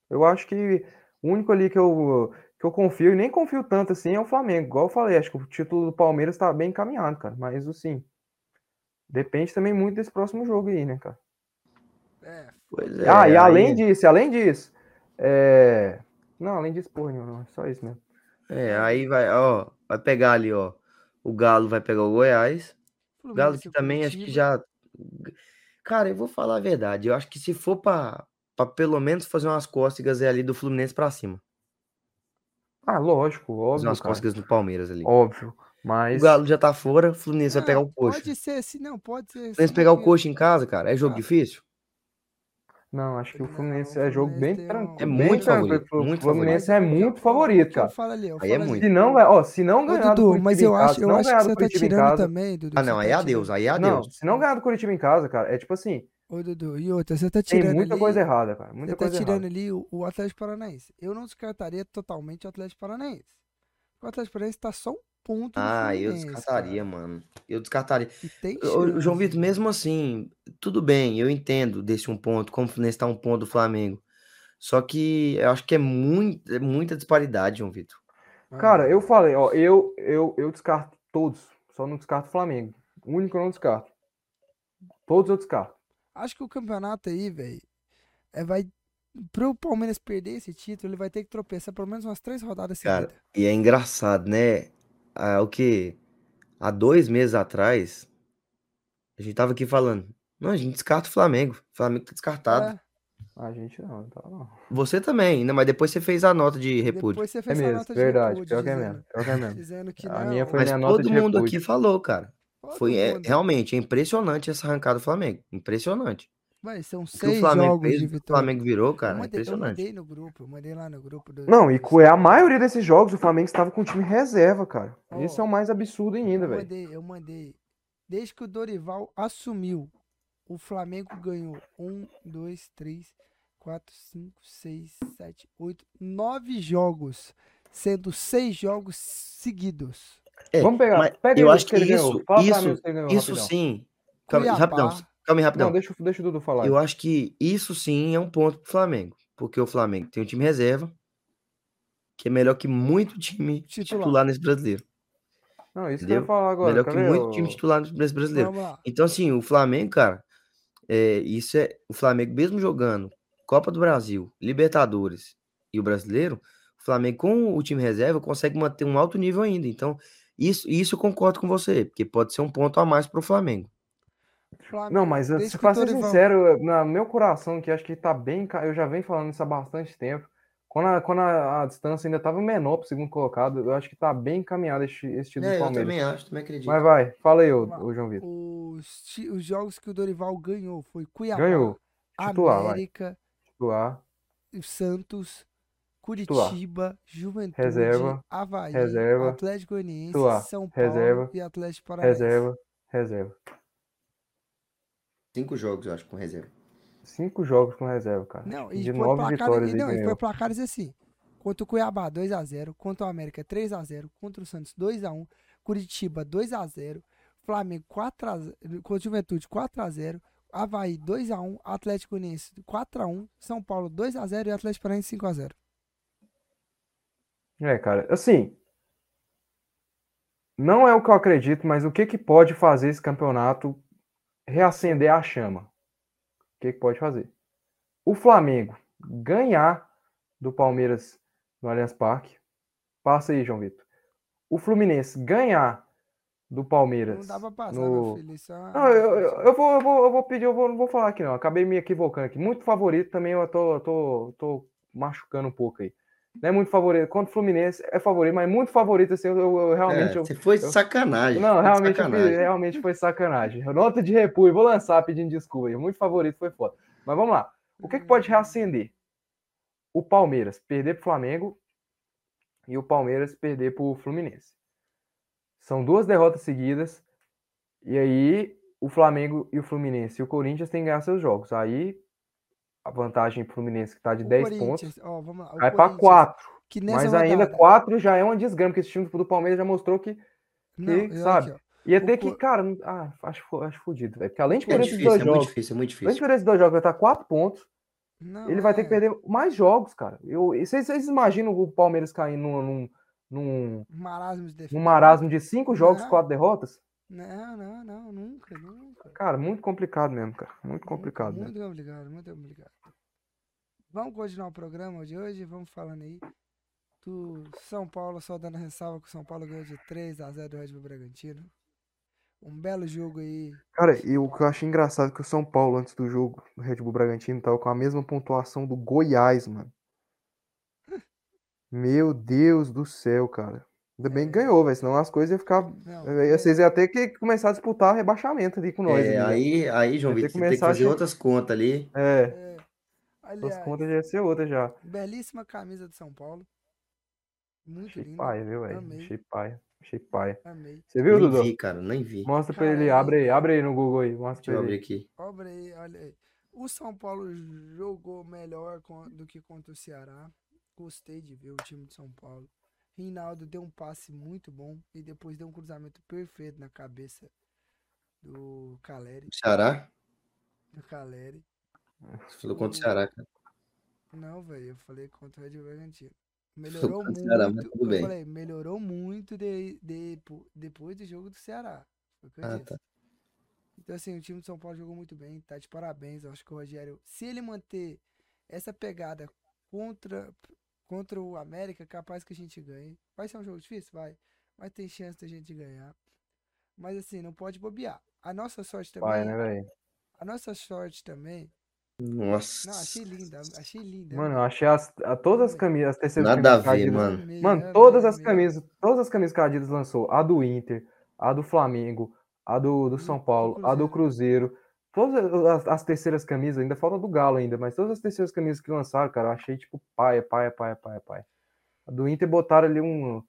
Eu acho que o único ali que eu, que eu confio, e nem confio tanto assim, é o Flamengo. Igual eu falei, acho que o título do Palmeiras tá bem encaminhado, cara. Mas, assim, depende também muito desse próximo jogo aí, né, cara? É. Pois é. Ah, e além disso, além disso, é... Não, além disso, porra nenhuma, é só isso mesmo. É, aí vai, ó, vai pegar ali, ó. O Galo vai pegar o Goiás. O Galo que também acho que já. Cara, eu vou falar a verdade. Eu acho que se for pra, pra pelo menos fazer umas cócegas ali do Fluminense pra cima. Ah, lógico, óbvio. Fazer umas cócegas no Palmeiras ali. Óbvio. Mas... O Galo já tá fora, o Fluminense vai pegar o coxa. Pode ser assim, não, pode ser. O Fluminense pegar o coxa em casa, cara, é jogo ah. difícil? Não, acho que o Fluminense não, é jogo bem tranquilo. É muito favorito. O Fluminense é muito favorito, cara. Ali, aí é muito. Se não, ó, se não ganhar Dudu, do mas eu acho, casa, eu acho que você tá tirando casa, também, Dudu. Ah, não, aí é tá adeus, aí é adeus. Não, se não ganhar do Curitiba em casa, cara, é tipo assim. Ô, Dudu, e outra, você tá tirando Tem muita ali, coisa errada, cara. Muita você tá tirando errada. ali o, o Atlético Paranaense. Eu não descartaria totalmente o Atlético Paranaense. O Atlético Paranaense tá só um ponto. Ah, eu descartaria, cara. mano. Eu descartaria. O, João Vitor, mesmo assim, tudo bem, eu entendo desse um ponto, como o Fluminense tá um ponto do Flamengo. Só que eu acho que é, muito, é muita disparidade, João Vitor. Cara, eu falei, ó, eu, eu, eu descarto todos, só não descarto o Flamengo. O único que eu não descarto. Todos eu descarto. Acho que o campeonato aí, velho, é, vai pro Palmeiras perder esse título, ele vai ter que tropeçar pelo menos umas três rodadas Cara, e é engraçado, né? Ah, o que? Há dois meses atrás, a gente tava aqui falando. Não, a gente descarta o Flamengo. O Flamengo tá descartado. É. A gente não, tá não. Você também, né? Mas depois você fez a nota de repúdio. Depois você fez é mesmo, a nota de verdade, repúdio. Pior que é mesmo. Pior que é mesmo. Dizendo que a não. minha foi Mas minha todo nota de mundo repúdio. aqui falou, cara. Todo foi é, realmente é impressionante essa arrancada do Flamengo. Impressionante. Vai, são O que o seis Flamengo jogos fez, de o vitória. Flamengo virou, Eu cara. mandei, eu Impressionante. mandei no grupo, eu mandei lá no grupo do. Não, e é a maioria desses jogos o Flamengo estava com time reserva, cara. Ó, Esse é o mais absurdo ainda, Eu velho. mandei, eu mandei. Desde que o Dorival assumiu, o Flamengo ganhou um, dois, três, quatro, cinco, seis, sete, oito, nove jogos, sendo seis jogos seguidos. É, Vamos pegar. mas Pega eu acho que que ganhou. isso, Fala pra mim isso, isso rapidão. sim. Aí, rapidão, Cuiabá, calma aí, rapidão. Não, deixa, deixa o Dudu falar. Eu acho que isso sim é um ponto pro Flamengo. Porque o Flamengo tem um time reserva. que é melhor que muito time titular, titular nesse brasileiro. Não, isso Entendeu? que eu ia falar agora. Melhor que muito time titular nesse brasileiro. Então, assim, o Flamengo, cara, é, isso é. O Flamengo, mesmo jogando Copa do Brasil, Libertadores e o brasileiro, o Flamengo, com o time reserva, consegue manter um alto nível ainda. Então, isso, isso eu concordo com você, porque pode ser um ponto a mais para o Flamengo. Flamengo. Não, mas se pra ser sincero, no meu coração, que acho que tá bem. Eu já venho falando isso há bastante tempo. Quando a, quando a, a distância ainda estava menor para o segundo colocado, eu acho que está bem encaminhado esse, esse time é, do Palmeiras. Eu também acho, também acredito. Mas vai, fala aí, ô, ô João Vitor. Os, os jogos que o Dorival ganhou foi Cuiabá, ganhou. Titular, América, Titular. Santos, Curitiba, Titular. Juventude, reserva, Havaí, reserva, Atlético Goianiense. São Paulo reserva, e Atlético Paranaense. Reserva, reserva. Cinco jogos, eu acho, com reserva. Cinco jogos com reserva, cara. Não, e de nove placar, vitórias. E, não, e foi placares assim. Contra o Cuiabá, 2x0. Contra o América, 3x0. Contra o Santos, 2x1. Curitiba, 2x0. Flamengo, 4x0. Contra o Juventude, 4x0. Havaí, 2x1. Atlético Uniense, 4x1. São Paulo, 2x0. E Atlético Paranaense, 5x0. É, cara, assim. Não é o que eu acredito, mas o que, que pode fazer esse campeonato reacender a chama? O que, que pode fazer? O Flamengo ganhar do Palmeiras no Allianz Parque. Passa aí, João Vitor. O Fluminense ganhar do Palmeiras. Não dá pra passar, no... filho. Isso é... Não, eu, eu, eu, vou, eu, vou, eu vou pedir, eu vou, não vou falar aqui não. Acabei me equivocando aqui. Muito favorito também, eu tô, tô, tô machucando um pouco aí. Não é muito favorito. Contra o Fluminense é favorito, mas muito favorito, assim, eu, eu realmente. É, você foi sacanagem. Não, foi realmente, sacanagem. realmente foi sacanagem. Nota de repúdio, vou lançar pedindo desculpa. Muito favorito foi foda. Mas vamos lá. O que, que pode reacender? O Palmeiras perder pro Flamengo e o Palmeiras perder para o Fluminense. São duas derrotas seguidas. E aí o Flamengo e o Fluminense e o Corinthians têm que ganhar seus jogos. Aí a vantagem para o Fluminense que está de o 10 pontos ó, lá, vai para 4. Mas rodada... ainda 4 já é uma desgrama, porque esse time do Palmeiras já mostrou que, que Não, sabe. Aqui, Ia ter que, cara, ah, acho, acho fodido, velho. Porque além de é perder esses dois é jogos. Muito difícil, é muito difícil. Além de perder esses dois jogos, vai estar 4 pontos. Não, ele vai é... ter que perder mais jogos, cara. Eu, vocês, vocês imaginam o Palmeiras caindo num, num, num marasmo de, num marasmo de cinco jogos, não. quatro derrotas? Não, não, não, nunca, nunca. Cara, muito complicado mesmo, cara. Muito complicado. Muito, muito complicado, muito complicado. Vamos continuar o programa de hoje, vamos falando aí do São Paulo, só dando ressalva que o São Paulo ganhou de 3 a 0 do Red Bull Bragantino. Um belo jogo aí. Cara, e o que eu achei engraçado é que o São Paulo, antes do jogo do Red Bull Bragantino, tava com a mesma pontuação do Goiás, mano. Meu Deus do céu, cara. Ainda bem que ganhou, velho. Senão as coisas iam ficar. Não, é... Vocês iam ter que começar a disputar rebaixamento ali com nós. É, aí, aí, João Vitor, você tem que fazer a... outras contas ali. É. é. Aliás, as contas já ia ser outras já. Belíssima camisa de São Paulo. Muito Achei linda. pai, viu, velho? Achei pai. Achei pai. Amei. Você viu, nem Dudu? Vi, cara, nem vi. Mostra pra ele, abre aí, abre aí no Google aí. Mostra Deixa eu abrir aqui. Abre aí, olha aí. O São Paulo jogou melhor do que contra o Ceará. Gostei de ver o time de São Paulo. Rinaldo deu um passe muito bom e depois deu um cruzamento perfeito na cabeça do Caleri. Ceará? Do Caleri. Você falou contra o Ceará, cara. Não, velho, eu falei contra o Red Bragantino. Melhorou muito. Ceará, eu bem. falei, melhorou muito de, de, depois do jogo do Ceará. Ah. Tá. Então, assim, o time de São Paulo jogou muito bem, tá de parabéns. Eu acho que o Rogério, se ele manter essa pegada contra, contra o América, capaz que a gente ganhe. Vai ser um jogo difícil? Vai. Mas tem chance da gente ganhar. Mas, assim, não pode bobear. A nossa sorte também. Vai, né, velho? A nossa sorte também nossa. Não, achei linda, achei linda. Mano, eu achei as, a, todas as camisas, as terceiras Nada a ver, mano. Mano, todas as camisas, todas as camisas que a Adidas lançou, a do Inter, a do Flamengo, a do, do São Paulo, a do Cruzeiro, todas as, as, terceiras camisas, ainda falta do Galo ainda, mas todas as terceiras camisas que lançaram, cara, eu achei tipo paia, paia, paia, paia, paia. A do Inter botaram ali um,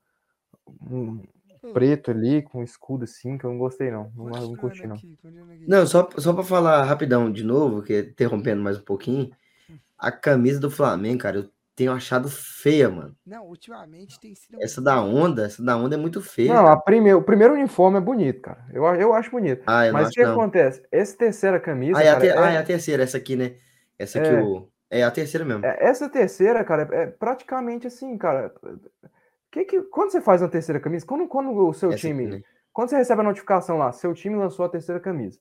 um preto ali, com escudo assim, que eu não gostei não. Não, não curti não. Não, só, só pra falar rapidão de novo, que interrompendo mais um pouquinho, a camisa do Flamengo, cara, eu tenho achado feia, mano. Não, ultimamente tem sido. Essa da onda, essa da onda é muito feia. Não, o primeiro uniforme é bonito, cara. Eu, eu acho bonito. Ah, Mas o que não. acontece? Essa terceira camisa. Ah, é, cara, a, te... é... ah, é a terceira, essa aqui, né? Essa aqui, é... o. É a terceira mesmo. É, essa terceira, cara, é praticamente assim, cara. Que que, quando você faz uma terceira camisa, quando, quando o seu essa time. Aqui, né? Quando você recebe a notificação lá, seu time lançou a terceira camisa.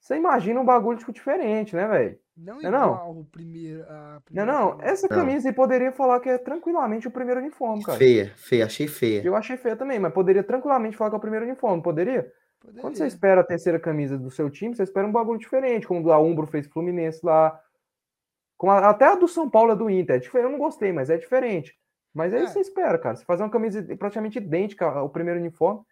Você imagina um bagulho tipo, diferente, né, velho? Não, não igual não? o primeiro. A não, não. Essa camisa aí poderia falar que é tranquilamente o primeiro uniforme, cara. Feia, feia, achei feia. Eu achei feia também, mas poderia tranquilamente falar que é o primeiro uniforme, poderia? poderia? Quando você espera a terceira camisa do seu time, você espera um bagulho diferente, como a Umbro fez Fluminense lá. Com a, até a do São Paulo é do Inter. É diferente, eu não gostei, mas é diferente. Mas é, é. isso que você espera, cara. Você fazer uma camisa praticamente idêntica ao primeiro uniforme.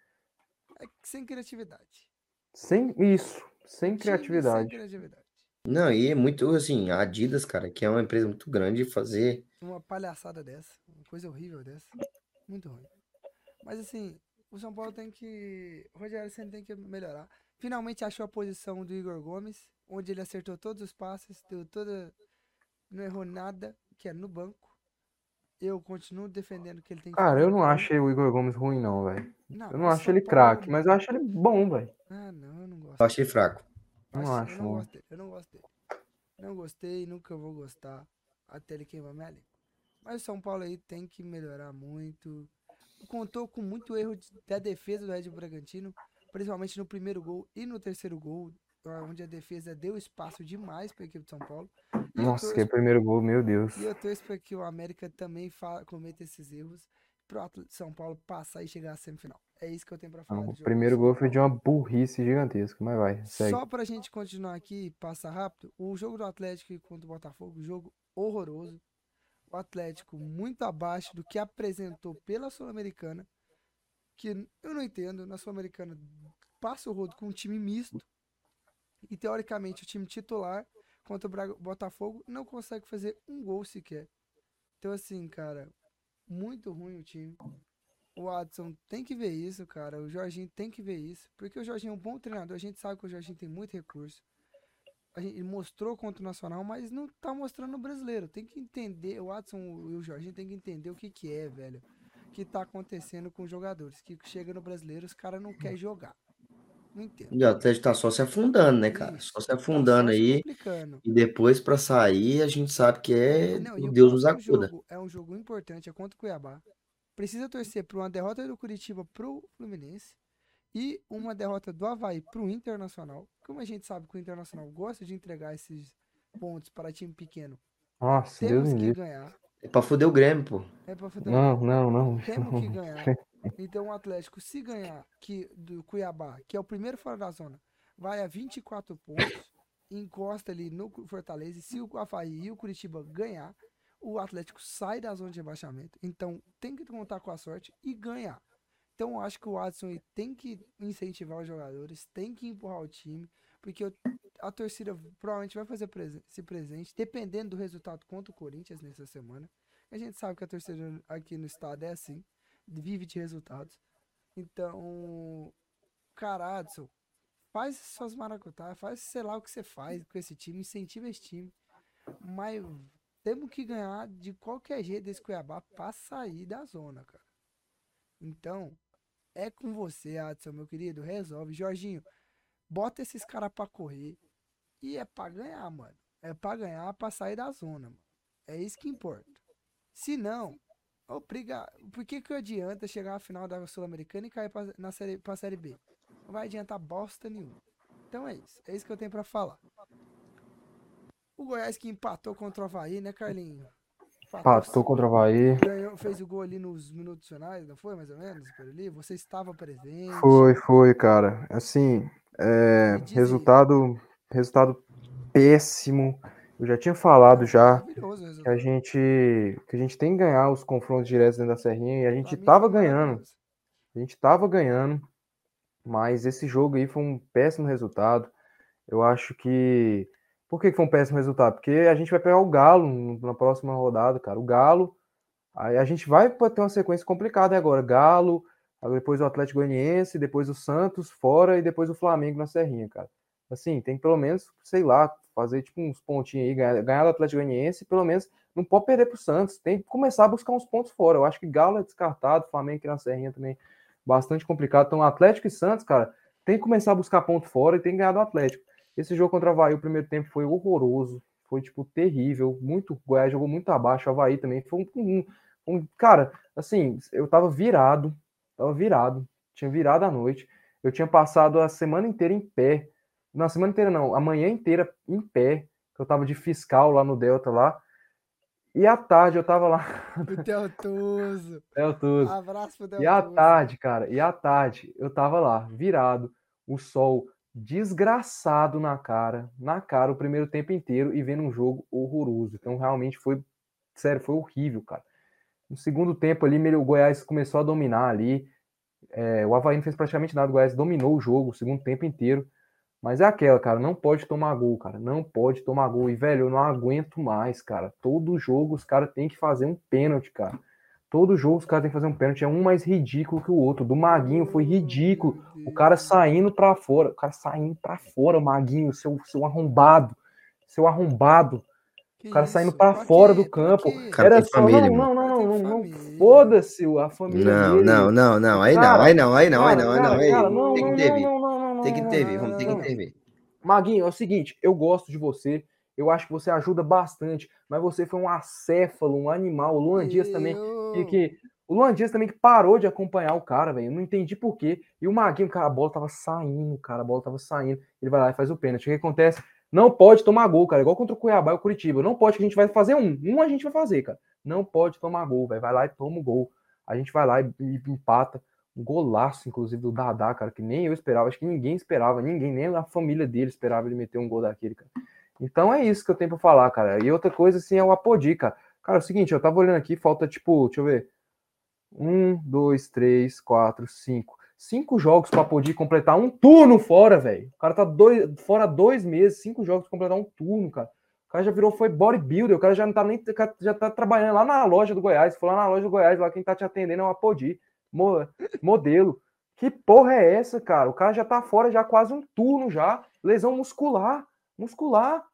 É sem criatividade. Sem isso. Sem criatividade. Sem criatividade. Não, e é muito assim, a Adidas, cara, que é uma empresa muito grande, fazer. Uma palhaçada dessa, uma coisa horrível dessa. Muito ruim. Mas assim, o São Paulo tem que. O Rogério Senna tem que melhorar. Finalmente achou a posição do Igor Gomes, onde ele acertou todos os passes, deu toda. Não errou nada, que é no banco. Eu continuo defendendo que ele tem que. Cara, eu não achei o Igor Gomes ruim, não, velho. Eu não acho ele craque, mas eu acho ele bom, velho. Ah, não, eu não gosto. Eu achei fraco. Eu não acho. Eu não gosto dele. Eu não gosto dele. Não gostei, nunca vou gostar até ele queimar minha língua. Mas o São Paulo aí tem que melhorar muito. Contou com muito erro da defesa do Red Bragantino, principalmente no primeiro gol e no terceiro gol, onde a defesa deu espaço demais para a equipe de São Paulo. E Nossa, que primeiro gol, meu Deus. E eu torço para que o América também cometa esses erros para o São Paulo passar e chegar à semifinal. É isso que eu tenho para falar. Não, o primeiro gol foi de uma burrice gigantesca, mas vai, segue. Só pra gente continuar aqui, passar rápido, o jogo do Atlético contra o Botafogo, jogo horroroso. O Atlético muito abaixo do que apresentou pela Sul-Americana, que eu não entendo, na Sul-Americana passa o rodo com um time misto, e teoricamente o time titular contra o Botafogo não consegue fazer um gol sequer. Então assim, cara, muito ruim o time. O Adson tem que ver isso, cara. O Jorginho tem que ver isso. Porque o Jorginho é um bom treinador. A gente sabe que o Jorginho tem muito recurso. A gente mostrou contra o Nacional, mas não tá mostrando no brasileiro. Tem que entender. O Adson e o Jorginho tem que entender o que, que é, velho. Que tá acontecendo com os jogadores. Que chega no brasileiro, os caras não querem jogar. Não entendo. E o Atlético tá só se afundando, né, cara? Isso, só se afundando tá só aí. Se e depois, para sair, a gente sabe que é. Não, o Deus nos acuda. Jogo, é um jogo importante, é contra o Cuiabá precisa torcer por uma derrota do Curitiba pro Fluminense e uma derrota do Havaí pro Internacional. Como a gente sabe que o Internacional gosta de entregar esses pontos para time pequeno. Nossa, temos Deus que Deus. ganhar. É pra fuder o Grêmio, pô. É pra fuder não, o Grêmio. Não, não, não. Temos que ganhar. Então o Atlético, se ganhar que, do Cuiabá, que é o primeiro fora da zona, vai a 24 pontos, encosta ali no Fortaleza. E se o Havaí e o Curitiba ganhar, o Atlético sai da zona de rebaixamento. Então tem que contar com a sorte e ganhar. Então eu acho que o Watson tem que incentivar os jogadores, tem que empurrar o time, porque a torcida provavelmente vai fazer esse presente, dependendo do resultado contra o Corinthians nessa semana. A gente sabe que a torcida aqui no estado é assim, vive de resultados. Então, cara, Adson, faz suas maracutá, faz sei lá o que você faz com esse time, incentiva esse time, mas temos que ganhar de qualquer jeito desse Cuiabá para sair da zona, cara. Então, é com você, Adson, meu querido. Resolve. Jorginho, bota esses caras pra correr. E é pra ganhar, mano. É pra ganhar, pra sair da zona, mano. É isso que importa. Se não, obriga. Por que, que adianta chegar à final da Sul-Americana e cair pra, na série, pra Série B? Não vai adiantar bosta nenhuma. Então é isso. É isso que eu tenho para falar. O Goiás que empatou contra o Havaí, né, Carlinho? Empatou contra o Havaí. Ganhou, fez o gol ali nos minutos finais, não foi mais ou menos? Por ali? Você estava presente. Foi, foi, cara. Assim, é, resultado, resultado péssimo. Eu já tinha falado já que a gente que a gente tem que ganhar os confrontos diretos dentro da Serrinha e a gente tava ganhando. A gente tava ganhando, mas esse jogo aí foi um péssimo resultado. Eu acho que por que foi um péssimo resultado? Porque a gente vai pegar o Galo na próxima rodada, cara. O Galo, aí a gente vai ter uma sequência complicada agora. Galo, depois o Atlético Goianiense, depois o Santos fora e depois o Flamengo na Serrinha, cara. Assim, tem pelo menos, sei lá, fazer tipo uns pontinhos aí, ganhar, ganhar do Atlético Goianiense, pelo menos não pode perder pro Santos. Tem que começar a buscar uns pontos fora. Eu acho que Galo é descartado, Flamengo aqui na Serrinha também bastante complicado. Então, Atlético e Santos, cara, tem que começar a buscar ponto fora e tem que ganhar do Atlético. Esse jogo contra o Havaí, o primeiro tempo foi horroroso. Foi tipo, terrível. Muito, o Goiás jogou muito abaixo, o Havaí também. Foi um, um, um, Cara, assim, eu tava virado, tava virado, tinha virado à noite. Eu tinha passado a semana inteira em pé. Não, a semana inteira não, a manhã inteira em pé, que eu tava de fiscal lá no Delta lá. E à tarde eu tava lá. O Deltuso. Deltuso. Abraço pro Deltuso. E à tarde, cara, e à tarde eu tava lá, virado, o sol desgraçado na cara, na cara o primeiro tempo inteiro e vendo um jogo horroroso. Então realmente foi, sério, foi horrível, cara. No segundo tempo ali, o Goiás começou a dominar ali. É, o Havaí não fez praticamente nada, o Goiás dominou o jogo o segundo tempo inteiro. Mas é aquela, cara, não pode tomar gol, cara. Não pode tomar gol. E, velho, eu não aguento mais, cara. Todo jogo os caras têm que fazer um pênalti, cara. Todo jogo os caras têm que fazer um pênalti. É um mais ridículo que o outro. Do Maguinho foi ridículo. O cara saindo pra fora. O cara saindo pra fora, Maguinho, seu, seu arrombado. Seu arrombado. O cara saindo para fora do campo. Era só. Família, não, não, não, não, não, Foda-se a família. Não, dele. não, não, não. Aí não, aí não, aí não, aí não, aí não. Aí não, tem que ter tem que intervir, vamos ter que intervir. Maguinho, é o seguinte, eu gosto de você, eu acho que você ajuda bastante, mas você foi um acéfalo, um animal. O Luan Dias também, que, que, o Luan Dias também que parou de acompanhar o cara, velho. Eu não entendi por quê. E o Maguinho, cara, a bola tava saindo, cara, a bola tava saindo. Ele vai lá e faz o pênalti. O que acontece? Não pode tomar gol, cara. Igual contra o Cuiabá e o Curitiba. Não pode, que a gente vai fazer um. Um a gente vai fazer, cara. Não pode tomar gol, velho. Vai lá e toma o gol. A gente vai lá e, e empata. Um golaço, inclusive, do Dadá, cara, que nem eu esperava, acho que ninguém esperava, ninguém, nem a família dele esperava ele meter um gol daquele, cara. Então é isso que eu tenho pra falar, cara. E outra coisa, assim, é o Apodi, cara. Cara, é o seguinte, eu tava olhando aqui, falta, tipo, deixa eu ver. Um, dois, três, quatro, cinco. Cinco jogos pra Apodi completar um turno fora, velho. O cara tá dois, fora dois meses, cinco jogos pra completar um turno, cara. O cara já virou, foi bodybuilder, o cara já não tá nem, já tá trabalhando lá na loja do Goiás. Foi lá na loja do Goiás, lá quem tá te atendendo é o Apodi modelo. Que porra é essa, cara? O cara já tá fora já quase um turno já. Lesão muscular. Muscular.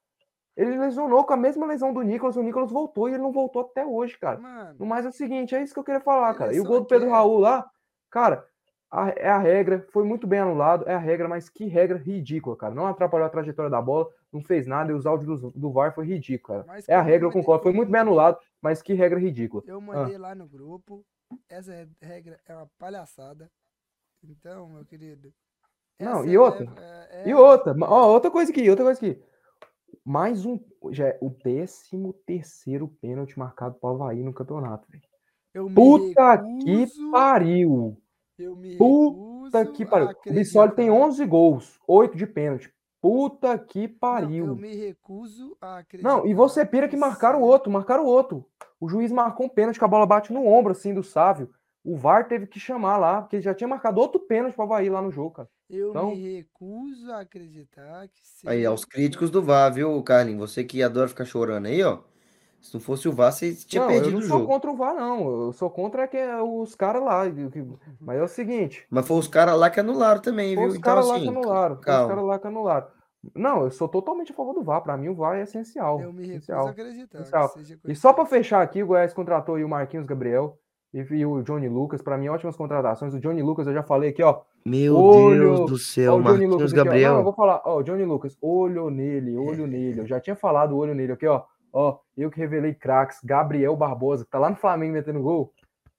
Ele lesionou com a mesma lesão do Nicolas. O Nicolas voltou e ele não voltou até hoje, cara. Mano, no mais é o seguinte, é isso que eu queria falar, cara. E o gol do Pedro Raul lá, cara, a, é a regra, foi muito bem anulado, é a regra, mas que regra ridícula, cara. Não atrapalhou a trajetória da bola, não fez nada e os áudios do, do VAR foi ridículo, cara. é a regra, eu concordo, foi muito bem anulado, mas que regra ridícula. Eu mandei ah. lá no grupo, essa regra é uma palhaçada. Então, meu querido. Não, e outra. É, é... E outra. Ó, outra coisa aqui, outra coisa aqui. Mais um. Já é o 13 terceiro pênalti marcado pro Havaí no campeonato, velho. Puta recuso, que pariu! Puta que pariu. O Bissoli tem 11 gols, 8 de pênalti. Puta que pariu. Não, eu me recuso a acreditar. Não, e você pira que marcaram o outro, marcaram o outro. O juiz marcou um pênalti que a bola bate no ombro, assim, do Sávio. O VAR teve que chamar lá, porque ele já tinha marcado outro pênalti para Havaí lá no jogo, cara. Eu então... me recuso a acreditar que. Aí, aos críticos do VAR, viu, Carlinhos? Você que adora ficar chorando aí, ó. Se não fosse o VAR, você tinha não, perdido o jogo. Eu não sou contra o VAR, não. Eu sou contra que é os caras lá. Mas é o seguinte. Mas foi os caras lá que anularam também, viu? Os então, caras assim, lá que anularam. Os caras lá que anularam. Não, eu sou totalmente a favor do VAR. Para mim, o VAR é essencial. Eu me recuso essencial, a acreditar. Essencial. E só para fechar aqui, o Goiás contratou o Marquinhos Gabriel e, o Johnny Lucas. Para mim, ótimas contratações. O Johnny Lucas, eu já falei aqui, ó. Meu olho, Deus do céu, ó, Lucas Gabriel. Aqui, Não, eu vou falar, ó, o Johnny Lucas, olho nele, olho é. nele. Eu já tinha falado olho nele aqui, ó. Ó, eu que revelei craques, Gabriel Barbosa, que tá lá no Flamengo metendo gol.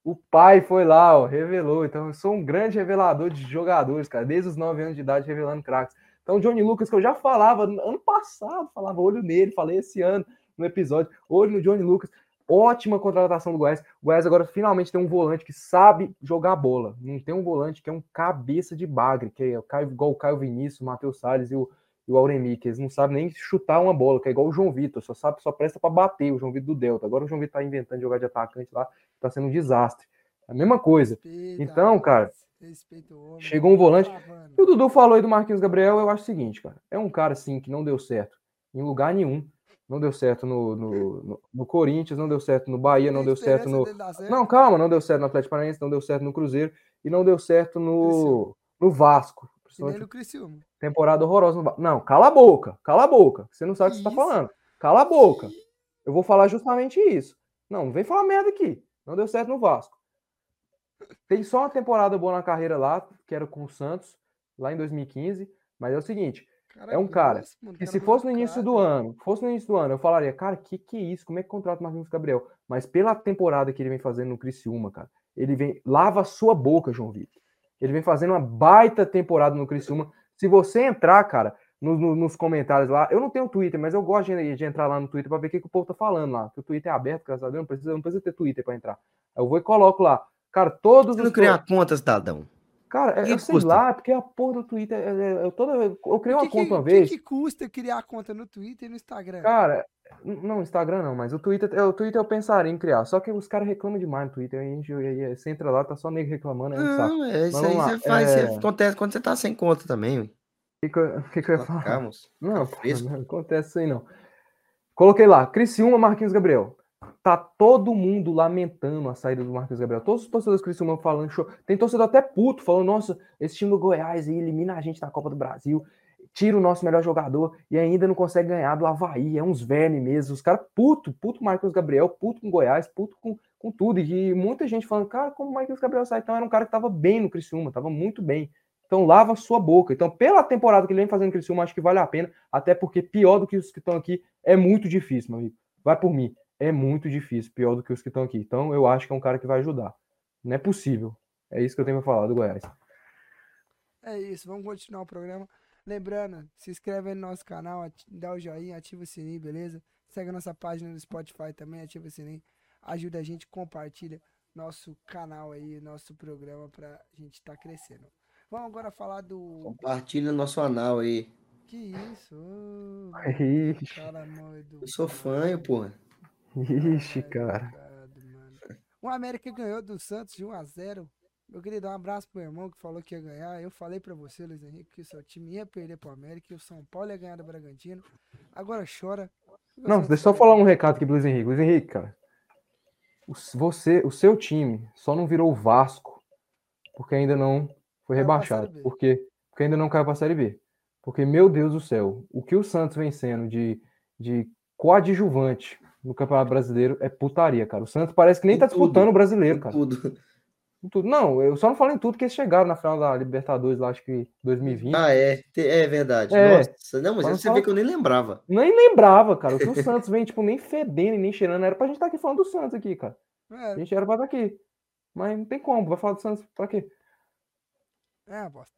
O pai foi lá, ó, revelou. Então, eu sou um grande revelador de jogadores, cara, desde os 9 anos de idade revelando craques. Então, o Johnny Lucas, que eu já falava ano passado, falava olho nele, falei esse ano no episódio, olho no Johnny Lucas. Ótima contratação do Goiás. O Goiás agora finalmente tem um volante que sabe jogar bola. Não tem um volante que é um cabeça de bagre, que é igual o Caio Vinícius, o Matheus Salles e o, e o Auremi, que eles não sabem nem chutar uma bola, que é igual o João Vitor, só sabe, só presta para bater, o João Vitor do Delta. Agora o João Vitor tá inventando de jogar de atacante lá, tá sendo um desastre. A mesma coisa. Então, cara, chegou um volante. E o Dudu falou aí do Marquinhos Gabriel, eu acho o seguinte, cara. É um cara, assim, que não deu certo em lugar nenhum. Não deu certo no, no, no, no Corinthians, não deu certo no Bahia, não deu certo no. Não, calma, não deu certo no Atlético Paranaense, não deu certo no Cruzeiro e não deu certo no, no Vasco. Temporada horrorosa no Não, cala a boca, cala a boca. Você não sabe o que você tá falando. Cala a boca. Eu vou falar justamente isso. Não, não vem falar merda aqui. Não deu certo no Vasco. Tem só uma temporada boa na carreira lá, que era com o Santos, lá em 2015. Mas é o seguinte: Cara, é um cara grosso, mano, que cara se fosse no início do ano, fosse no início do ano, eu falaria, cara, que que é isso? Como é que contrata o Marquinhos Gabriel? Mas pela temporada que ele vem fazendo no Criciúma, cara, ele vem lava a sua boca, João Vitor. Ele vem fazendo uma baita temporada no Criciúma. Se você entrar, cara, no, no, nos comentários lá, eu não tenho Twitter, mas eu gosto de, de entrar lá no Twitter para ver o que, que, o povo tá falando lá. Porque o Twitter é aberto, graças a Deus, não precisa, não precisa ter Twitter para entrar. Eu vou e coloco lá. Cara, todos Você os. não criar conta, cidadão. Cara, é, eu sei custa? lá, porque a porra do Twitter. É, é, eu, toda, eu criei uma que, conta uma vez. O que, custa criar a conta no Twitter e no Instagram? Cara, não, Instagram não, mas o Twitter, o Twitter eu pensaria em criar. Só que os caras reclamam demais no Twitter. A gente, você entra lá, tá só nego reclamando. Aí não, é isso aí você faz. É... acontece quando você tá sem conta também. O que, que, que, que eu ia falar? Não, não acontece isso aí não. Coloquei lá, Criciúma, Marquinhos Gabriel. Tá todo mundo lamentando a saída do Marcos Gabriel. Todos os torcedores Criciúma falando show. Tem torcedor até puto, falando, nossa, esse time do Goiás aí elimina a gente da Copa do Brasil, tira o nosso melhor jogador e ainda não consegue ganhar do Havaí. É uns vermes mesmo. Os caras puto, puto com Marcos Gabriel, puto com Goiás, puto com, com tudo. E muita gente falando, cara, como o Marcos Gabriel sai? Então era um cara que tava bem no Criciúma, tava muito bem. Então lava sua boca. Então, pela temporada que ele vem fazendo no Criciúma, acho que vale a pena, até porque pior do que os que estão aqui é muito difícil, meu amigo. Vai por mim é muito difícil, pior do que os que estão aqui. Então, eu acho que é um cara que vai ajudar. Não é possível. É isso que eu tenho para falar do Goiás. É isso, vamos continuar o programa. Lembrando, se inscreve aí no nosso canal, dá o joinha, ativa o sininho, beleza? Segue a nossa página no Spotify também, ativa o sininho. Ajuda a gente, compartilha nosso canal aí, nosso programa pra gente estar tá crescendo. Vamos agora falar do. Compartilha nosso anal aí. Que isso? Oh, cara, eu sou fã, porra. Ixi, cara. O América ganhou do Santos de 1 a 0 Eu queria dar um abraço pro meu irmão que falou que ia ganhar. Eu falei para você, Luiz Henrique, que o seu time ia perder pro América e o São Paulo ia ganhar do Bragantino. Agora chora. Não, deixa eu só falar um recado aqui pro Luiz Henrique. Luiz Henrique, cara. Você, o seu time só não virou o Vasco porque ainda não foi rebaixado. Por quê? Porque ainda não caiu pra Série B. Porque, meu Deus do céu, o que o Santos vem sendo de, de coadjuvante no Campeonato Brasileiro é putaria, cara. O Santos parece que nem em tá tudo, disputando o brasileiro, cara. Tudo. Em tudo. Não, eu só não falo em tudo que eles chegaram na final da Libertadores lá, acho que 2020. Ah, é. É verdade. É. Nossa, não, mas você fala... vê que eu nem lembrava. Nem lembrava, cara. O que o Santos vem, tipo, nem fedendo e nem cheirando. Era pra gente estar tá aqui falando do Santos aqui, cara. É. A gente era pra estar tá aqui. Mas não tem como. Vai falar do Santos pra quê? É, bosta.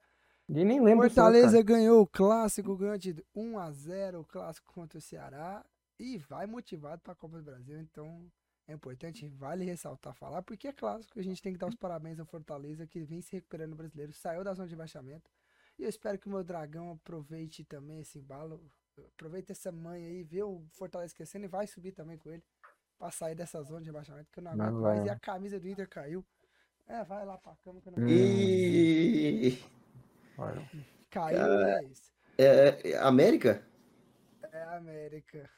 Ninguém nem lembra Fortaleza Santos, ganhou o clássico, ganhou de 1 a 0 o clássico contra o Ceará e vai motivado para a Copa do Brasil. Então é importante, vale ressaltar, falar, porque é clássico. A gente tem que dar os parabéns ao Fortaleza que vem se recuperando no brasileiro, saiu da zona de baixamento. E eu espero que o meu dragão aproveite também esse embalo. Aproveite essa manha aí, vê o Fortaleza crescendo e vai subir também com ele. Pra sair dessa zona de baixamento, que eu não aguento mais. E a camisa do Inter caiu. É, vai lá pra cama que eu não e... Caiu, Cara, é isso. É, é América? É América.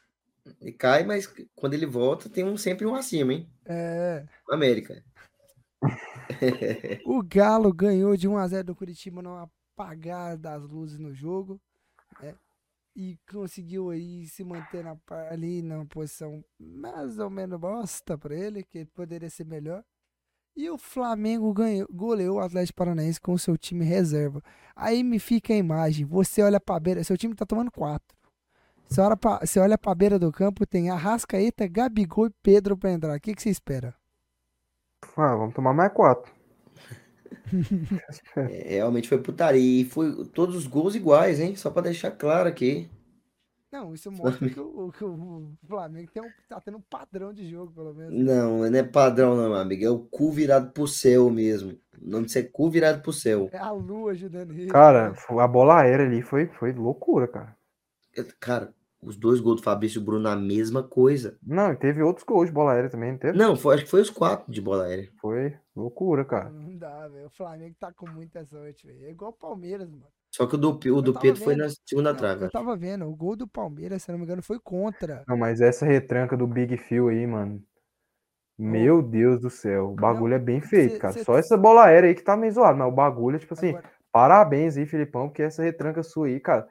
E cai, mas quando ele volta, tem um, sempre um acima, hein? É. América. o Galo ganhou de 1x0 do Curitiba no apagar das luzes no jogo. Né? E conseguiu aí se manter na, ali na posição mais ou menos bosta para ele, que poderia ser melhor. E o Flamengo ganhou, goleou o Atlético Paranaense com o seu time reserva. Aí me fica a imagem, você olha pra beira, seu time tá tomando 4. Você olha, pra, você olha pra beira do campo, tem Arrascaeta, Gabigol e Pedro pra entrar. O que, que você espera? Ah, vamos tomar mais quatro. é, realmente foi putaria. E foi todos os gols iguais, hein? Só pra deixar claro aqui. Não, isso mostra que o, que o Flamengo tem um, tá tendo um padrão de jogo, pelo menos. Não, não é padrão, não, meu amigo. É o cu virado pro céu mesmo. O nome disso é cu virado pro céu. É a lua ajudando ele. Cara, a bola aérea ali foi, foi loucura, cara. Cara, os dois gols do Fabrício Bruno, a mesma coisa. Não, e teve outros gols de bola aérea também, não teve? Não, foi, acho que foi os quatro de bola aérea. Foi loucura, cara. Não dá, velho. O Flamengo tá com muita sorte, velho. É igual o Palmeiras, mano. Só que o do, o do Pedro vendo. foi na segunda não, trave. Eu tava vendo, o gol do Palmeiras, se não me engano, foi contra. Não, mas essa retranca do Big Phil aí, mano. Meu Deus do céu, o bagulho não, é bem feito, cê, cara. Cê... Só essa bola aérea aí que tá meio zoado, mas o bagulho é tipo assim, Agora... parabéns aí, Filipão, porque essa retranca sua aí, cara,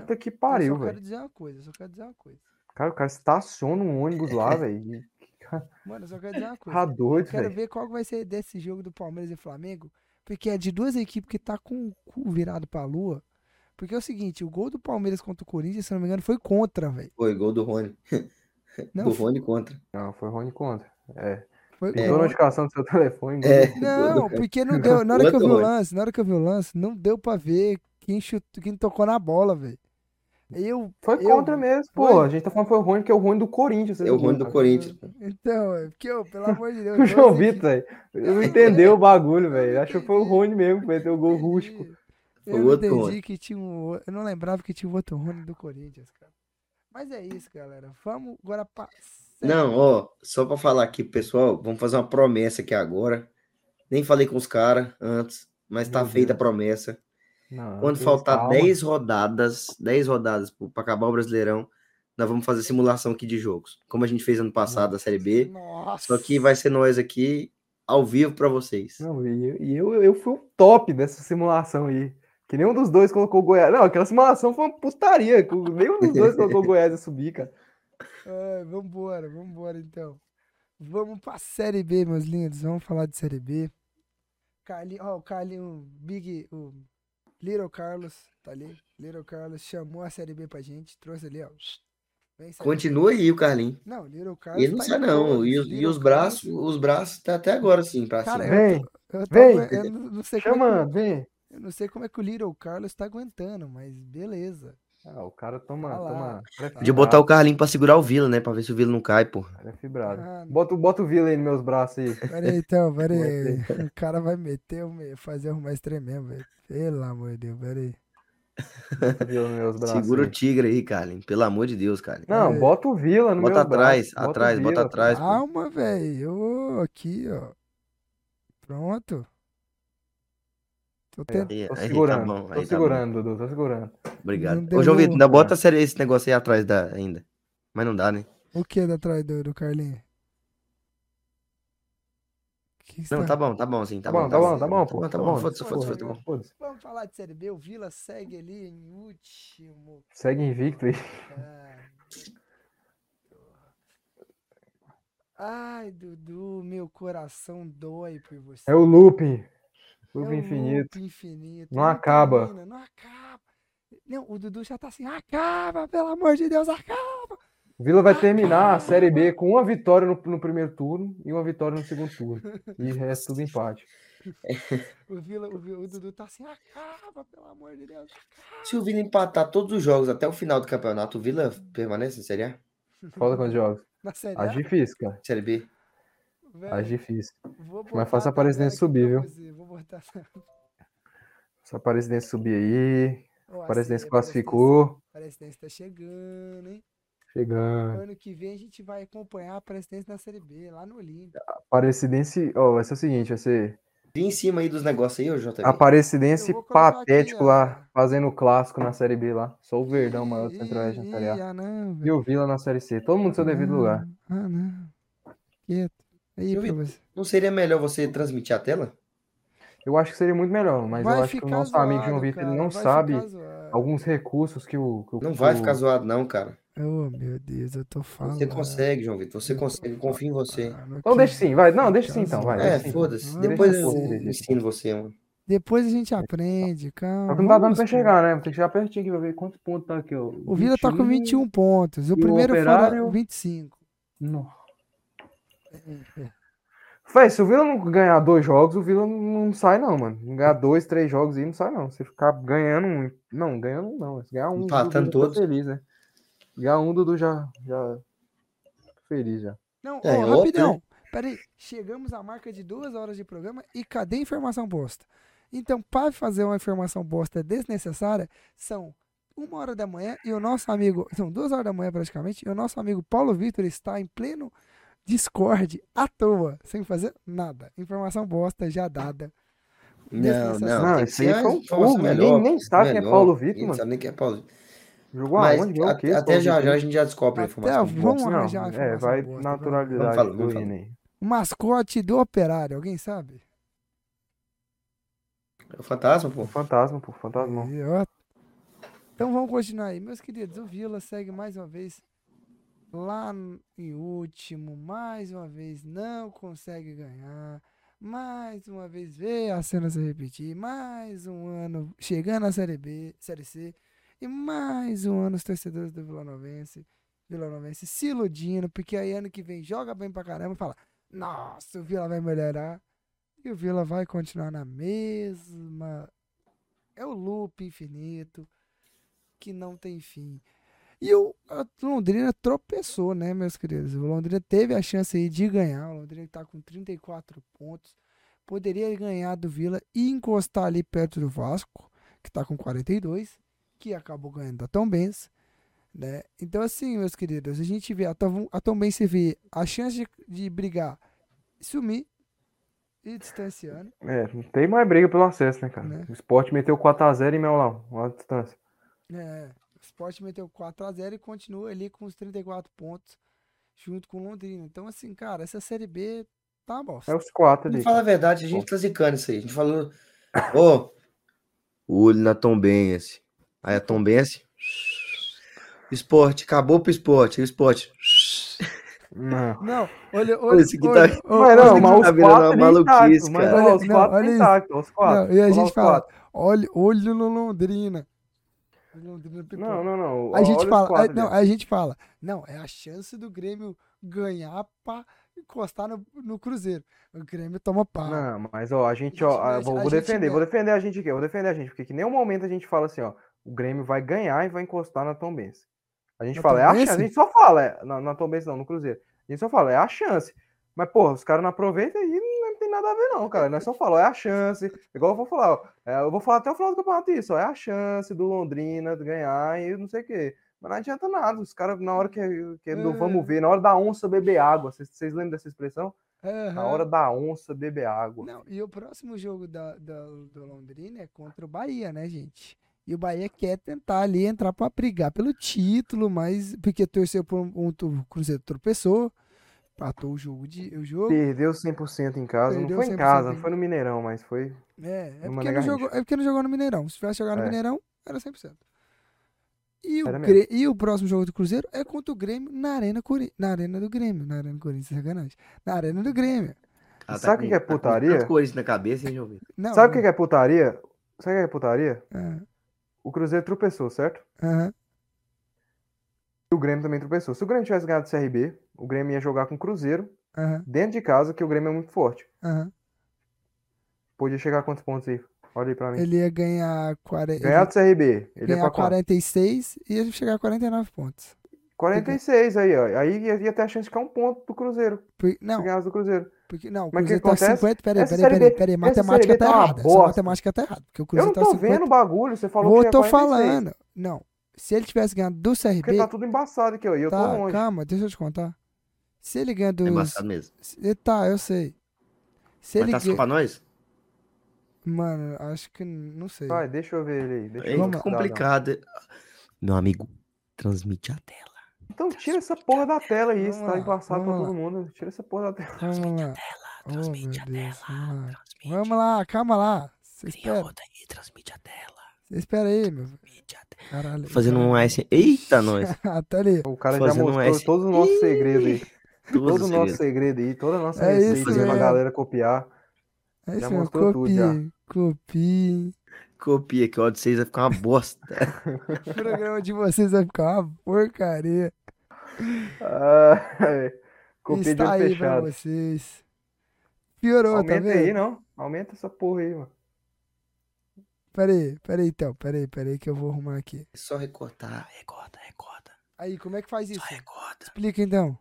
Puta que pariu, velho. Eu só quero dizer uma coisa, só quero dizer uma coisa. Cara, o cara estaciona um ônibus lá, velho. Mano, eu só quero dizer uma coisa. Tá doido, eu quero véio. ver qual vai ser desse jogo do Palmeiras e Flamengo, porque é de duas equipes que tá com o cu virado pra lua, Porque é o seguinte, o gol do Palmeiras contra o Corinthians, se não me engano, foi contra, velho. Foi gol do Rony. Não, do Rony contra. Não, foi Rony contra. É. foi Pisou contra. notificação do seu telefone. É. gol. Não, porque não deu. Na hora que eu vi o lance, na hora que eu vi o lance, não deu pra ver quem, chutou, quem tocou na bola, velho. Eu. Foi eu- contra mesmo, pô. Foi? A gente tá falando que foi o Rony, que é o Rony do Corinthians. É o Rony do Corinthians. pô. Então, é porque, ô, pelo amor de Deus. O João 12 Vitor, velho, não entendeu o bagulho, velho. Achou que foi o Rony mesmo que meteu o gol rústico. Eu Foi não outro entendi Rony. que tinha um. o- Eu não lembrava que tinha um outro Rony do Corinthians, cara. Mas é isso, galera. Vamos agora pra. Não, ó, só pra falar aqui, pessoal, vamos fazer uma promessa aqui agora. Nem falei com os caras antes, mas tá Meu feita a promessa. Não, Quando faltar calma. 10 rodadas, 10 rodadas pra acabar o Brasileirão, nós vamos fazer simulação aqui de jogos. Como a gente fez ano passado, a Série B. Nossa. Só que vai ser nós aqui ao vivo pra vocês. Não, e eu, eu, eu fui o top dessa simulação aí. Que nenhum dos dois colocou o Goiás. Não, aquela simulação foi uma putaria. que Nenhum dos dois colocou o Goiás a subir, cara. Ai, vambora, vambora então. Vamos pra Série B, meus lindos. Vamos falar de Série B. Carlinho, ó, o Carlinho, o Big, o Little Carlos, tá ali? Little Carlos chamou a Série B pra gente, trouxe ali, ó. Continua aí o Carlinhos. Não, Little Carlos. Ele não tá sai não. E, os- e os braços, os braços tá até agora sim, pra Cara, cima. Vem, Eu, tô Vem. eu não, como é chama, que, vem. eu não sei como é que o Little Carlos tá aguentando, mas beleza. Ah, o cara toma, lá. toma. Podia botar o Carlinho pra segurar o Vila, né? Pra ver se o Vila não cai, pô. Ele é fibrado. Ah, Bota, bota o Vila aí nos meus braços aí. Pera aí, então, pera aí. O cara vai meter, fazer o mais tremendo, velho. Pelo amor de Deus, pera aí. Bota o Vila nos meus braços. Segura o tigre aí, Carlinho. Pelo amor de Deus, Carlinho. Não, É. bota o Vila no Bota meus atrás, braços. Bota o atrás, bota atrás. Calma, velho. Ô, aqui, ó. Pronto. Tô tentando. Aí, Tô tá segurando, bom, tô tá segurando, Dudu, tô segurando. bom. Obrigado. Ô, João Vitor, ainda bota esse negócio aí atrás da, ainda. Mas não dá, né? O que da trás do, do Carlinho? Que que Não, você tá bom, tá bom, sim. Tá, Tá bom, tá bom, tá bom, Tá pô. bom, tá tá bom. bom. Foda-se, foda-se. Foda-se. Vamos falar de Série B. O Vila segue ali em último. Segue invicto aí. Ai, Dudu, meu coração dói por você. É o looping. É Looping um infinito. loop infinito. Não acaba. termina, não acaba. Não, o Dudu já tá assim, acaba, pelo amor de Deus, acaba. O Vila vai terminar a Série B com uma vitória no, no primeiro turno e uma vitória no segundo turno. E o resto tudo empate. O, Vila, o, Vila- o Dudu tá assim, acaba, pelo amor de Deus, acaba. Se o Vila empatar todos os jogos até o final do campeonato, o Vila permanece em Série A? Falta quantos jogos? Na Série Acho A, difícil, cara. Série B? Velho, Acho difícil. fácil botar a Aparecidense aqui subir, viu? Vou botar... Se a Aparecidense subir aí. A Aparecidense assim, classificou. A Aparecidense tá chegando, hein? Chegando. Ano que vem a gente vai acompanhar a Aparecidense na Série B, lá no Olímpia. Aparecidense. Ó, vai ser o seguinte: vai ser. Em cima aí dos negócios aí, ô JV. Aparecidense aqui, patético ó. lá, fazendo o clássico na Série B lá. Só o Verdão maior do Centro-Oeste na Série A. ah, não, E o Vila na Série C. Todo mundo no seu devido lugar. Ah, não. Quieto. Aí, vi-. Não seria melhor você transmitir a tela? Eu acho que seria muito melhor, mas Vai eu acho que o nosso amigo João zoado, Vitor ele não sabe zoado. alguns recursos que o. que o- Não que vai o- ficar zoado, não, cara. Oh, meu Deus, eu tô falando. Você consegue, João Vitor. Você consegue. Confio em você. falando Então que deixa sim, vai. Não, deixa sim então, vai. zoado. É, foda-se. Depois eu assim. ensino você, mano. Depois a gente aprende, calma. Só que não tá dando pra enxergar, né? Tem que chegar pertinho aqui pra ver quantos pontos tá aqui, ó. O Vila tá com 21 pontos. O e o primeiro Operário? foram 25. Nossa. É. Véi, se o Vila não ganhar dois jogos, o Vila não, sai, não, mano. Não ganhar dois, três jogos aí, não sai, não. Se ficar ganhando um. Não, ganhando um, não. Se ganhar um, o Empatando Dudu tá feliz, né? Ganhar um, Dudu já. já... Feliz já. Não, É, ó, outro, rapidão. Peraí, chegamos à marca de duas horas de programa e cadê a informação bosta? Então, para fazer uma informação bosta desnecessária, são uma hora da manhã e o nosso amigo. São duas horas da manhã praticamente, e o nosso amigo Paulo Vitor está em pleno Discord à toa, sem fazer nada. Informação bosta já dada. Não, não. Não, esse aí foi um ninguém melhor, nem sabe quem é. Paulo Vitor, mano. sabe nem quem é Paulo Vitor. Jogou Mas aonde? Jogou o quê? até já, já a gente já descobre a Até informação. vamos bosta. arranjar a Não, é, vai bosta, naturalidade Vamos falar, vamos falar. O mascote do operário, alguém sabe? É o fantasma, pô. O fantasma, pô, fantasma. Então vamos continuar aí. Meus queridos, o Vila segue mais uma vez lá em último, mais uma vez não consegue ganhar. mais uma vez ver a cena se repetir, mais um ano chegando à Série B, Série C, e mais um ano os torcedores do Vila Novense, Vila Novense se iludindo, porque aí ano que vem joga bem pra caramba e fala, nossa, o Vila vai melhorar, e o Vila vai continuar na mesma. É o loop infinito que não tem fim. E o Londrina tropeçou, né, meus queridos? O Londrina teve a chance aí de ganhar. O Londrina está com 34 pontos. Poderia ganhar do Vila e encostar ali perto do Vasco, que está com 42, que acabou ganhando da Tom Benz. Né? Então, assim, meus queridos, a gente vê a Tom, a Tom Benz vê a chance de, de brigar sumir e distanciando. É, não tem mais briga pelo acesso, né, cara? Né? O Sport meteu 4x0 em Meulão, uma distância. É, o Sport meteu 4x0 e continua ali com os 34 pontos junto com o Londrina. Então, assim, cara, essa Série B tá bosta. É os quatro ali. Fala a verdade, a gente tá zicando isso aí. A gente falou, ô, o olho na Tombense. Aí a Tombense, esporte, acabou pro esporte, o esporte. Não. Não, olha, olha. Esse aqui tá. Mas não, mas os quatro maluquice, mas olha, os quatro intactos, os quatro. e a gente fala, olha, olho no Londrina. Não, não, não. A gente fala, a, não, a gente fala, não, é a chance do Grêmio ganhar pra encostar no, no Cruzeiro. O Grêmio toma pau. Não, mas ó, a gente, ó, a gente, vou, vou defender, vou defender a gente aqui, vou defender a gente, porque que nenhum momento a gente fala assim, ó, o Grêmio vai ganhar e vai encostar na Tombense. A gente na fala, Tombense? é a chance, a gente só fala, é, na, na Tombense não, no Cruzeiro. A gente só fala, é a chance. Mas, porra, os caras não aproveitam e nada a ver, não, cara. Nós só falamos, é a chance. Igual eu vou falar, ó, é, eu vou falar até o final do campeonato isso, ó, é a chance do Londrina ganhar e não sei o quê. Mas não adianta nada. Os caras, na hora que, que é. vamos ver, na hora da onça beber água, vocês, vocês lembram dessa expressão? Uhum. Na hora da onça beber água. Não, e o próximo jogo da, da, do Londrina é contra o Bahia, né, gente? E o Bahia quer tentar ali entrar para brigar pelo título, mas porque torceu por um, um, o Cruzeiro tropeçou, patou o jogo de o jogo. Perdeu 100% em casa, não foi em casa, não foi no Mineirão, mas foi É, é porque, não jogou, é porque não jogou no Mineirão. Se tivesse jogado no é. Mineirão, era 100%. E o, e o próximo jogo do Cruzeiro é contra o Grêmio na Arena, Cori na arena do Grêmio. Na Arena do Corinthians, sacanagem. Na Arena do Grêmio. Ah, tá Sabe o que, é putaria? Tá coisas na cabeça, hein, Não, Sabe o que é putaria? Sabe o que é putaria? É o Cruzeiro tropeçou, certo? Uhum. E o Grêmio também tropeçou. Se o Grêmio tivesse ganhado o CRB, o Grêmio ia jogar com o Cruzeiro uhum. dentro de casa, que o Grêmio é muito forte. Uhum. Podia chegar a quantos pontos aí? Olha aí pra mim. Ele ia ganhar... 40... Ganhar do CRB. Ele ganhar ia 46 e ia chegar a 49 pontos. 46 aí, ó. Aí ia, ia ter a chance de ficar um ponto do Cruzeiro. Por... Não. Se ganhasse do Cruzeiro. Porque, não, o Mas Cruzeiro que tá acontece? 50. Peraí, peraí, peraí, peraí. Matemática tá, tá errada. Essa matemática tá errada. Porque o Cruzeiro eu não tô tá vendo o bagulho. Você falou Vou, que é tô falando. Não. Se ele tivesse ganhado do CRB. Porque tá tudo embaçado aqui, ó. E eu tá, tô longe. Calma, deixa eu te contar. Se ele ganha do. É embaçado mesmo. Tá, eu sei. Se Mas ele tá só pra nós? Mano, acho que. Não sei. Vai, deixa eu ver ele aí. Deixa é eu complicado. Meu amigo, transmite a tela. Então tira essa porra da tela aí, você tá embaçado pra todo mundo. Tira essa porra da tela. Vamos lá. Transmite oh, a Deus, tela. Vamos lá. vamos lá, calma lá. Espera. outra aí, transmite a tela. Espera aí, meu. Caralho. Fazendo um S. Eita, nós. Até ali. O cara Fazendo já mostrou um todos os nossos segredos aí. Todo o nosso segredo aí, toda a nossa é receita pra galera copiar. É já mostrou copie, tudo já. Copie. Copia que o áudio de vocês vai ficar uma bosta. o programa de vocês vai ficar uma porcaria. Ah, copia Está de aí fechado. pra vocês. Piorou, Aumenta tá vendo? aí, não? Aumenta essa porra aí, mano. Pera aí, pera aí então, pera aí, pera aí que eu vou arrumar aqui. É só recortar, recorta, recorta. Aí, como é que faz isso? Só recorta. Explica então.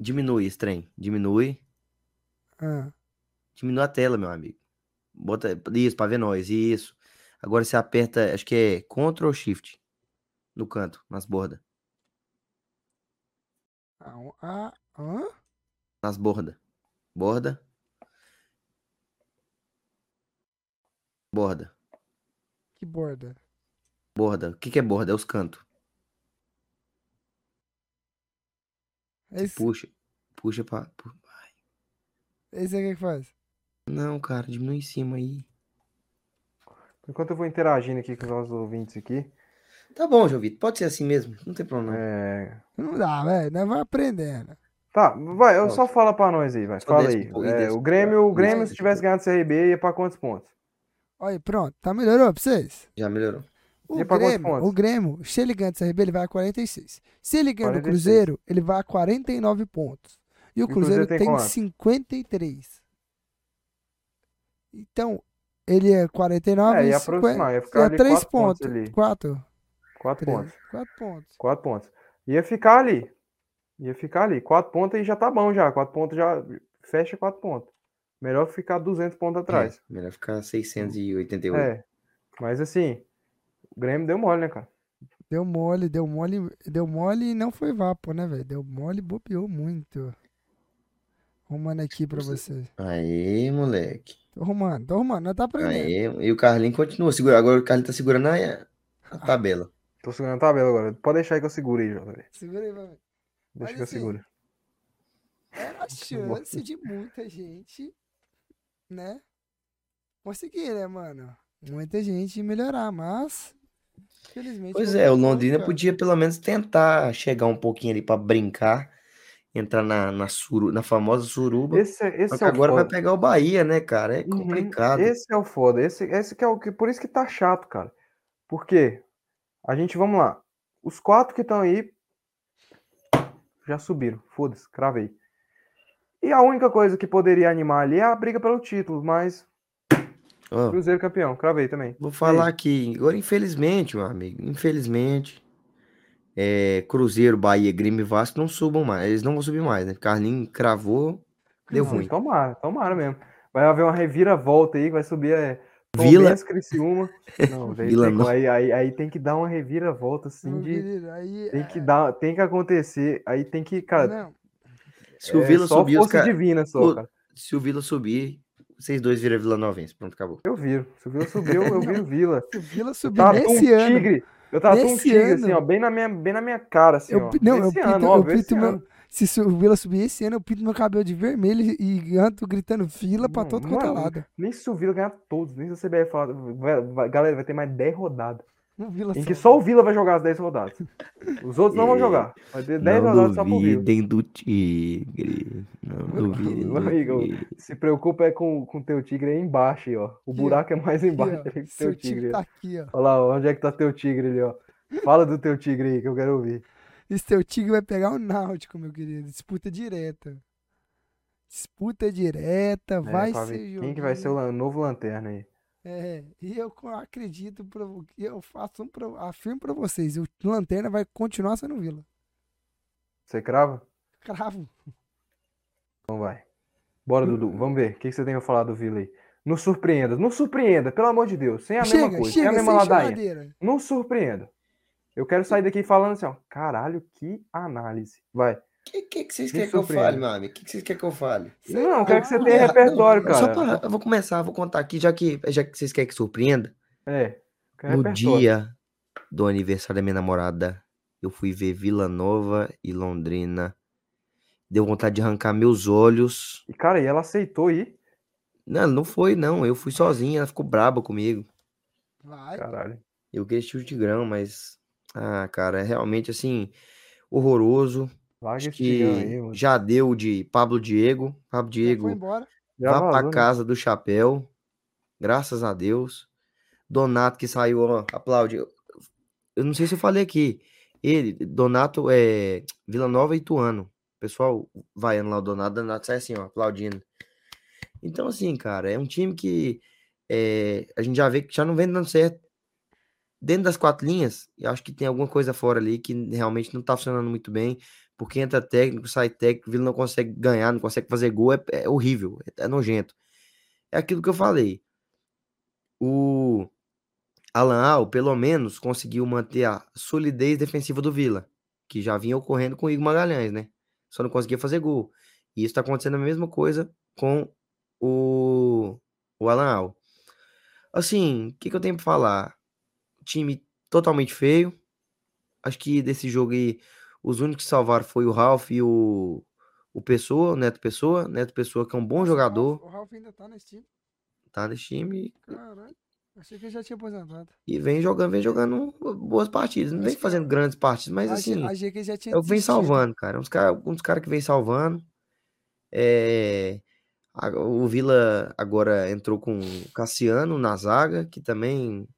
Diminui esse trem, diminui. Ah. Diminui a tela, meu amigo. Bota isso pra ver nós, isso. Agora você aperta, acho que é Ctrl Shift no canto, nas bordas. Ah, ah, hã? Nas bordas. Borda. Borda. Que borda? Borda. O que, que é borda? É os cantos. Esse... Puxa. Puxa pra. Esse é o que faz? Não, cara, diminui em cima aí. Enquanto eu vou interagindo aqui com os nossos ouvintes aqui. Tá bom, Jovito. Pode ser assim mesmo. Não tem problema. É... Não dá, velho. Nós vamos aprendendo. Tá, vai, eu só fala pra nós aí, vai. Só fala aí. É, o Grêmio, o. Grêmio, se tivesse ganhado o CRB, ia pra quantos pontos? Olha, pronto. Tá melhorou pra vocês? Já melhorou. O E Grêmio, o Grêmio, se ele ganha do CRB, ele vai a 46. Se ele ganha do 46. Cruzeiro, ele vai a 49 pontos. E o o Cruzeiro Cruzeiro tem tem quanto? 53. Então, ele é 49 É, ia e aproximar, ia 50, ficar ali 3 quatro pontos pontos. ali. 4. Quatro pontos. 4 pontos. Quatro pontos. Ia ficar ali. Ia ficar ali. Quatro pontos aí já tá bom já. Quatro pontos já fecha quatro pontos. Melhor ficar 200 pontos atrás. É, melhor ficar 688. É. Mas assim, o Grêmio deu mole, né, cara? Deu mole, deu mole, deu mole e não foi vapo, né, velho? Deu mole e bobeou muito. Arrumando aqui pra você. Aê, moleque. Tô arrumando, tô arrumando, nós tá aprendendo. Aê. E o Carlinho continua segurando. Agora o Carlinho tá segurando a, a tabela. Tô segurando a tabela agora. Pode deixar aí que eu seguro aí, JV. Segura aí, vai. Deixa Mas que eu assim, seguro. Era a chance de muita gente, né? Conseguir, né, mano? Muita gente melhorar, mas. Infelizmente. Pois é, o Londrina cara. podia pelo menos tentar chegar um pouquinho ali pra brincar, entrar na, na, suru, na famosa suruba. Esse, é- Só esse que é agora vai foda. pegar o Bahia, né, cara? É Uhum, complicado. Esse é o foda. Esse, esse que é o que. Por isso que tá chato, cara. Por quê? A gente, vamos lá. Os quatro que estão aí já subiram. Foda-se, cravei. E a única coisa que poderia animar ali é a briga pelo título, mas Ó, Cruzeiro campeão, cravei também. vou falar aqui, agora infelizmente, meu amigo, infelizmente, é, Cruzeiro, Bahia, Grêmio e Vasco não subam mais, eles não vão subir mais, né? Carlinhos cravou, deu Não, ruim. Tomara, tomara mesmo. Vai haver uma reviravolta aí, que vai subir é, Vila- Criciúma. Não, velho, Vila tem Nova. aí, aí, aí tem que dar uma reviravolta, assim, de... querido, aí, Tem que é, dar, tem que acontecer, aí tem que, cara, Não, Se o é Vila só subir, os força caras. divina só, o- cara. Se o Vila subir, vocês dois viram Vila Novense. Pronto, acabou. Eu viro. Se o Vila subiu, eu viro Vila. se o Vila Eu subir tava um nesse ano. tigre. Eu tava um Nesse tigre, assim, ano. ó, bem na minha, bem na minha cara, assim, Eu, ó. não, eu Esse pinto, ano, eu óbvio, esse pinto meu. ano. Se o Vila subir esse ano, eu pinto meu cabelo de vermelho e ando gritando fila pra todo quanto é lado. Nem se o Vila ganhar todos, nem se a CBF falar. vai- vai- galera, vai ter mais 10 rodadas. O Vila Em que só- o Vila vai jogar as 10 rodadas. Os outros não vão jogar. Vai ter 10 Não rodadas só pro Vila. duvidem do Tigre. Não duvidem do Amigo, Tigre. Se preocupa é com o teu tigre aí embaixo, aí, ó. O Aqui, buraco é mais Aqui, embaixo aí que seu teu tigre. tigre tá aqui, ó. Olha lá, onde é que tá teu tigre ali, ó. Fala do teu tigre aí que eu quero ouvir. Esse teu tigre vai pegar o Náutico, meu querido. Disputa direta. Disputa direta, É, vai ser quem que vai ser o novo lanterna aí. É, e eu acredito, eu faço um, afirmo pra vocês, o Lanterna vai continuar sendo Vila. Você crava? Cravo. Então vai. Bora, Dudu. Vamos ver. O que você tem pra falar do Vila aí? Nos surpreenda. Nos surpreenda, pelo amor de Deus. Sem a mesma chega, coisa. sem a chega, mesma sem ladainha. Nos surpreenda. Eu quero sair daqui falando assim, ó. Caralho, que análise. Vai. O que, que, que vocês querem que eu fale, meu amigo? O que, que vocês querem que eu fale? Sei Não, eu quero que você tenha repertório, não, Só cara. pra, eu vou começar, vou contar aqui, já que, já que vocês querem que surpreenda. É. No repertório. dia do aniversário da minha namorada, eu fui ver Vila Nova e Londrina. Deu vontade de arrancar meus olhos. E, cara, e ela aceitou ir. Não, não foi, não. Eu fui sozinha, ela ficou braba comigo. Vai. Caralho. Eu queria chute de grão, mas. Ah, cara, é realmente assim, horroroso. Tigão que aí, já deu de Pablo Diego. Pablo Já foi Diego, embora. Já vá vazou, pra né? casa do chapéu. Graças a Deus. Donato que saiu, ó, aplaude. Eu não sei se eu falei aqui. Ele, Donato é Vila Nova e Ituano. O pessoal vaiando lá o Donato, Donato sai assim, ó, aplaudindo. Então, assim, cara, é um time que é, a gente já vê que já não vem dando certo. Dentro das quatro linhas, eu acho que tem alguma coisa fora ali que realmente não tá funcionando muito bem. Porque entra técnico, sai técnico, o Vila não consegue ganhar, não consegue fazer gol, é, é horrível, é, é nojento. É aquilo que eu falei. O Alan Al, pelo menos, conseguiu manter a solidez defensiva do Vila, que já vinha ocorrendo com o Igor Magalhães, né? Só não conseguia fazer gol. E isso tá acontecendo a mesma coisa com o, o Alan Al. Assim, o que, que eu tenho pra falar? Time totalmente feio. Acho que desse jogo aí, os únicos que salvaram foi o Ralph e o, o Pessoa, o Neto Pessoa. Neto Pessoa, que é um bom jogador, Ralf- O Ralf ainda tá nesse time. tá nesse time. Caralho. Achei que ele já tinha aposentado. E vem jogando, vem jogando boas partidas. Não vem fazendo grandes partidas, mas achei, assim. achei que ele já tinha É o que vem desistido. salvando, cara. Uns cara, um dos caras que vem salvando. É, a- o Vila agora entrou com o Cassiano na zaga, que também,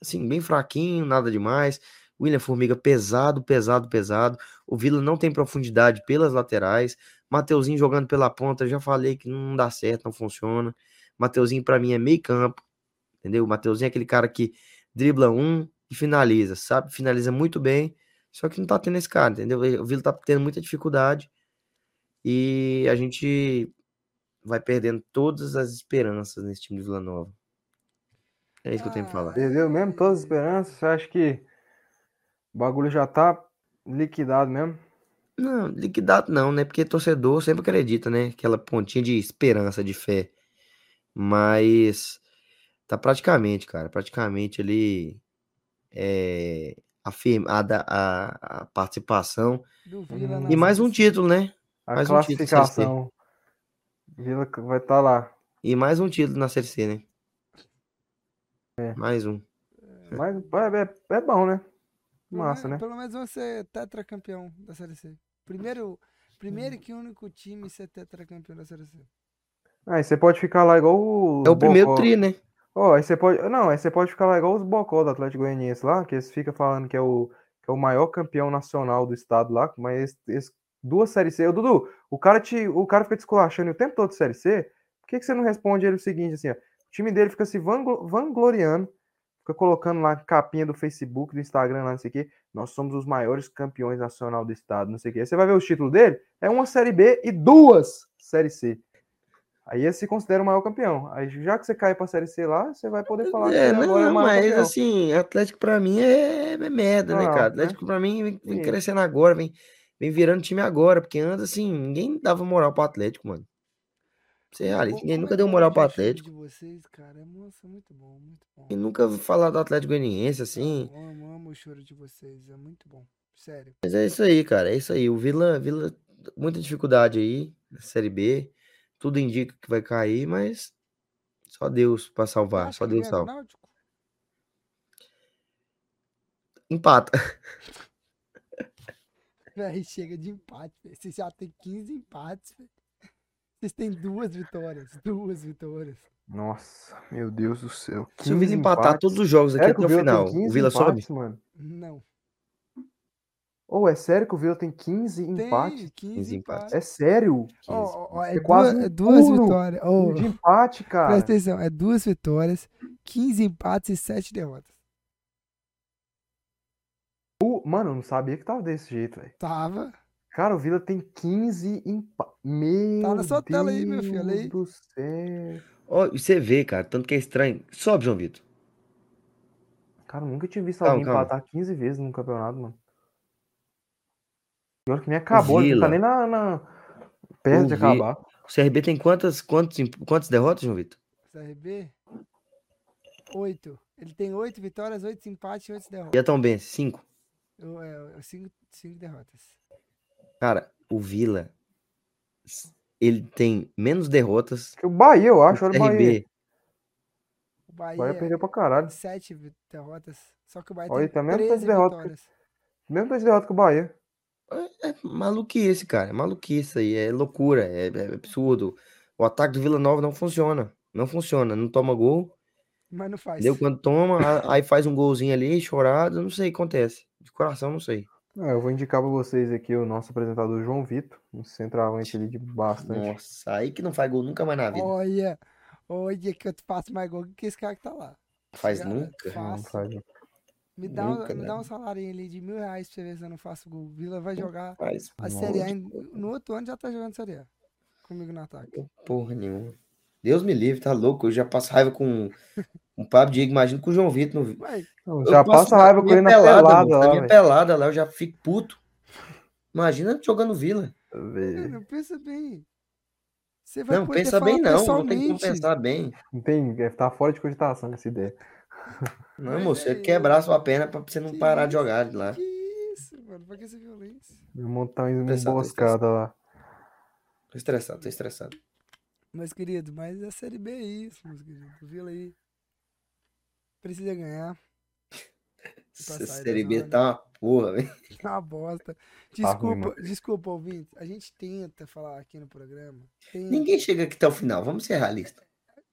assim, bem fraquinho, nada demais. William Formiga pesado, pesado, pesado. O Vila não tem profundidade pelas laterais. Mateuzinho jogando pela ponta, já falei que não dá certo, não funciona. Mateuzinho pra mim é meio campo, entendeu? O Mateuzinho é aquele cara que dribla um e finaliza, sabe? Finaliza muito bem, só que não tá tendo esse cara, entendeu? O Vila tá tendo muita dificuldade e a gente vai perdendo todas as esperanças nesse time de Vila Nova. É isso que eu tenho pra falar. Perdeu mesmo todas as esperanças? Você acha que o bagulho já tá liquidado mesmo? Não, liquidado não, né? Porque torcedor sempre acredita, né? Aquela pontinha de esperança, de fé. Mas tá praticamente, cara, praticamente ali é, afirmada a, a participação. Do Vila E mais um título, né? A Mais um classificação. Vila vai estar lá. E mais um título na Série C, né? É. Mais um. Mas é, é, é bom, né? Pelo Massa, men- né? Pelo menos vão ser tetracampeão da Série C. Primeiro, primeiro que único time ser tetracampeão da Série C. Aí você pode ficar lá igual o. É o primeiro tri, né? Ó, aí você pode. Não, aí você pode ficar lá igual os Bocó do Atlético Goianiense lá, que eles ficam falando que é o, que é o maior campeão nacional do estado lá, mas esse- duas séries C. Ô, Dudu, o cara, te, o cara fica te esculachando o tempo todo de série C. Por que, que você não responde ele o seguinte, assim, ó? O time dele fica se vanglo- vangloriando, fica colocando lá capinha do Facebook, do Instagram, lá, não sei o quê. Nós somos os maiores campeões nacional do estado, não sei o quê. Aí você vai ver os títulos dele, é uma série B e duas série C. Aí esse se considera o maior campeão. Aí já que você cai pra série C lá, você vai poder falar É, que ele agora é o não, maior mas campeão. assim, Atlético pra mim é, é merda, né, Não, cara? né? Atlético pra mim vem, vem crescendo agora, vem, vem virando time agora, porque antes, assim, ninguém dava moral pro Atlético, mano. Você realista, ninguém nunca deu moral pro Atlético. de vocês, cara. É moça, muito bom, muito bom. E nunca falar do Atlético Goianiense, assim. Eu amo, amo o choro de vocês, é muito bom. Sério. Mas é isso aí, cara. É isso aí. O Vila, Vila, muita dificuldade aí na Série B. Tudo indica que vai cair, mas só Deus pra Você salvar. Só Deus salva. Náutico? Empata. Véi, chega de empate, velho. Vocês já tem 15 empates, velho. Vocês têm duas vitórias. Duas vitórias. Nossa, meu Deus do céu. Se o Vila 15 empatar empates. todos os jogos aqui Sério até o tem final, o 15 Vila sobe? empates, mano? Não. Ou é sério que o Vila tem 15 Tem empates? 15, 15 empates. É sério? Ó, ó, é, É quase duas, um é duas turno vitórias. Ó, de empate, cara. presta atenção, é duas vitórias, 15 empates e 7 derrotas. O- Mano, eu não sabia que tava desse jeito, velho. Tava. Cara, o Vila tem 15 empates. Meu Tá na sua tela aí, meu filho, olha aí. Deus do céu. Ó, e você vê, cara, tanto que é estranho. Sobe, João Vitor. Cara, eu nunca tinha visto Calma, alguém calma. empatar 15 vezes num campeonato, mano. Pior que nem acabou, ele não Vila. tá nem na, na- perto O de Vi- acabar. O CRB tem quantas, quantos, quantas derrotas, João Vitor? CRB? 8. Ele tem 8 vitórias, 8 empates e 8 E derrotas. a Tom Benz? Cinco. 5 derrotas. Cara, o Vila, ele tem menos derrotas Que o Bahia, eu que acho, o olha o Bahia. O O Bahia Bahia, perdeu pra caralho. 7 derrotas. Só que o Bahia Olha, tem tá mesmo 13 tanto de derrota que- vitórias. Mesmo dois derrotas com o Bahia. É maluquice, cara. É maluquice aí. É loucura. É, é absurdo. O ataque do Vila Nova não funciona. Não funciona. Não toma gol. Mas não faz. Entendeu? Quando toma, aí faz um golzinho ali, chorado. Não sei o que acontece. De coração, não sei. Ah, eu vou indicar pra vocês aqui o nosso apresentador João Vitor, um centroavante ali de bastante. Nossa, aí que não faz gol nunca mais na vida. Olha, olha que eu faço mais gol que esse cara que tá lá. Faz cara, nunca. Não faz. Me dá, um, Nunca, me né? dá um salário ali de mil reais pra você ver se eu não faço gol. Vila vai jogar Faz a Série A. No outro ano já tá jogando Série A. Comigo no ataque. porra nenhuma. Deus me livre, tá louco. Eu já passo raiva com o Pablo Diego, imagina com o João Vitor no, Não, Eu Já passa raiva com ele na pelada, pelada mano, na lá, minha pelada lá, eu já fico puto. Imagina jogando Vila. Mano, pensa bem. Você vai Não, pensa bem não, não tem como pensar bem. Não tem, tá fora de cogitação essa ideia. Não, Mas moço, é você quebrar sua perna pra você não Que parar de isso, jogar de lá. Que isso, mano? Pra que essa violência? Meu montar uma Pensar, emboscada lá. Tô estressado, tô estressado. Mas, querido, mas a Série B é isso, meus queridos. Vila aí. Precisa ganhar. Essa Série B tá uma porra, velho. Tá uma bosta. Desculpa, tá ruim, desculpa, ouvintes. A gente tenta falar aqui no programa. Tenta. Ninguém chega aqui até o final. Vamos ser realistas.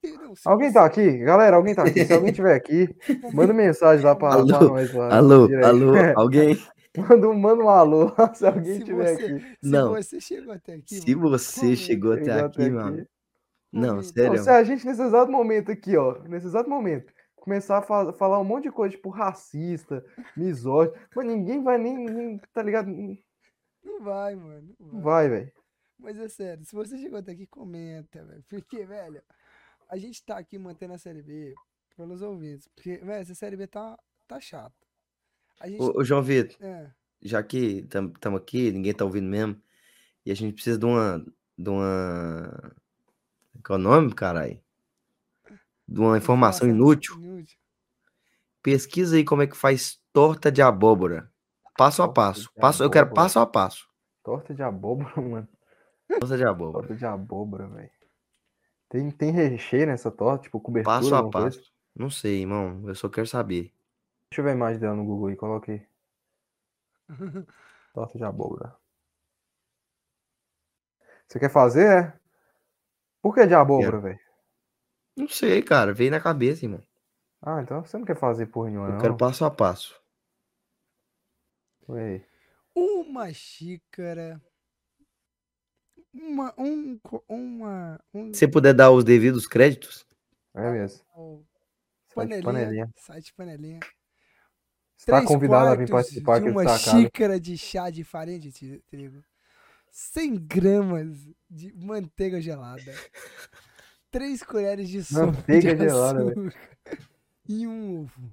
Não, alguém tá aqui? Galera, alguém tá aqui? Se alguém tiver aqui, manda mensagem lá pra, alô, pra nós. Lá, alô, alô, alguém? Manda um, manda um alô se alguém se tiver você, aqui. Se não. você chegou até aqui. Se mano, você chegou até chegou aqui, aqui, mano. Não, sério. Não, se a gente, nesse exato momento aqui, ó, nesse exato momento, começar a fa falar um monte de coisa, tipo, racista, misógino, mas ninguém vai nem, nem, tá ligado? Não vai, mano. Não vai, velho. Mas é sério, se você chegou até aqui, comenta, velho. Porque, velho, a gente tá aqui mantendo a Série B pelos ouvintes. Porque, velho, essa Série B tá, tá chata. Gente... Ô, ô, João Vitor, é. já que estamos aqui, ninguém tá ouvindo mesmo, e a gente precisa de uma. De uma. Qual é o nome, caralho? De uma informação, inútil. inútil. Pesquisa aí como é que faz torta de abóbora. Passo a passo. passo eu quero passo a passo. Torta de abóbora, mano. Torta de abóbora. Torta de abóbora, velho. Tem, tem recheio nessa torta, tipo cobertura? Passo a passo. Coisa? Não sei, irmão. Eu só quero saber. Deixa eu ver a imagem dela no Google aí, coloquei. Torta de abóbora. Você quer fazer, é? Por que de abóbora, velho? Não sei, cara. Veio na cabeça, irmão. Ah, então você não quer fazer porra nenhuma, Eu não? quero passo a passo. Oi. Uma xícara. Uma. Um. Uma. Um... Se puder dar os devidos créditos. É mesmo. Panelinha, panelinha. Site panelinha. Está convidado a vir participar de uma xícara de chá de farinha de trigo. 100 gramas de manteiga gelada. 3 colheres de sopa manteiga de gelada, velho. E um ovo.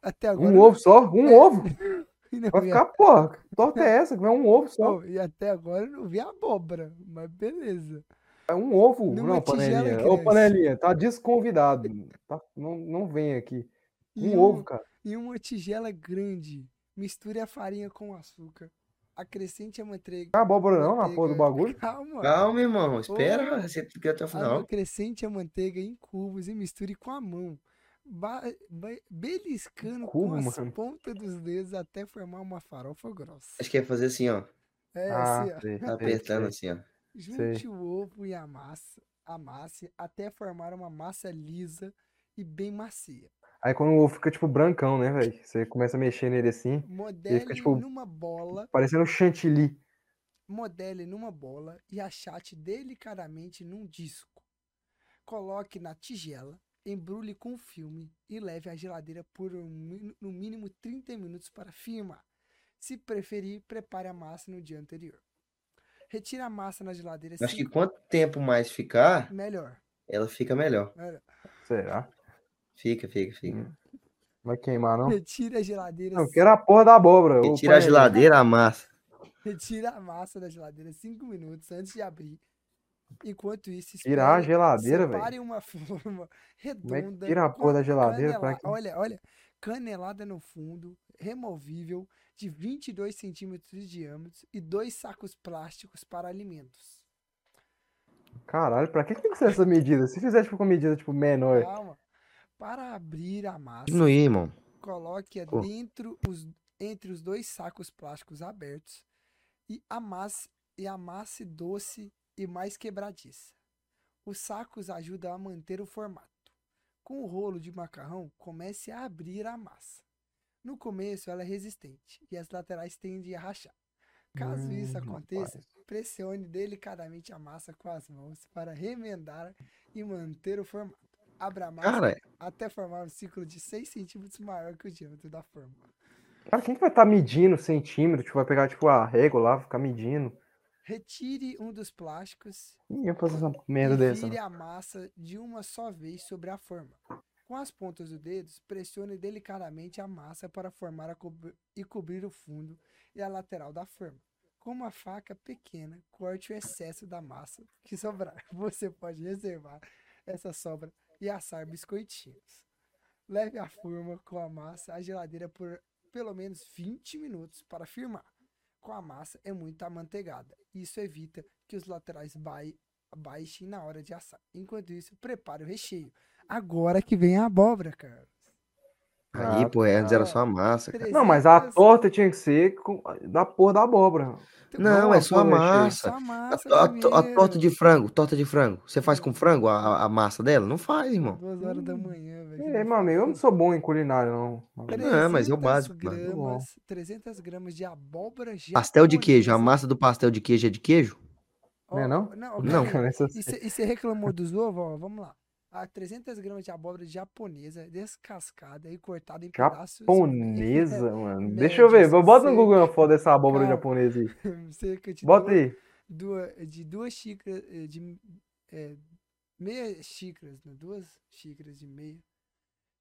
Até agora. Um ovo só? Um ovo? Vai ficar, porra, que torta é essa? Que vai um ovo só. E até agora eu não vi abóbora, mas beleza. É um ovo, Numa não, panelinha. Ô, panelinha, tá desconvidado. Tá, não, não vem aqui. Um, um ovo, cara. E uma tigela grande. Misture a farinha com açúcar. Acrescente a manteiga. Não é abóbora não, na porra do bagulho? Calma. Calma, irmão. Espera a receita até o final. Acrescente a manteiga em cubos e misture com a mão. Ba beliscando Cubo, com as mano. pontas dos dedos até formar uma farofa grossa. Acho que é fazer assim, ó. É, ah, assim, ó. Sei, tá apertando assim, ó. Junte sei. o ovo e a massa, amasse até formar uma massa lisa e bem macia. Aí quando o ovo fica tipo brancão, né, velho? Você começa a mexer nele assim. Modele ele fica, tipo, numa bola. Parecendo um chantilly. Modele numa bola e achate delicadamente num disco. Coloque na tigela, embrulhe com filme e leve à geladeira por um, no mínimo 30 minutos para firmar. Se preferir, prepare a massa no dia anterior. Retire a massa na geladeira. Acho que quanto tempo mais ficar, melhor. Ela fica melhor. melhor. Será? Fica, fica, fica. Vai queimar, não? Retira a geladeira. Não, eu quero a porra da abóbora. Retira a geladeira, a massa. Retira a massa da geladeira 5 minutos antes de abrir. Enquanto isso, tirar a geladeira, velho. Separe uma forma redonda. É tira a porra da geladeira para que... Olha, olha. Canelada no fundo, removível, de 22 centímetros de diâmetro e dois sacos plásticos para alimentos. Caralho, pra que tem que ser essa medida? Se fizer tipo com medida tipo menor. Calma. Para abrir a massa, Diminuir, irmão. coloque Pô. dentro os, entre os dois sacos plásticos abertos e amasse, e amasse doce e mais quebradiça. Os sacos ajudam a manter o formato. Com o rolo de macarrão, comece a abrir a massa. No começo, ela é resistente e as laterais tendem a rachar. Caso isso Hum, aconteça, rapaz. pressione delicadamente a massa com as mãos para remendar e manter o formato. Abra a massa Cara, até formar um círculo de 6 centímetros maior que o diâmetro da forma. Cara, quem que vai estar medindo centímetro? Tipo, vai pegar tipo a régua lá, ficar medindo. Retire um dos plásticos Ih, eu fazer essa merda e dessa. vire a massa de uma só vez sobre a forma. Com as pontas dos dedos, pressione delicadamente a massa para formar a cobri- e cobrir o fundo e a lateral da forma. Com uma faca pequena, corte o excesso da massa que sobrar. Você pode reservar essa sobra e assar biscoitinhos. Leve a forma com a massa à geladeira por pelo menos 20 minutos para firmar. Com a massa é muito amanteigada. Isso evita que os laterais bai- baixem na hora de assar. Enquanto isso, prepare o recheio. Agora que vem a abóbora, cara. Aí, Ah, pô, é, antes era só a massa, cara. Não, mas a 300 torta tinha que ser com- da porra da abóbora. Não, é só a porra, cheio. massa. Só A, massa a- a torta de frango, torta de frango. Você faz com frango a, a- massa dela? Não faz, irmão. Duas horas da manhã, velho. É, não meu amigo, eu não sou bom em culinária, não. Não, mas é o 300 básico, mano. gramas, 300 gramas de abóbora Pastel de queijo. A massa do pastel de queijo é de queijo? Não é não? Não, Não. E você reclamou dos ovos? Ó, vamos lá. A 300 gramas de abóbora japonesa, descascada e cortada em pedaços. Japonesa, mano. médios, Deixa eu ver. Bota no. Google uma foto dessa abóbora Calma. japonesa aí. Cerca de Bota duas, aí. duas- de duas xícaras, eh, de é, meia xícaras, né? duas xícaras de meia,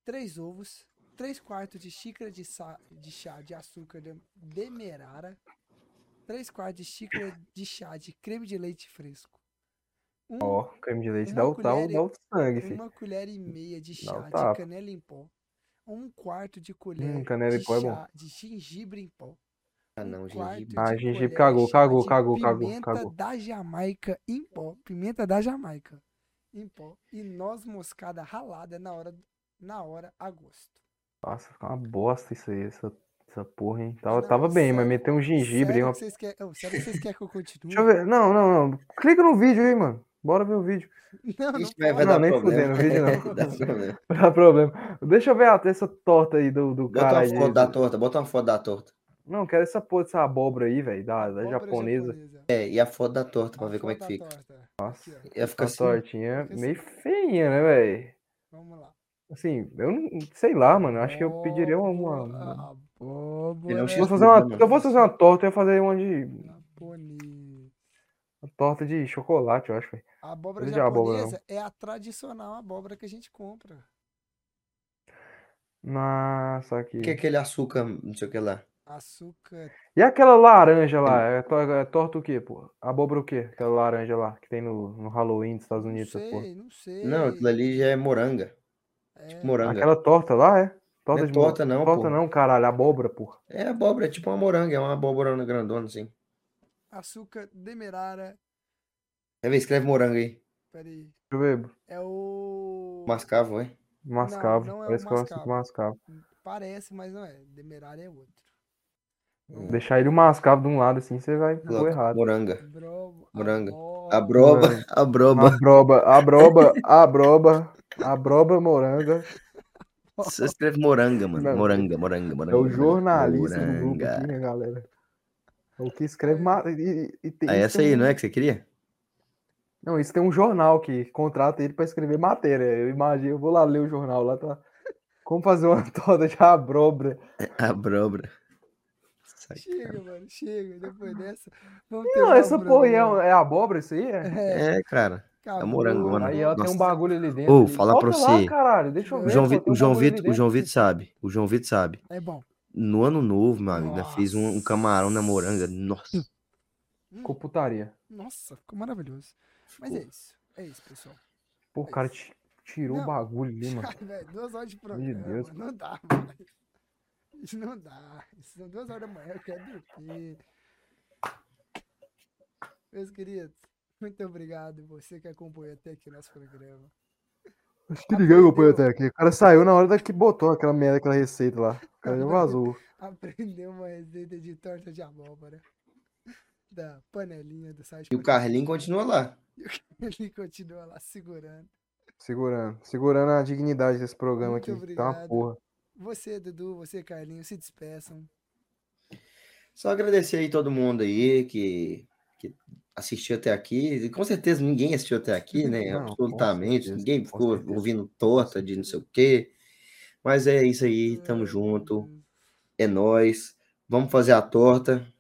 três ovos, três quartos de xícara de, sa- de chá de açúcar de- demerara, três quartos de xícara de chá de creme de leite fresco, um- Ó, creme de leite dá o, e- dá o sangue, filho. uma colher e meia de chá de canela em pó, um quarto de colher Hum, canela de em pó é bom. chá de gengibre em pó, Ah, um não, quarto gengibre. Ah, gengibre cagou, chá cagou, cagou, cagou, Pimenta cagou. da Jamaica em pó. Pimenta da Jamaica em pó. E noz moscada ralada na hora, na hora a gosto. Nossa, fica uma bosta isso aí, essa, essa porra, hein? Tava, Não, tava bem, mas sério- meteu um gengibre sério uma... que vocês querem, oh, sério que vocês querem que eu continue? Deixa eu ver. Não, não, não. Clica no vídeo aí, mano. Bora ver o vídeo. Não, não Ixi, vai, vai. Não, dar nem problema. fudendo, vídeo não. Dá problema. Não dá problema. Deixa eu ver a- essa torta aí do, do Bota cara uma aí. foto da torta, bota uma foto da torta. Não, quero essa porra dessa abóbora aí, velho, da, da Abóbora japonesa. É, e a foto da torta pra A ver como é que fica. torta. Nossa, Aqui. Ia ficar a assim. tortinha assim. meio feinha, né, velho? Vamos lá. Assim, eu não sei lá, mano. Acho que eu pediria uma. uma- Abóbora é Se eu fosse X-tudo, fazer uma- eu fosse fazer uma torta, eu ia fazer uma de. japonesa. Uma torta de chocolate, eu acho, velho. A abóbora Não é de abóbora, japonesa é a tradicional abóbora que a gente compra. Nossa, aqui. O que é aquele açúcar, não sei o que lá? Açúcar. E aquela laranja lá? É, to- é torta o quê, pô? Abóbora o quê? Aquela laranja lá que tem no, no Halloween dos Estados Não Unidos, porra. sei, não sei. Não, aquilo ali já é moranga. É, Tipo moranga. Aquela torta lá, é? Torta Não é de torta não, Torta pô. não, caralho. Abóbora, porra. É abóbora, é tipo uma moranga, é uma abóbora grandona assim. açúcar demerara. Quer ver? Escreve moranga aí. Peraí. Deixa eu ver. É o. Mascavo, hein? Mascavo. não é o Parece que é açúcar mascavo. mascavo. Parece, mas não é. Demerara é outro. Deixar ele o mascavo de um lado assim, você vai pôr errado. Moranga. Bro... Moranga. Abroba, Moranga. abroba. Abroba, abroba, abroba, abroba, moranga. Você escreve moranga, mano. Não. Moranga, moranga, moranga. É o moranga. jornalista do grupo Moranga. aqui, né, galera? É o que escreve. ma- E, e- e tem, Ah, essa aí, não é que você queria? Não, isso tem um jornal que contrata ele pra escrever matéria. Eu imagino, eu vou lá ler o jornal lá, tá? Como fazer uma torta de abóbora. Abroba. Chega, mano, chega. Depois dessa. Vamos ter Não, essa porra é, é abóbora, isso aí? É? É, É, cara. acabou, morangona. Aí ó, tem um Nossa. bagulho ali dentro. Ô, ali. falar pra Bota lá, você. caralho, deixa eu O ver. O João, tem o João Vitor, o João. Vitor sabe. O João Vitor sabe. É bom. No ano novo, meu amigo, fez um, um camarão na moranga. Nossa. Hum, Ficou putaria. Nossa, ficou maravilhoso. Mas é isso. É isso, pessoal. Pô, o cara ti- tirou o bagulho ali, mano. Velho, duas horas de programa. Deus. Não dá, mano. Isso não dá. Isso são duas horas da manhã, eu quero dormir. Meus queridos, muito obrigado você que acompanhou até aqui o nosso programa. Acho que ninguém acompanhou até aqui. O cara saiu na hora que botou aquela merda, aquela receita lá. O cara já vazou. Aprendeu uma receita de torta de abóbora. Da panelinha do site. E o Carlinho continua lá. Ele continua lá segurando. Segurando. Segurando a dignidade desse programa Muito aqui. Tá uma obrigado. porra. Você, Dudu, você, Carlinhos, se despeçam. Só agradecer aí todo mundo aí que, que assistiu até aqui. E com certeza ninguém assistiu até aqui, né? Não, Absolutamente. certeza, Ninguém ficou certeza. ouvindo torta de não sei o quê. Mas é isso aí, tamo junto. É nóis. Vamos fazer a torta,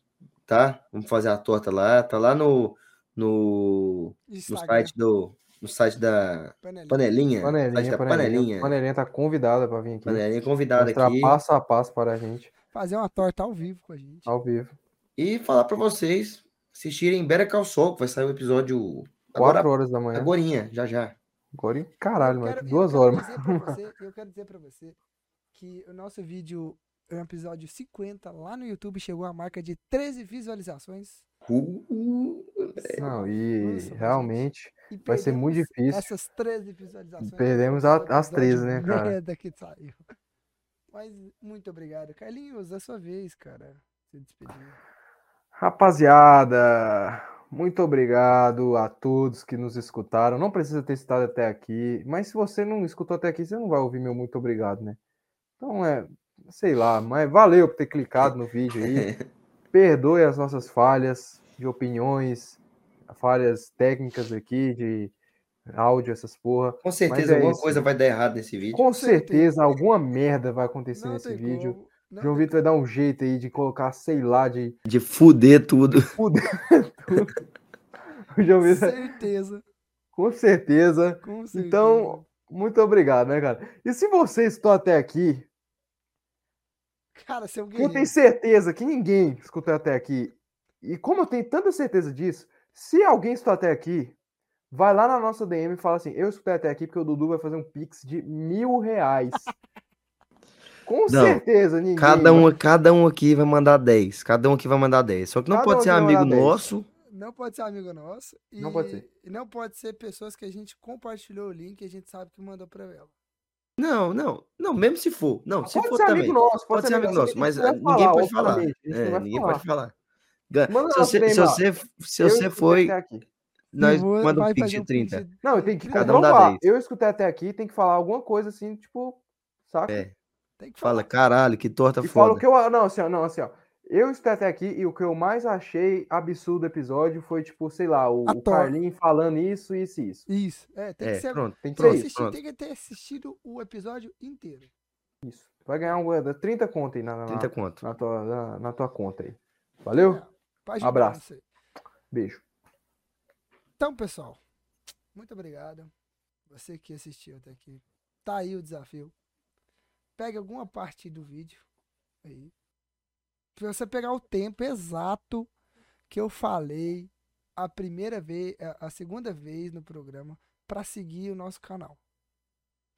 tá? Vamos fazer a torta lá. Tá lá no, no, no site do. No site da panelinha. Panelinha. Panelinha, site da panelinha. Panelinha. Panelinha tá convidada pra vir aqui. Panelinha convidada Mostrar aqui. passo a passo para a gente, Fazer uma torta ao vivo com a gente. ao vivo. E falar pra vocês assistirem Better Call Saul, que vai sair o episódio agora, Quatro horas da manhã. agorinha, já já. Agora caralho, mano. eu Duas quero horas. você- eu quero dizer pra você que o nosso vídeo, o episódio 50, lá no YouTube, chegou a marca de 13 visualizações. Uh, Não, e Nossa, realmente E vai ser muito perdemos difícil. Essas 13 visualizações. Perdemos causa a- as do 13, episódio né, cara? que saiu. Mas muito obrigado. Carlinhos, a sua vez, cara. Se despedir. Rapaziada, muito obrigado a todos que nos escutaram. Não precisa ter estado até aqui, mas se você não escutou até aqui, você não vai ouvir meu muito obrigado, né? Então é, sei lá, mas valeu por ter clicado no vídeo aí. Perdoe as nossas falhas de opiniões, falhas técnicas aqui, de áudio, essas porra. Com certeza é alguma isso. coisa vai dar errado nesse vídeo. Com certeza alguma merda vai acontecer não nesse vídeo. Como. Não João Vitor vai dar um jeito aí de colocar, sei lá, de. De fuder tudo. Fuder tudo. o João Vitor... certeza. Com certeza. Com certeza. Então, muito obrigado, né, cara? E se você estou até aqui. Cara, seu Eu tenho certeza que ninguém escutou até aqui. E como eu tenho tanta certeza disso, se alguém estou até aqui, vai lá na nossa DM e fala assim: Eu escutei até aqui porque o Dudu vai fazer um pix de mil reais. Com não, certeza, ninguém. Cada um, cada um aqui vai mandar 10. Cada um aqui vai mandar 10. Só que não cada pode um ser amigo nosso. Não pode ser amigo nosso. E não pode ser. E não pode ser pessoas que a gente compartilhou o link e a gente sabe que mandou pra ela. Não, não, não, mesmo se for. Não, se for também. Nosso, pode, pode, ser amigo nosso, mas ninguém falar, pode falar. É, ninguém falar. pode falar. se você, se você, se você foi. Nós manda um pix de 30. Não, tem que cada um dá Eu escutei até aqui, tem que falar alguma coisa assim, tipo, saca? É. Tem que Fala, caralho, que torta e foda. Fala o que eu. Não, assim, ó, não, assim, ó. Eu estou até aqui e o que eu mais achei absurdo do episódio foi, tipo, sei lá, o, o Carlinhos falando isso, isso e isso. Isso. É, tem é, que ser. Pronto, tem que ser assistir, pronto. Tem que ter assistido o episódio inteiro. Isso. Vai ganhar um 30 conto aí na, na, 30 conto. Na, tua, na, na tua conta aí. Valeu? É, Abraço. Beijo. Então, pessoal, muito obrigado. Você que assistiu até aqui. Tá aí o desafio pegue alguma parte do vídeo aí. Pra você pegar o tempo exato que eu falei a primeira vez, a segunda vez no programa para seguir o nosso canal.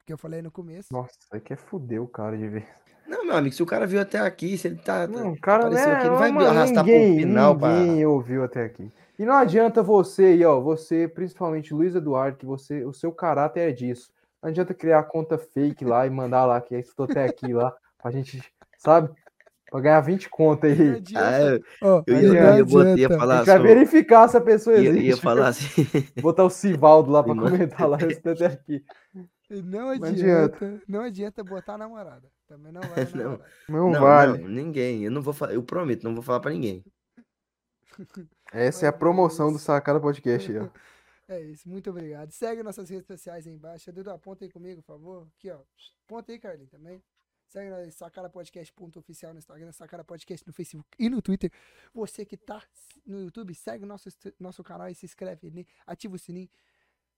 Que eu falei no começo. Nossa, isso aqui é fuder o cara de ver. Não, meu amigo, se o cara viu até aqui, se ele tá. Não, o cara né, aqui, não vai mano, arrastar ninguém, pro final, Ninguém pra... ouviu até aqui. E não adianta você aí, ó, você, principalmente Luiz Eduardo, que você, o seu caráter é disso. Não adianta criar conta fake lá e mandar lá, que estou até aqui lá, pra gente, sabe? Pra ganhar 20 conta aí. Ah, eu, oh, eu, ia, eu, eu ia falar. A gente vai verificar se a pessoa existe. Ia, ia falar assim. Botar o Sivaldo lá pra comentar lá, eu até aqui. Não adianta, não adianta, não adianta botar a namorada. Também não vai. Não, não, não, vale. Não, ninguém. Eu não vou falar, eu prometo, não vou falar pra ninguém. Essa é a promoção do Sacada Podcast, ó. É isso, muito obrigado. Segue nossas redes sociais aí embaixo. Dudu, aponta aí comigo, por favor. Aqui, ó. Aponta aí, Carlinhos, também. Segue nós, Sacara Podcast oficial no Instagram, Sacara Podcast no Facebook e no Twitter. Você que tá no YouTube, segue nosso, nosso canal e se inscreve, ativa o sininho,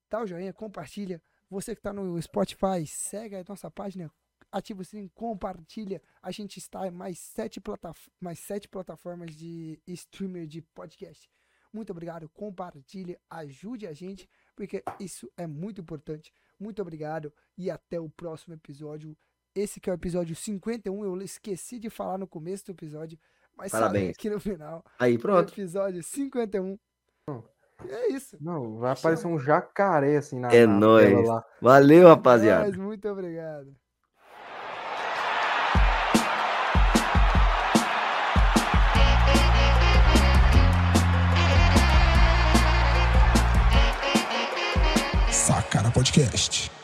dá o joinha, compartilha. Você que tá no Spotify, segue a nossa página, ativa o sininho, compartilha. A gente está em mais sete, plataf mais sete plataformas de streamer de podcast. Muito obrigado, compartilhe, ajude a gente, porque isso é muito importante. Muito obrigado e até o próximo episódio. Esse que é o episódio 51, eu esqueci de falar no começo do episódio, mas Parabéns. aqui no final. Aí, pronto. Episódio 51. É isso. Não, vai aparecer um jacaré assim na É na nóis. Valeu, rapaziada. É nóis, muito obrigado. Podcast.